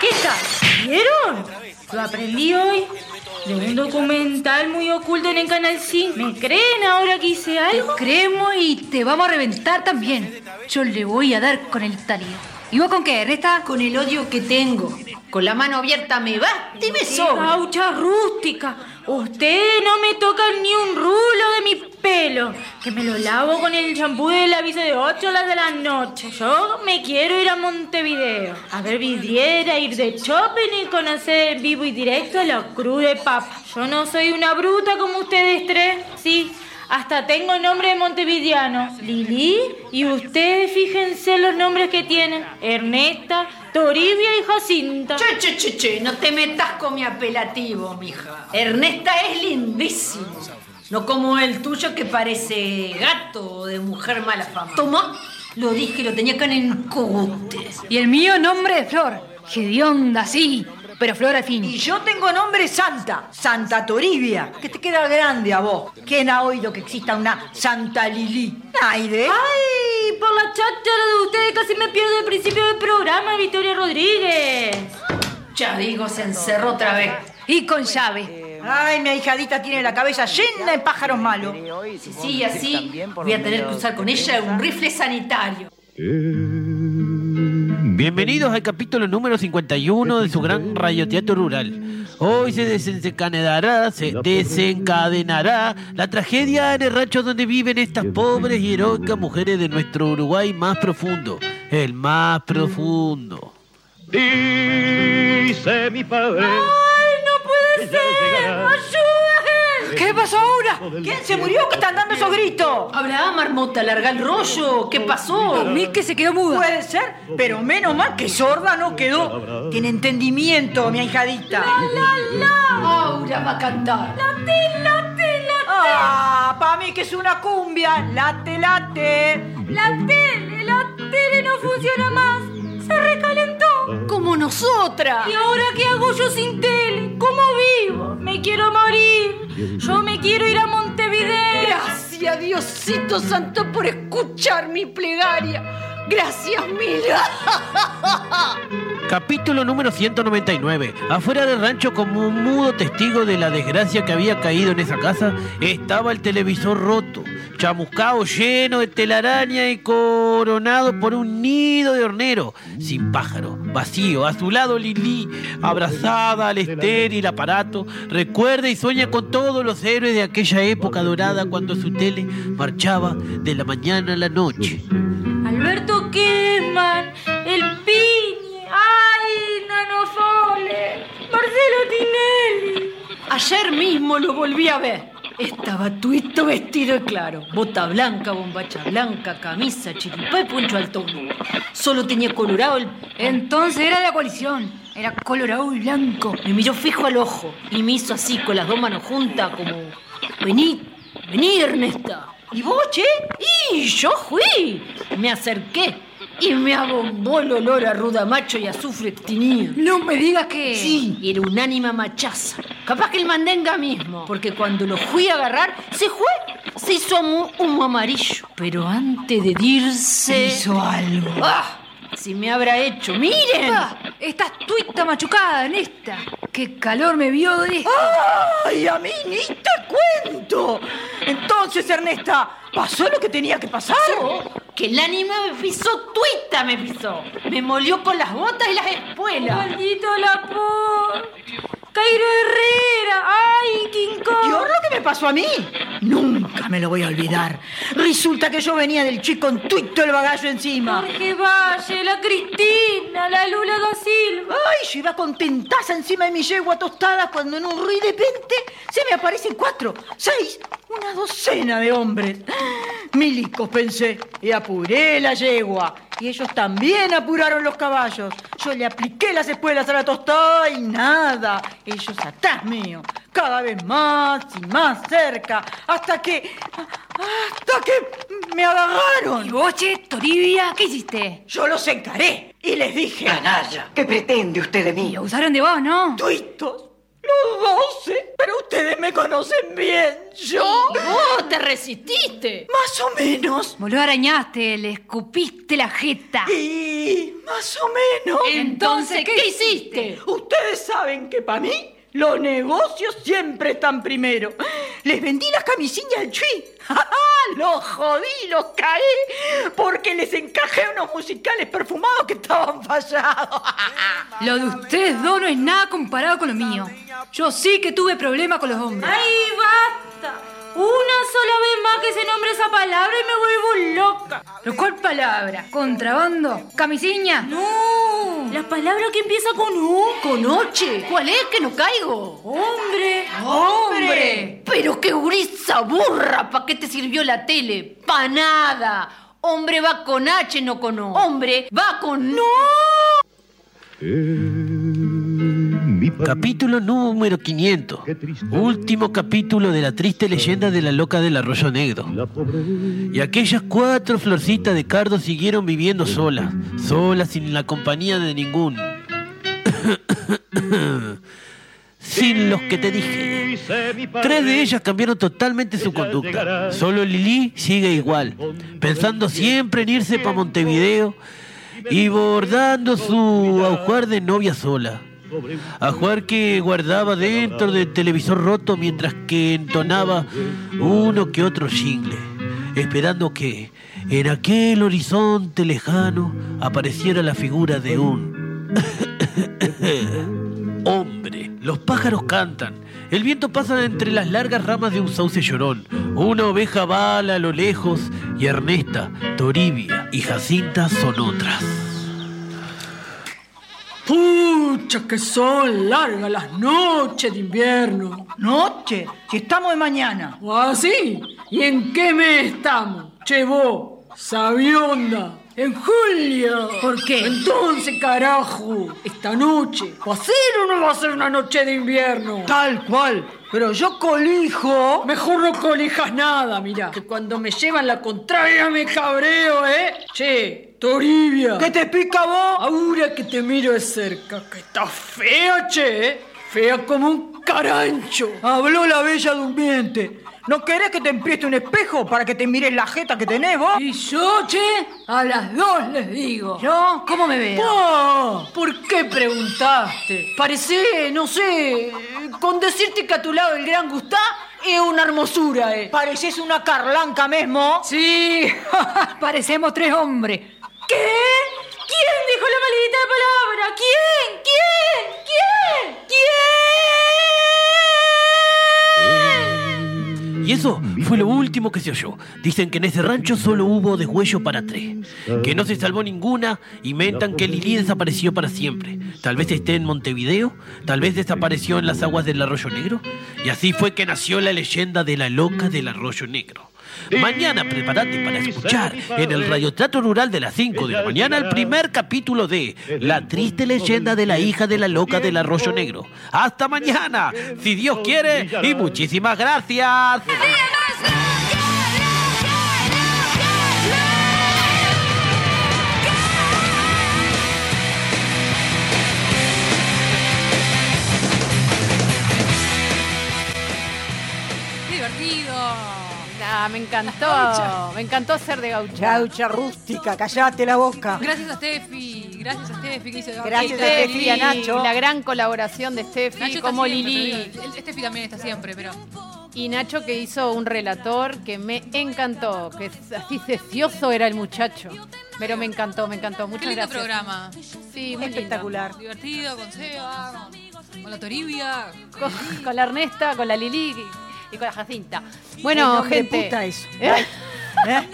S2: ¿Qué tal? ¿Vieron? Lo aprendí hoy de un documental muy oculto en el Canal 5. ¿Me creen ahora que hice algo?
S7: Te creemos y te vamos a reventar también. Yo le voy a dar con el talio. ¿Y vos con qué, Ernesta?
S32: Con el odio que tengo. Con la mano abierta me basta y me sobra.
S2: Gaucha rústica. Usted no me toca ni un rulo de mi pelo. Que me lo lavo con el champú del aviso de 8 horas de la noche. Yo me quiero ir a Montevideo. A ver vidriera, ir de shopping y conocer vivo y directo la cruz de papa. Yo no soy una bruta como ustedes tres. Sí, hasta tengo nombre de montevideano. Lili, y ustedes fíjense los nombres que tienen. Ernesta, Toribia y Jacinta.
S32: Che, che, che, che, no te metas con mi apelativo, mija. Ernesta es lindísimo. No como el tuyo que parece gato de mujer mala fama. Toma, lo dije, lo tenía acá en el cogote.
S7: Y el mío nombre de Flor. Gedionda, sí. Pero Flor al fin.
S32: Y yo tengo nombre Santa, Santa Toribia, que te queda grande a vos. ¿Quién ha oído que exista una Santa Lili? Naide.
S2: ¡Ay! Por la cháchara de ustedes casi me pierdo el principio del programa, Victoria Rodríguez.
S32: Ya digo, se encerró otra vez.
S7: Y con llave.
S32: Ay, mi ahijadita tiene la cabeza llena de pájaros malos. Si sigue así, voy a tener que usar con ella un rifle sanitario.
S31: Bienvenidos al capítulo número 51 de su gran radioteatro rural. Hoy se desencadenará, se desencadenará la tragedia en el rancho donde viven estas pobres y heroicas mujeres de nuestro Uruguay más profundo, el más profundo.
S33: Dice mi padre.
S2: ¡Ay, no puede ser! ¡Ayuda!
S7: ¿Qué
S32: ¿Qué pasó ahora?
S4: ¿Quién se murió que están dando esos gritos?
S32: Abraham, marmota, larga el rollo. ¿Qué pasó?
S7: mí que se quedó muda.
S4: Puede ser, pero menos mal que sorda no quedó. Tiene entendimiento, mi ahijadita.
S32: Aura va a cantar.
S2: Late, late, late.
S4: Ah, para mí que es una cumbia. Late, late.
S2: La tele, la tele no funciona más. Se recalentó.
S32: Como nosotras.
S2: ¿Y ahora qué hago yo sin tele? ¿Cómo vivo? Me quiero morir. Yo me quiero ir a Montevideo.
S32: Gracias, Diosito Santo, por escuchar mi plegaria. Gracias, Mila.
S31: Capítulo número 199. Afuera del rancho, como un mudo testigo de la desgracia que había caído en esa casa, estaba el televisor roto, chamuscado lleno de telaraña y coronado por un nido de hornero, sin pájaro, vacío. A su lado Lili, abrazada al estéril aparato, recuerda y sueña con todos los héroes de aquella época dorada cuando su tele marchaba de la mañana a la noche.
S2: Alberto El Piñe, ay, Nano Fole, Marcelo Tinelli.
S32: Ayer mismo lo volví a ver. Estaba tuito vestido de claro. Bota blanca, bombacha blanca, camisa, chiripá y poncho al. Solo tenía colorado el...
S7: Entonces era de la coalición. Era colorado y blanco.
S32: Me miró fijo al ojo y me hizo así con las dos manos juntas como... Vení, vení, Ernesta.
S4: ¿Y vos, che?
S32: Y yo fui. Me acerqué y me abombó el olor a ruda macho y azufre que tenía.
S7: No me digas que...
S32: Sí, era un ánima machaza. Capaz que el mandenga mismo, porque cuando lo fui a agarrar, se fue. Se hizo humo amarillo. Pero antes de irse...
S4: Hizo algo.
S32: ¡Ah! Si me habrá hecho, miren.
S7: Ah, estás tuita machucada en esta. Qué calor me vio de esto.
S4: ¡Ay, a mí ni te cuento! Entonces, Ernesta, ¿pasó lo que tenía que pasar?
S32: Que el ánima me pisó, tuita me pisó. Me molió con las botas y las espuelas.
S2: Maldito la por. Cairo Herrera, ay, King Kong.
S4: ¿Y ahora lo que me pasó a mí? Nunca me lo voy a olvidar. Resulta que yo venía del chico con tuito el bagallo encima.
S2: Jorge Valle, la Cristina, la Lula da Silva.
S4: Ay, yo iba contentaza encima de mi yegua tostada cuando en un ruido de repente se me aparecen cuatro, seis, una docena de hombres. Milicos, pensé, y apuré la yegua. Y ellos también apuraron los caballos. Yo le apliqué las espuelas a la tostada y nada. Ellos atrás mío, cada vez más y más cerca, hasta que... hasta que me agarraron.
S7: ¿Y vos, che, Toribia, qué hiciste?
S4: Yo los encaré y les dije...
S34: Canalla, ¿qué pretende usted de mí?
S7: Y abusaron de vos, ¿no?
S4: Tuitos, los doce, pero ustedes me conocen bien. ¿Yo?
S32: Vos te resististe.
S4: Más o menos.
S7: Vos lo arañaste, le escupiste la jeta.
S4: Y más o menos.
S32: Entonces, ¿qué hiciste?
S4: Ustedes saben que para mí los negocios siempre están primero. Les vendí las camisillas al Chui. Los jodí, los caí, porque les encajé unos musicales perfumados que estaban fallados.
S7: Lo de ustedes dos no es nada comparado con lo mío. Yo sí que tuve problemas con los hombres.
S2: Ay, basta. Una sola vez más que se nombre esa palabra y me vuelvo loca.
S7: ¿Pero cuál palabra? ¿Contrabando? ¿Camisiña?
S2: No, la palabra que empieza con U.
S32: ¿Con oche? ¿Cuál es que no caigo?
S2: Hombre.
S32: ¡Hombre! Pero qué gurisa burra, ¿pa' qué te sirvió la tele? ¡Pa' nada! Hombre va con H, no con O. Hombre va con... ¡No!
S31: Capítulo número 500. Último capítulo de la triste leyenda de la loca del arroyo negro. Y aquellas cuatro florcitas de cardo siguieron viviendo solas, solas sin la compañía de ningún. sin los que te dije. Tres de ellas cambiaron totalmente su conducta. Solo Lili sigue igual, pensando siempre en irse para Montevideo y bordando su ajuar de novia sola. Ajuar que guardaba dentro del televisor roto mientras que entonaba uno que otro jingle, esperando que en aquel horizonte lejano apareciera la figura de un hombre. Los pájaros cantan, el viento pasa entre las largas ramas de un sauce llorón, una oveja bala a lo lejos y Ernesta, Toribia y Jacinta son otras.
S2: Pucha, que son largas las noches de invierno.
S4: ¿Noche? Si estamos de mañana.
S2: ¿Ah, sí? ¿Y en qué mes estamos? Che, vos, sabionda. En julio.
S32: ¿Por qué?
S2: Entonces, carajo, esta noche, ¿va a ser o no va a ser una noche de invierno?
S4: Tal cual. Pero yo colijo.
S2: Mejor no colijas nada, mira. Que cuando me llevan la contraria me cabreo, ¿eh? Che, Toribia.
S4: ¿Qué te pica vos?
S2: Ahora que te miro de cerca, que está fea, che, ¿eh? Fea como un carancho.
S4: Habló la bella durmiente. ¿No querés que te empieste un espejo para que te mires la jeta que tenés vos?
S2: Y yo, che, a las dos les digo.
S4: ¿Yo? ¿Cómo me veo?
S2: Oh, ¿Por qué preguntaste? Parece, no sé, con decirte que a tu lado el gran Gustá es una hermosura, eh.
S4: Pareces una carlanca mismo.
S2: Sí, parecemos tres hombres.
S32: ¿Qué? ¿Quién dijo la maldita palabra? ¿Quién? ¿Quién? ¿Quién? ¿Quién?
S31: Y eso fue lo último que se oyó. Dicen que en ese rancho solo hubo deshuello para tres. Que no se salvó ninguna. Inventan que Lili desapareció para siempre. Tal vez esté en Montevideo. Tal vez desapareció en las aguas del Arroyo Negro. Y así fue que nació la leyenda de la loca del Arroyo Negro. Mañana prepárate para escuchar en el radioteatro rural de las 5 de la mañana el primer capítulo de La triste leyenda de la hija de la loca del arroyo negro. Hasta mañana, si Dios quiere, y muchísimas gracias.
S3: Ah, me encantó. Me encantó ser de gaucha.
S4: Gaucha rústica, callate la boca.
S7: Gracias a Steffi, gracias a Steffi que hizo
S4: Gracias a Steffi y a. Nacho.
S3: La gran colaboración de Steffi
S7: Nacho
S3: como
S7: siempre,
S3: Lili.
S7: pero el- Steffi también está siempre, pero
S3: Y Nacho que hizo un relator que me encantó. Que es así cecioso era el muchacho. Pero me encantó, me encantó. Muchas
S7: qué lindo
S3: gracias.
S7: programa.
S3: Sí, muy
S4: Espectacular.
S7: Divertido, con Seba, con, con la Toribia.
S3: Con, con la Ernesta, con la Lili y, y con la Jacinta. Bueno, gente.
S4: puta eso.
S3: ¿Eh?
S4: ¿Eh?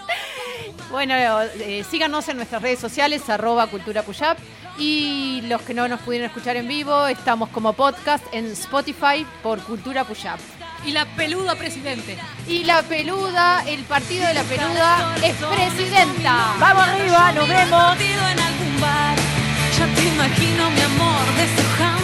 S3: Bueno, eh, síganos en nuestras redes sociales, arroba Cultura Puyap. Y los que no nos pudieron escuchar en vivo, estamos como podcast en Spotify por Cultura Puyap.
S7: Y la peluda presidente.
S3: Y la peluda, el partido de la peluda es presidenta.
S4: Vamos arriba, nos vemos.
S35: Ya te imagino, mi amor.